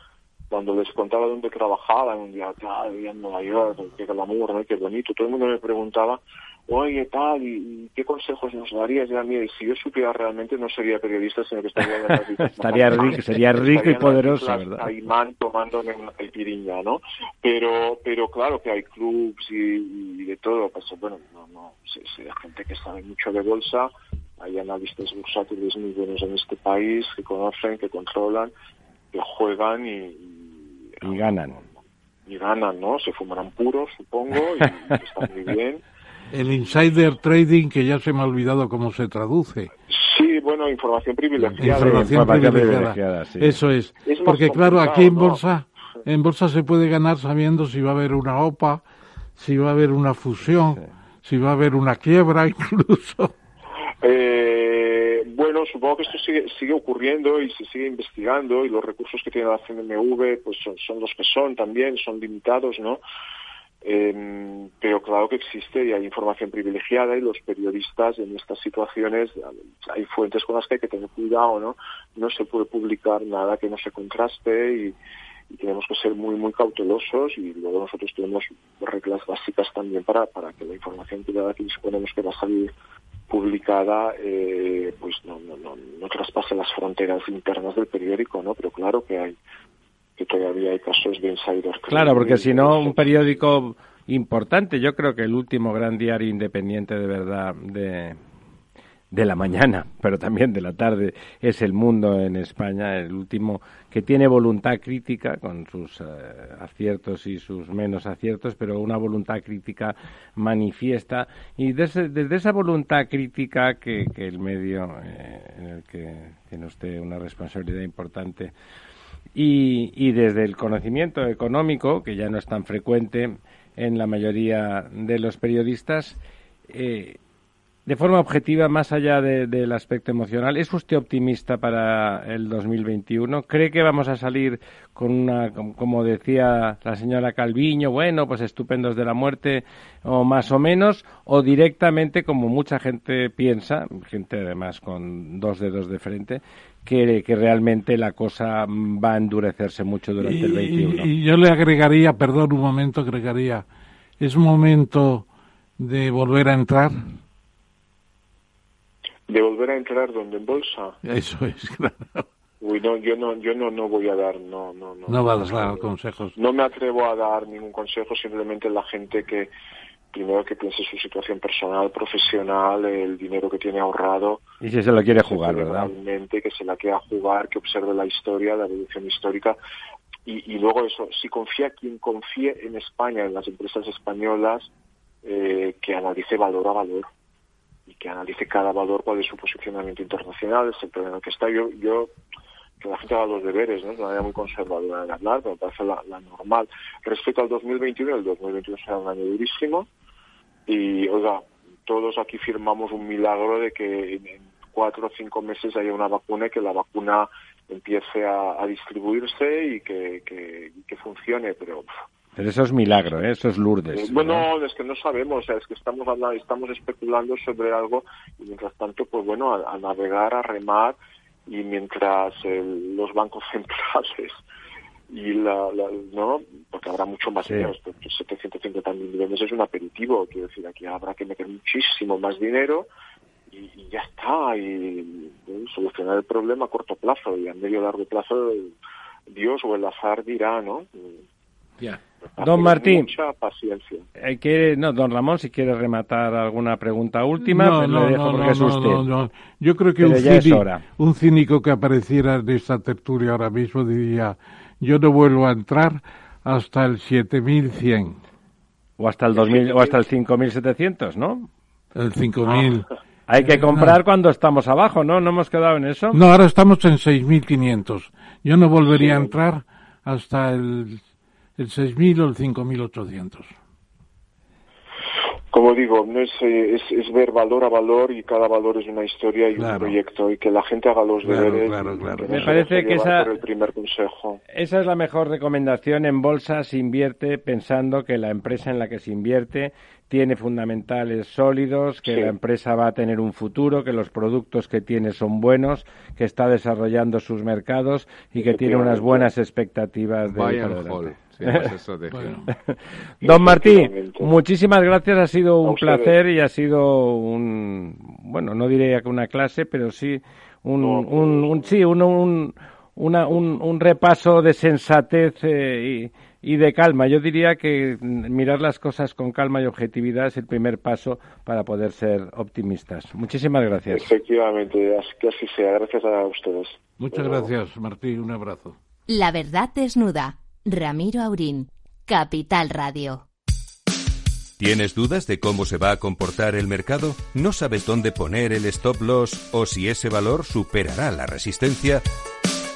cuando les contaba dónde trabajaba, un día, claro, vivía en Nueva York, qué glamour, ¿no? qué bonito, todo el mundo me preguntaba oye, tal, y, qué consejos nos darías? Ya, mira, y si yo supiera realmente no sería periodista, sino que estaría en la (laughs) estaría rico, Sería rico y poderoso, ¿verdad? man tomando una caipirinha, ¿no? Pero, pero claro que hay clubs y, de todo, pues bueno, no, no, sí, hay gente que sabe mucho de bolsa, hay analistas bursátiles muy buenos en este país, que conocen, que controlan, que juegan y... Y, ganan. Y ganan, ¿no? Se fumarán puros, supongo, y están muy bien el insider trading, que ya se me ha olvidado cómo se traduce. Sí, bueno, información privilegiada. Información, privilegiada, Eso es. Porque claro, aquí en bolsa, en bolsa se puede ganar sabiendo si va a haber una OPA, si va a haber una fusión, si va a haber una quiebra (laughs) incluso. Eh, bueno, supongo que esto sigue, sigue ocurriendo y se sigue investigando y los recursos que tiene la CNMV pues son, son los que son también, son limitados, ¿no? Eh, pero claro que existe y hay información privilegiada y los periodistas en estas situaciones hay fuentes con las que hay que tener cuidado, ¿no? No se puede publicar nada que no se contraste y, tenemos que ser muy muy cautelosos y luego nosotros tenemos reglas básicas también para, para que la información privada que disponemos que va a salir publicada eh, pues no, no, no, no traspase las fronteras internas del periódico, ¿no? Pero claro que hay que todavía hay casos de. Claro, porque si no, un periódico importante, yo creo que el último gran diario independiente de verdad de, de la mañana, (laughs) pero también de la tarde, es El Mundo en España, el último que tiene voluntad crítica, con sus eh, aciertos y sus menos aciertos, pero una voluntad crítica manifiesta. Y desde, esa voluntad crítica que, que el medio eh, en el que tiene usted una responsabilidad importante, y, y desde el conocimiento económico, que ya no es tan frecuente en la mayoría de los periodistas, eh, de forma objetiva, más allá del aspecto emocional, ¿es usted optimista para el 2021? ¿Cree que vamos a salir con una, como decía la señora Calviño, bueno, pues estupendos de la muerte, o más o menos, o directamente, como mucha gente piensa, gente además con dos dedos de frente, que, que realmente la cosa va a endurecerse mucho durante el 21? Y yo le agregaría, perdón un momento, agregaría, ¿es momento de volver a entrar? de volver a entrar donde en bolsa. Eso es, (laughs) claro. Uy, no, yo no, yo no, no voy a dar, no, no, no. No vas a dar consejos. No me atrevo a dar ningún consejo, simplemente la gente que, primero que piense su situación personal, profesional, el dinero que tiene ahorrado. Y si se lo quiere jugar, ¿verdad? Realmente, que se la quiera jugar, que observe la historia, la evolución histórica. Y, y luego eso, si confía quien confíe en España, en las empresas españolas, eh, que analice valor a valor y que analice cada valor cuál es su posicionamiento internacional, el sector en el que está. Yo, yo que la gente haga los deberes, ¿no? Es una manera muy conservadora de hablar, pero parece la, la, normal. Respecto al 2021, el 2021 será un año durísimo y, oiga, todos aquí firmamos un milagro de que en cuatro o cinco meses haya una vacuna y que la vacuna empiece a, a distribuirse y que, que, que funcione, pero... Pero eso es milagro, ¿eh? eso es Lourdes. Eh, bueno, es que no sabemos, o sea, es que estamos hablando, estamos especulando sobre algo y mientras tanto, pues bueno, a, a navegar, a remar y mientras el, los bancos (laughs) centrales y la, la, no porque habrá mucho más Sí. dinero 750 mil millones es un aperitivo quiero decir aquí habrá que meter muchísimo más dinero y, y ya está y solucionar el problema a corto plazo y a medio largo plazo Dios o el azar dirá no Ya. Don Martín. mucha paciencia Eh, quiere- no, don Ramón, si quiere rematar alguna pregunta última, no, pues no, le dejo no, porque no, es usted. no, no. Yo creo que un, ya es cínico, hora. un cínico que apareciera en esta tertulia ahora mismo diría, yo no vuelvo a entrar hasta el 7100, O hasta el 2000, o hasta el 5700, ¿no? el 5000. Hay que comprar No. cuando estamos abajo, ¿no? ¿No hemos quedado en eso? No, ahora estamos en 6500. Yo no volvería a entrar hasta el, el 6000 o el 5800. como digo no es, eh, es es ver valor a valor y cada valor es una historia y Claro. un proyecto y que la gente haga los Claro, deberes claro, Me parece que esa- por el primer consejo Esa es la mejor recomendación. En bolsa se invierte pensando que la empresa en la que se invierte tiene fundamentales sólidos, que Sí. la empresa va a tener un futuro, que los productos que tiene son buenos, que está desarrollando sus mercados y que tiene unas buenas expectativas de. Sí, estrategia. (laughs) Bueno, Don Martí, Efectivamente. muchísimas gracias, ha sido un placer y ha sido un, bueno, no diría que una clase, pero sí un, No, un, un- sí, un, un, una- un, un repaso de sensatez eh, y, y de calma. Yo diría que mirar las cosas con calma y objetividad es el primer paso para poder ser optimistas. Muchísimas gracias. Efectivamente, así que así sea. Gracias a ustedes. muchas gracias, Martí. Un abrazo. La verdad desnuda. Ramiro Aurín. Capital Radio. ¿Tienes dudas de cómo se va a comportar el mercado? ¿No sabes dónde poner el stop loss o si ese valor superará la resistencia?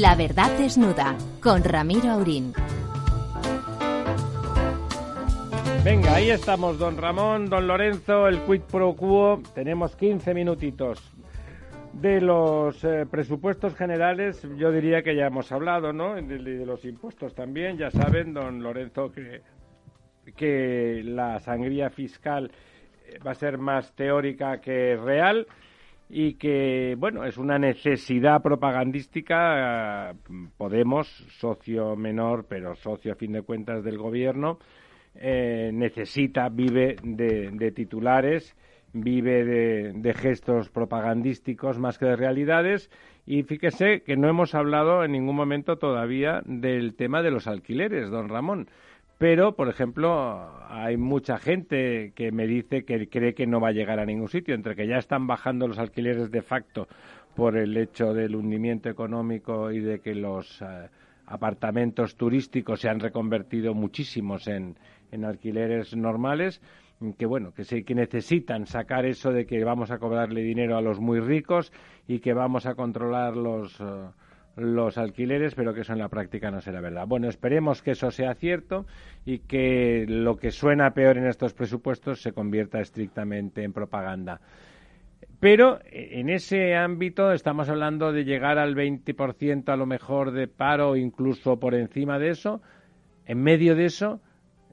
La verdad desnuda. Con Ramiro Aurín. Venga, ahí estamos, don Ramón, don Lorenzo, el quid pro quo. Tenemos 15 minutitos. De los eh, presupuestos generales, yo diría que ya hemos hablado, ¿no? De, de los impuestos también. Ya saben, don Lorenzo, que, la sangría fiscal eh, va a ser más teórica que real y que, bueno, es una necesidad propagandística. Podemos, socio menor, pero socio a fin de cuentas del gobierno, eh, necesita, vive de, de titulares, vive de, de gestos propagandísticos más que de realidades. Y fíjese que no hemos hablado en ningún momento todavía del tema de los alquileres, don Ramón. Pero, por ejemplo, hay mucha gente que me dice que cree que no va a llegar a ningún sitio, entre que ya están bajando los alquileres de facto por el hecho del hundimiento económico y de que los eh, apartamentos turísticos se han reconvertido muchísimos en, en alquileres normales, que bueno, que, sí, que necesitan sacar eso de que vamos a cobrarle dinero a los muy ricos y que vamos a controlar los, eh, los alquileres, pero que eso en la práctica no será verdad. Bueno, esperemos que eso sea cierto y que lo que suena peor en estos presupuestos se convierta estrictamente en propaganda. Pero eh, en ese ámbito estamos hablando de llegar al 20% a lo mejor de paro, incluso por encima de eso. En medio de eso,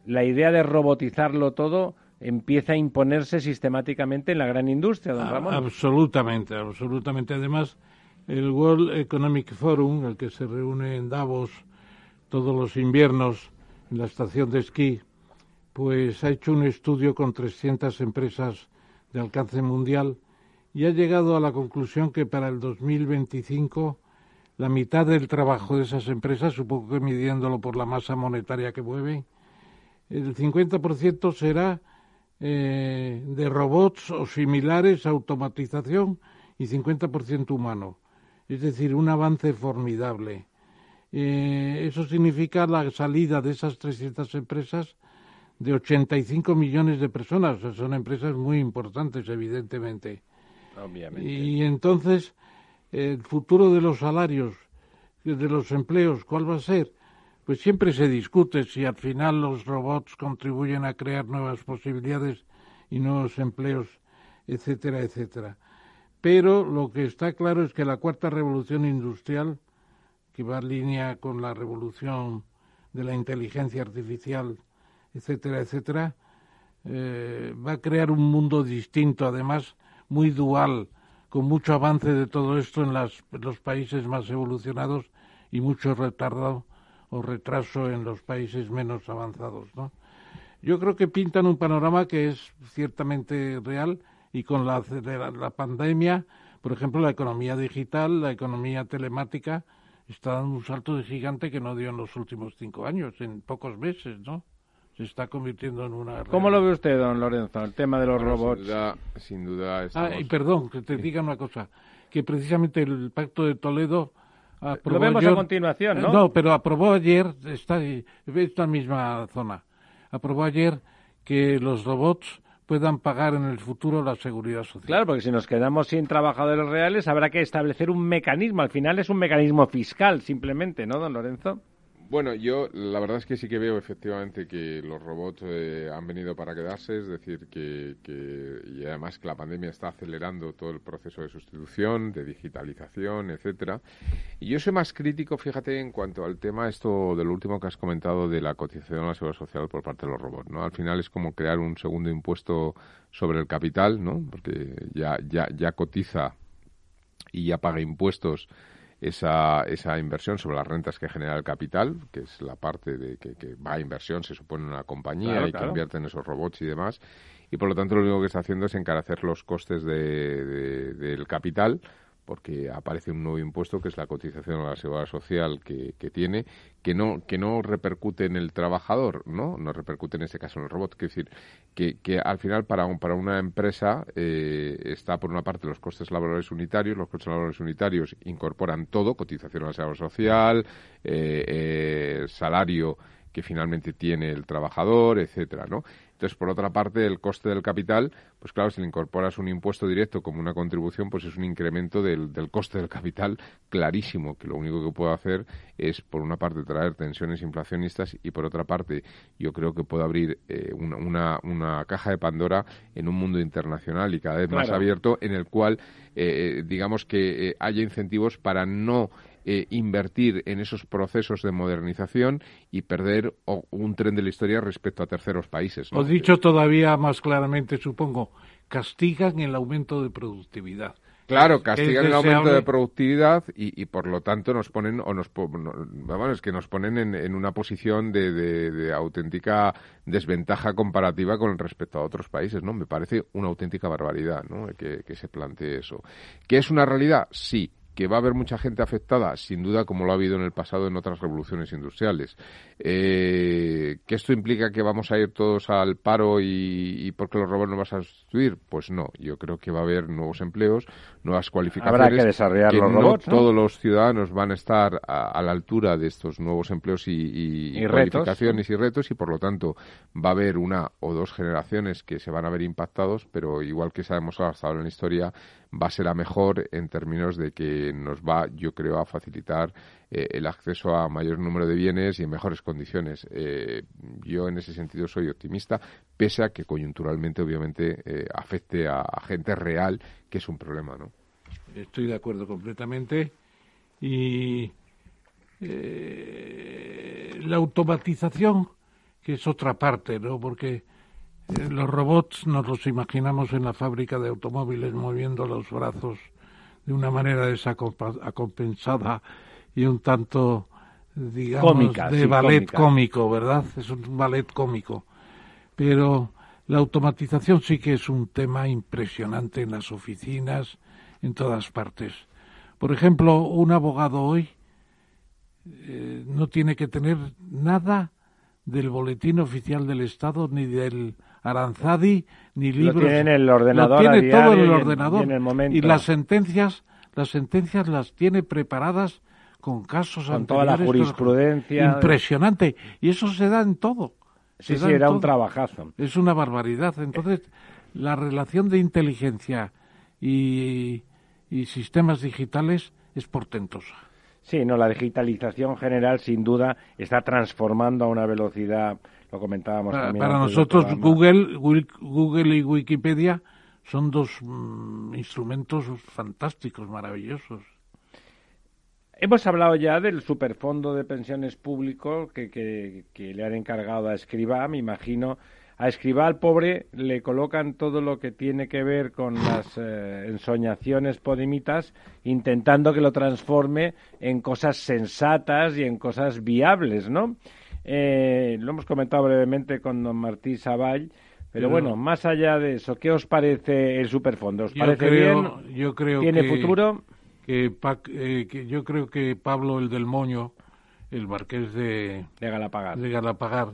la idea de robotizarlo todo empieza a imponerse sistemáticamente en la gran industria, don Ramón. Absolutamente, absolutamente. Además, el World Economic Forum, el que se reúne en Davos todos los inviernos en la estación de esquí, pues ha hecho un estudio con 300 empresas de alcance mundial y ha llegado a la conclusión que para el 2025 la mitad del trabajo de esas empresas, supongo que midiéndolo por la masa monetaria que mueven, el 50% será eh, de robots o similares, automatización y 50% humano. Es decir, un avance formidable. Eh, eso significa la salida de esas 300 empresas de 85 millones de personas. son empresas muy importantes, evidentemente. Obviamente. Y entonces, el futuro de los salarios, de los empleos, ¿cuál va a ser? Pues siempre se discute si al final los robots contribuyen a crear nuevas posibilidades y nuevos empleos, etcétera, etcétera. Pero lo que está claro es que la cuarta revolución industrial, que va en línea con la revolución de la inteligencia artificial, etcétera, etcétera, eh, va a crear un mundo distinto, además muy dual, con mucho avance de todo esto en, los países más evolucionados y mucho retardo o retraso en los países menos avanzados. ¿no? Yo creo que pintan un panorama que es ciertamente real y con la, la pandemia, por ejemplo, la economía digital, la economía telemática, está dando un salto de gigante que no dio en los últimos cinco años, en pocos meses, ¿no? se está convirtiendo en una... ¿Cómo lo ve usted, don Lorenzo, el tema de los robots? Sin duda, sin duda Ah, y perdón, que te diga una cosa, que precisamente el Pacto de Toledo... Aprobó lo vemos a continuación, ¿no? No, pero aprobó ayer, está esta misma zona, aprobó ayer que los robots puedan pagar en el futuro la seguridad social. Claro, porque si nos quedamos sin trabajadores reales habrá que establecer un mecanismo. Al final es un mecanismo fiscal, simplemente, ¿no, don Lorenzo? Bueno, yo la verdad es que sí que veo efectivamente que los robots eh, han venido para quedarse, es decir, que, y además que la pandemia está acelerando todo el proceso de sustitución, de digitalización, etcétera. Y yo soy más crítico, fíjate, en cuanto al tema esto de lo último que has comentado de la cotización a la seguridad social por parte de los robots, ¿no? Al final es como crear un segundo impuesto sobre el capital, ¿no? Porque ya ya ya cotiza y ya paga impuestos esa, esa inversión sobre las rentas que genera el capital, que es la parte de que, va a inversión, se supone, en una compañía y que invierte en esos robots y demás. Y por lo tanto, lo único que está haciendo es encarecer los costes de, del capital porque aparece un nuevo impuesto que es la cotización a la seguridad social que, tiene, que no, que no repercute en el trabajador, ¿no? No repercute en ese caso en el robot. Es decir, que, que al final para, para una empresa eh, está por una parte los costes laborales unitarios, los costes laborales unitarios incorporan todo, cotización a la seguridad social, eh, eh, salario que finalmente tiene el trabajador, etcétera, ¿no? Entonces, por otra parte, el coste del capital, pues claro, si le incorporas un impuesto directo como una contribución, pues es un incremento del, coste del capital clarísimo, que lo único que puede hacer es, por una parte, traer tensiones inflacionistas y, por otra parte, yo creo que puede abrir eh, una, una, caja de Pandora en un mundo internacional y cada vez más abierto, en el cual, eh, eh, digamos que haya incentivos para no eh, invertir en esos procesos de modernización y perder un tren de la historia respecto a terceros países. ¿no? O dicho todavía más claramente, supongo, castigan el aumento de productividad. Claro, castigan el aumento de productividad y, por lo tanto nos ponen o nos vamos, es que nos ponen en, una posición de, auténtica desventaja comparativa con respecto a otros países, ¿no? Me parece una auténtica barbaridad, ¿no? Que, que se plantee eso. ¿Que es una realidad? Sí, que va a haber mucha gente afectada, sin duda, como lo ha habido en el pasado en otras revoluciones industriales. Eh, ¿Que esto implica que vamos a ir todos al paro y, porque los robots no vas a sustituir? Pues no, yo creo que va a haber nuevos empleos, nuevas cualificaciones. Habrá que desarrollar los robots. todos los ciudadanos van a estar a, la altura de estos nuevos empleos y, cualificaciones y retos y por lo tanto va a haber una o dos generaciones que se van a ver impactados, pero igual que sabemos hasta ahora en la historia, va a ser a mejor en términos de que nos va, yo creo, a facilitar eh, el acceso a mayor número de bienes y en mejores condiciones. Eh, yo en ese sentido soy optimista, pese a que coyunturalmente, obviamente, eh, afecte a, gente real, que es un problema, ¿no? Estoy de acuerdo completamente. Y la automatización, que es otra parte, ¿no? Porque eh, los robots nos los imaginamos en la fábrica de automóviles moviendo los brazos de una manera desacompensada y un tanto, digamos, Cómica, de sí, ballet cómica. cómico, ¿verdad? Es un ballet cómico. Pero la automatización sí que es un tema impresionante en las oficinas, en todas partes. Por ejemplo, un abogado hoy eh, no tiene que tener nada del boletín oficial del Estado, ni del Aranzadi, ni Lo libros. tiene en el ordenador Lo tiene todo en el y en- ordenador. y en el momento. Y las sentencias, las sentencias las tiene preparadas con casos Con toda la anteriores, jurisprudencia. Impresionante. Y eso se da en todo. Sí, sí, era un trabajazo. Es una barbaridad. Entonces, la relación de inteligencia y, y sistemas digitales es portentosa. Sí, no, la digitalización general sin duda está transformando a una velocidad, lo comentábamos Para, también. nosotros. Google, Google, y Wikipedia son dos mm, instrumentos fantásticos, maravillosos. Hemos hablado ya del superfondo de pensiones público que, que, que le han encargado a Escribá, me imagino. A Escribá, al pobre, le colocan todo lo que tiene que ver con las eh, ensoñaciones podimitas, intentando que lo transforme en cosas sensatas y en cosas viables, ¿no? Eh, lo hemos comentado brevemente con don Martí Saball, pero Pero- bueno, más allá de eso, ¿qué os parece el superfondo? ¿Os parece creo, bien? yo creo ¿Tiene que, futuro? Que, eh, que yo creo que Pablo el del Moño, el marqués de, de Galapagar, de Galapagar,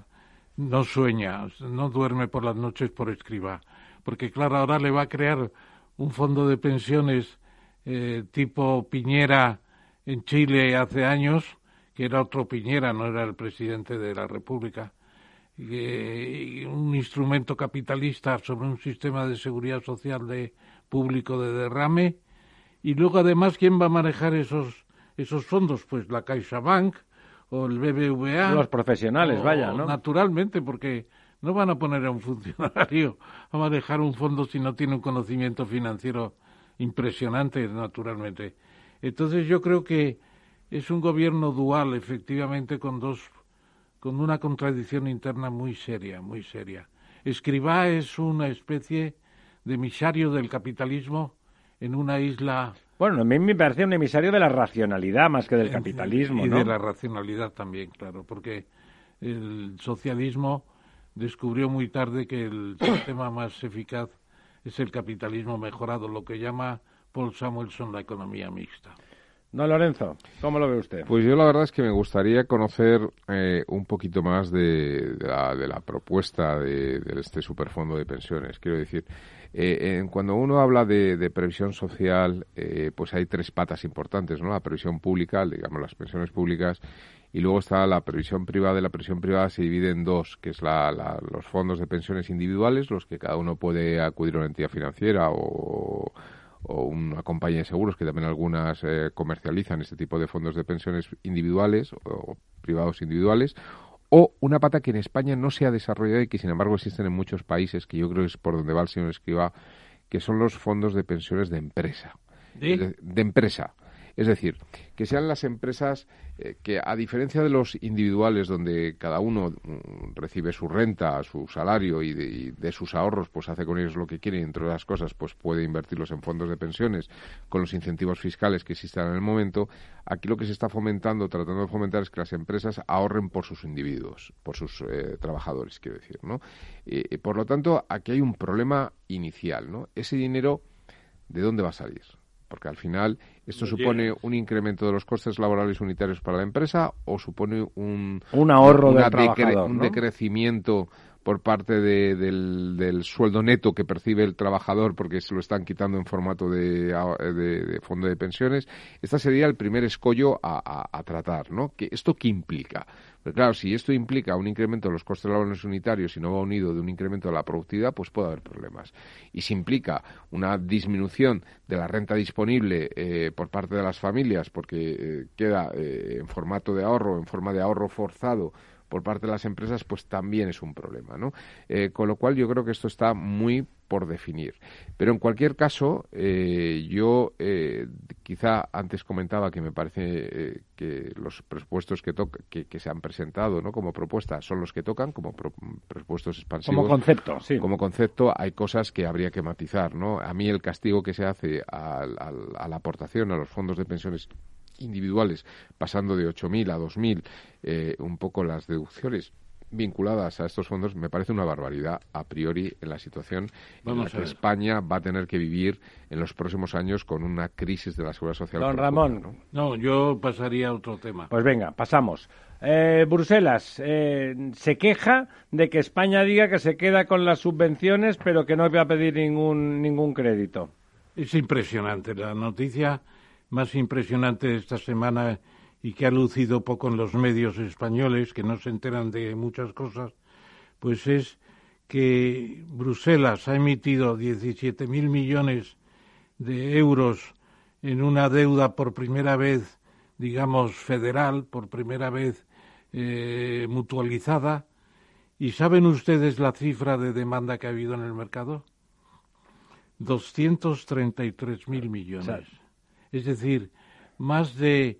no sueña, no duerme por las noches por escriba, porque claro, ahora le va a crear un fondo de pensiones eh, tipo Piñera en Chile hace años, que era otro Piñera, no era el presidente de la República, y, y un instrumento capitalista sobre un sistema de seguridad social de público de derrame, y luego además quién va a manejar esos esos fondos, pues la CaixaBank o el BBVA. Los profesionales, o- vaya, ¿no? Naturalmente, porque no van a poner a un funcionario a manejar un fondo si no tiene un conocimiento financiero impresionante, naturalmente. Entonces yo creo que es un gobierno dual, efectivamente, con dos, con una contradicción interna muy seria, muy seria. Escribá es una especie de emisario del capitalismo en una isla Bueno, a mí me parece un emisario de la racionalidad más que del capitalismo, y ¿no? de la racionalidad también, claro, porque el socialismo descubrió muy tarde que el (coughs) sistema más eficaz es el capitalismo mejorado, lo que llama Paul Samuelson la economía mixta. Don Lorenzo, ¿cómo lo ve usted? Pues yo la verdad es que me gustaría conocer eh, un poquito más de, la, de la propuesta de, de este superfondo de pensiones. Quiero decir, eh, cuando uno habla de, de previsión social, eh, pues hay tres patas importantes, ¿no? La previsión pública, digamos las pensiones públicas, y luego está la previsión privada. Y la previsión privada se divide en dos, que es la, la- los fondos de pensiones individuales, los que cada uno puede acudir a una entidad financiera o o una compañía de seguros que también algunas eh, comercializan este tipo de fondos de pensiones individuales o, privados individuales o una pata que en España no se ha desarrollado y que sin embargo existen en muchos países que yo creo que es por donde va el señor Escriba que son los fondos de pensiones de empresa ¿De? Es de- de empresa es decir, que sean las empresas eh, que, a diferencia de los individuales, donde cada uno mm, recibe su renta, su salario y de, sus ahorros, pues hace con ellos lo que quiere entre otras cosas, pues puede invertirlos en fondos de pensiones con los incentivos fiscales que existan en el momento, aquí lo que se está fomentando, tratando de fomentar, es que las empresas ahorren por sus individuos, por sus eh, trabajadores, quiero decir, ¿no? Eh, por lo tanto, aquí hay un problema inicial, ¿no? Ese dinero, ¿de dónde va a salir? Porque al final esto supone un incremento de los costes laborales unitarios para la empresa o supone un, Un ahorro una trabajador, un ¿no? decrecimiento por parte de- del, sueldo neto que percibe el trabajador porque se lo están quitando en formato de, fondo de pensiones. Este sería el primer escollo a, a- tratar, ¿no? ¿Qué- ¿Esto qué implica? Pero claro, si esto implica un incremento de los costes laborales unitarios y no va unido de un incremento de la productividad, pues puede haber problemas. Y si implica una disminución de la renta disponible eh, por parte de las familias, porque eh, queda eh, en formato de ahorro, en forma de ahorro forzado por parte de las empresas, pues también es un problema, ¿no? Eh, con lo cual yo creo que esto está muy por definir. Pero en cualquier caso, eh, yo eh, quizá antes comentaba que me parece eh, que los presupuestos que, toca- que, que se han presentado ¿no? como propuesta son los que tocan, como pro- presupuestos expansivos. Como concepto, sí. Como concepto hay cosas que habría que matizar, ¿no? A mí el castigo que se hace al- a la aportación a los fondos de pensiones individuales, pasando de 8.000 a 2.000, eh, un poco las deducciones vinculadas a estos fondos, me parece una barbaridad a priori en la situación en la que ver. España va a tener que vivir en los próximos años con una crisis de la seguridad social. Don Ramón. ¿no? No, yo pasaría a otro tema. Pues venga, pasamos. Eh, Bruselas eh, se queja de que España diga que se queda con las subvenciones, pero que no va a pedir ningún, ningún crédito. Es impresionante. La noticia más impresionante de esta semana y que ha lucido poco en los medios españoles, que no se enteran de muchas cosas, pues es que Bruselas ha emitido 17.000 millones de euros en una deuda por primera vez, digamos, federal, por primera vez eh, mutualizada. ¿Y saben ustedes la cifra de demanda que ha habido en el mercado? 233.000 millones. Es decir, más de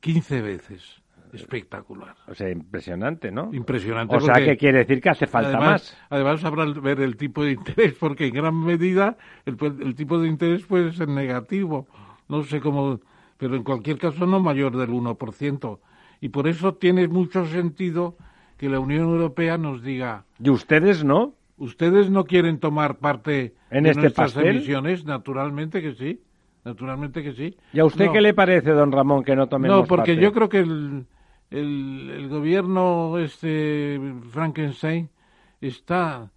15 veces. Espectacular. O sea, impresionante, ¿no? Impresionante. O sea, que quiere decir que hace falta además, más. Además, habrá que ver el tipo de interés, (laughs) porque en gran medida el, pu- el tipo de interés puede ser negativo. No sé cómo, pero en cualquier caso no mayor del 1%. Y por eso tiene mucho sentido que la Unión Europea nos diga, ¿Y ustedes no? ¿ustedes no quieren tomar parte ¿En de este nuestras pastel? emisiones? Naturalmente que sí. Naturalmente que sí. ¿Y a usted No. qué le parece, don Ramón, que no tomemos No, porque parte? yo creo que el, el, el gobierno este Frankenstein está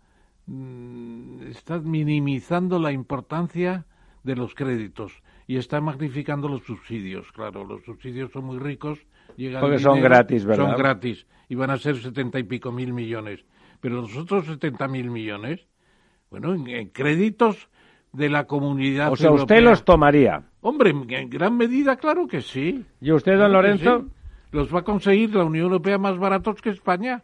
mm, está minimizando la importancia de los créditos y está magnificando los subsidios. Claro, los subsidios son muy ricos, llega el Porque son gratis, ¿verdad? Son gratis y van a ser setenta y pico mil millones. Pero los otros setenta mil millones, bueno, en, en créditos de la comunidad O sea, usted los tomaría. Hombre, en- gran medida, claro que sí. ¿Y usted, don Claro Lorenzo? sí. Los va a conseguir la Unión Europea más baratos que España.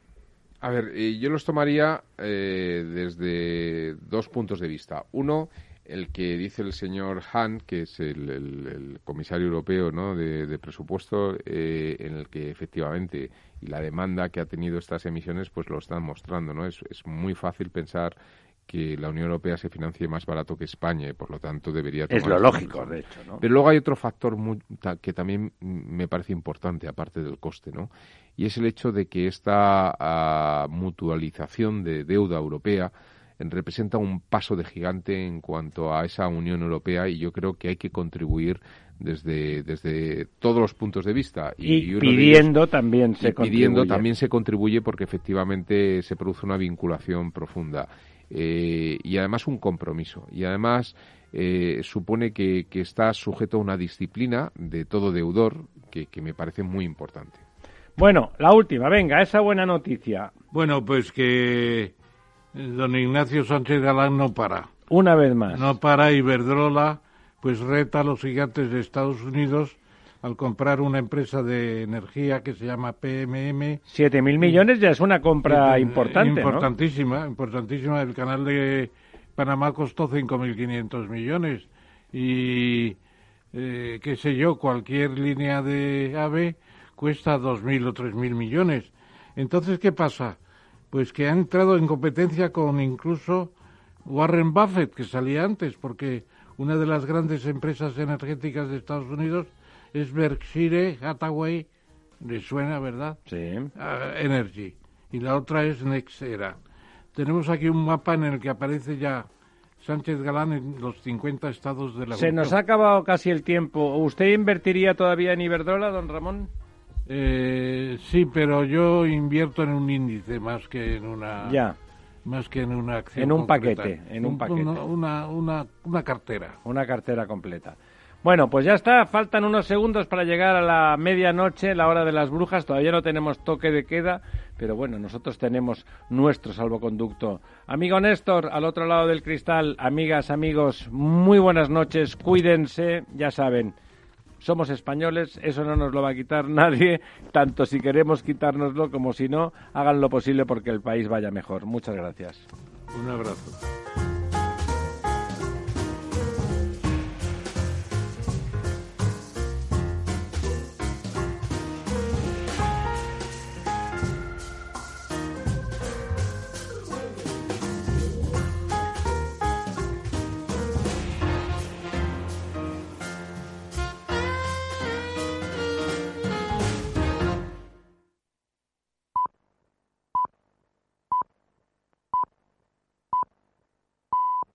A ver, eh, yo los tomaría eh, desde dos puntos de vista. Uno, el que dice el señor Hahn, que es el, el- el comisario europeo ¿no? de, de presupuesto, eh, en el que efectivamente y la demanda que ha tenido estas emisiones pues lo están mostrando. ¿no? Es, es muy fácil pensar que la Unión Europea se financie más barato que España y por lo tanto debería Es tomar lo estas lógico, de hecho, ¿no? Pero luego hay otro factor muy- ta- que también me parece importante, aparte del coste, ¿no? Y es el hecho de que esta ah, mutualización de deuda europea representa un paso de gigante en cuanto a esa Unión Europea y yo creo que hay que contribuir desde, desde todos los puntos de vista. Y, ellos- pidiendo también se y pidiendo contribuye. también se contribuye porque efectivamente se produce una vinculación profunda Eh, y además un compromiso y además eh, supone que, que está sujeto a una disciplina de todo deudor que, que me parece muy importante. Bueno, la última, venga, esa buena noticia. Bueno, pues que don Ignacio Sánchez Galán no para. Una vez más. No para Iberdrola, pues reta a los gigantes de Estados Unidos al comprar una empresa de energía que se llama PMM. Siete mil millones ya es una compra Eh, importante, ¿no? Importantísima, importantísima. El canal de Panamá costó 5.500 millones y, eh, qué sé yo, cualquier línea de AVE cuesta 2.000 o 3.000 millones. Entonces, ¿qué pasa? Pues que han entrado en competencia con incluso Warren Buffett, que salía antes, porque una de las grandes empresas energéticas de Estados Unidos es Berkshire Hathaway, le suena, ¿verdad? Sí. Ah, Energy. Y la otra es Nexera. Tenemos aquí un mapa en el que aparece ya Sánchez Galán en los 50 estados de la Se nos ha acabado casi el tiempo. ¿Usted invertiría todavía en Iberdrola, don Ramón? Eh, sí, pero yo invierto en un índice más que en una Ya. más que en una acción En un concreta. paquete, en un paquete. Una, una, una, una cartera. Una cartera completa. Bueno, pues ya está. Faltan unos segundos para llegar a la medianoche, la hora de las brujas. Todavía no tenemos toque de queda, pero bueno, nosotros tenemos nuestro salvoconducto. Amigo Néstor, al otro lado del cristal, amigas, amigos, muy buenas noches. Cuídense, ya saben. Somos españoles, eso no nos lo va a quitar (laughs) nadie, tanto si queremos quitárnoslo como si no, hagan lo posible porque el país vaya mejor. Muchas gracias. Un abrazo.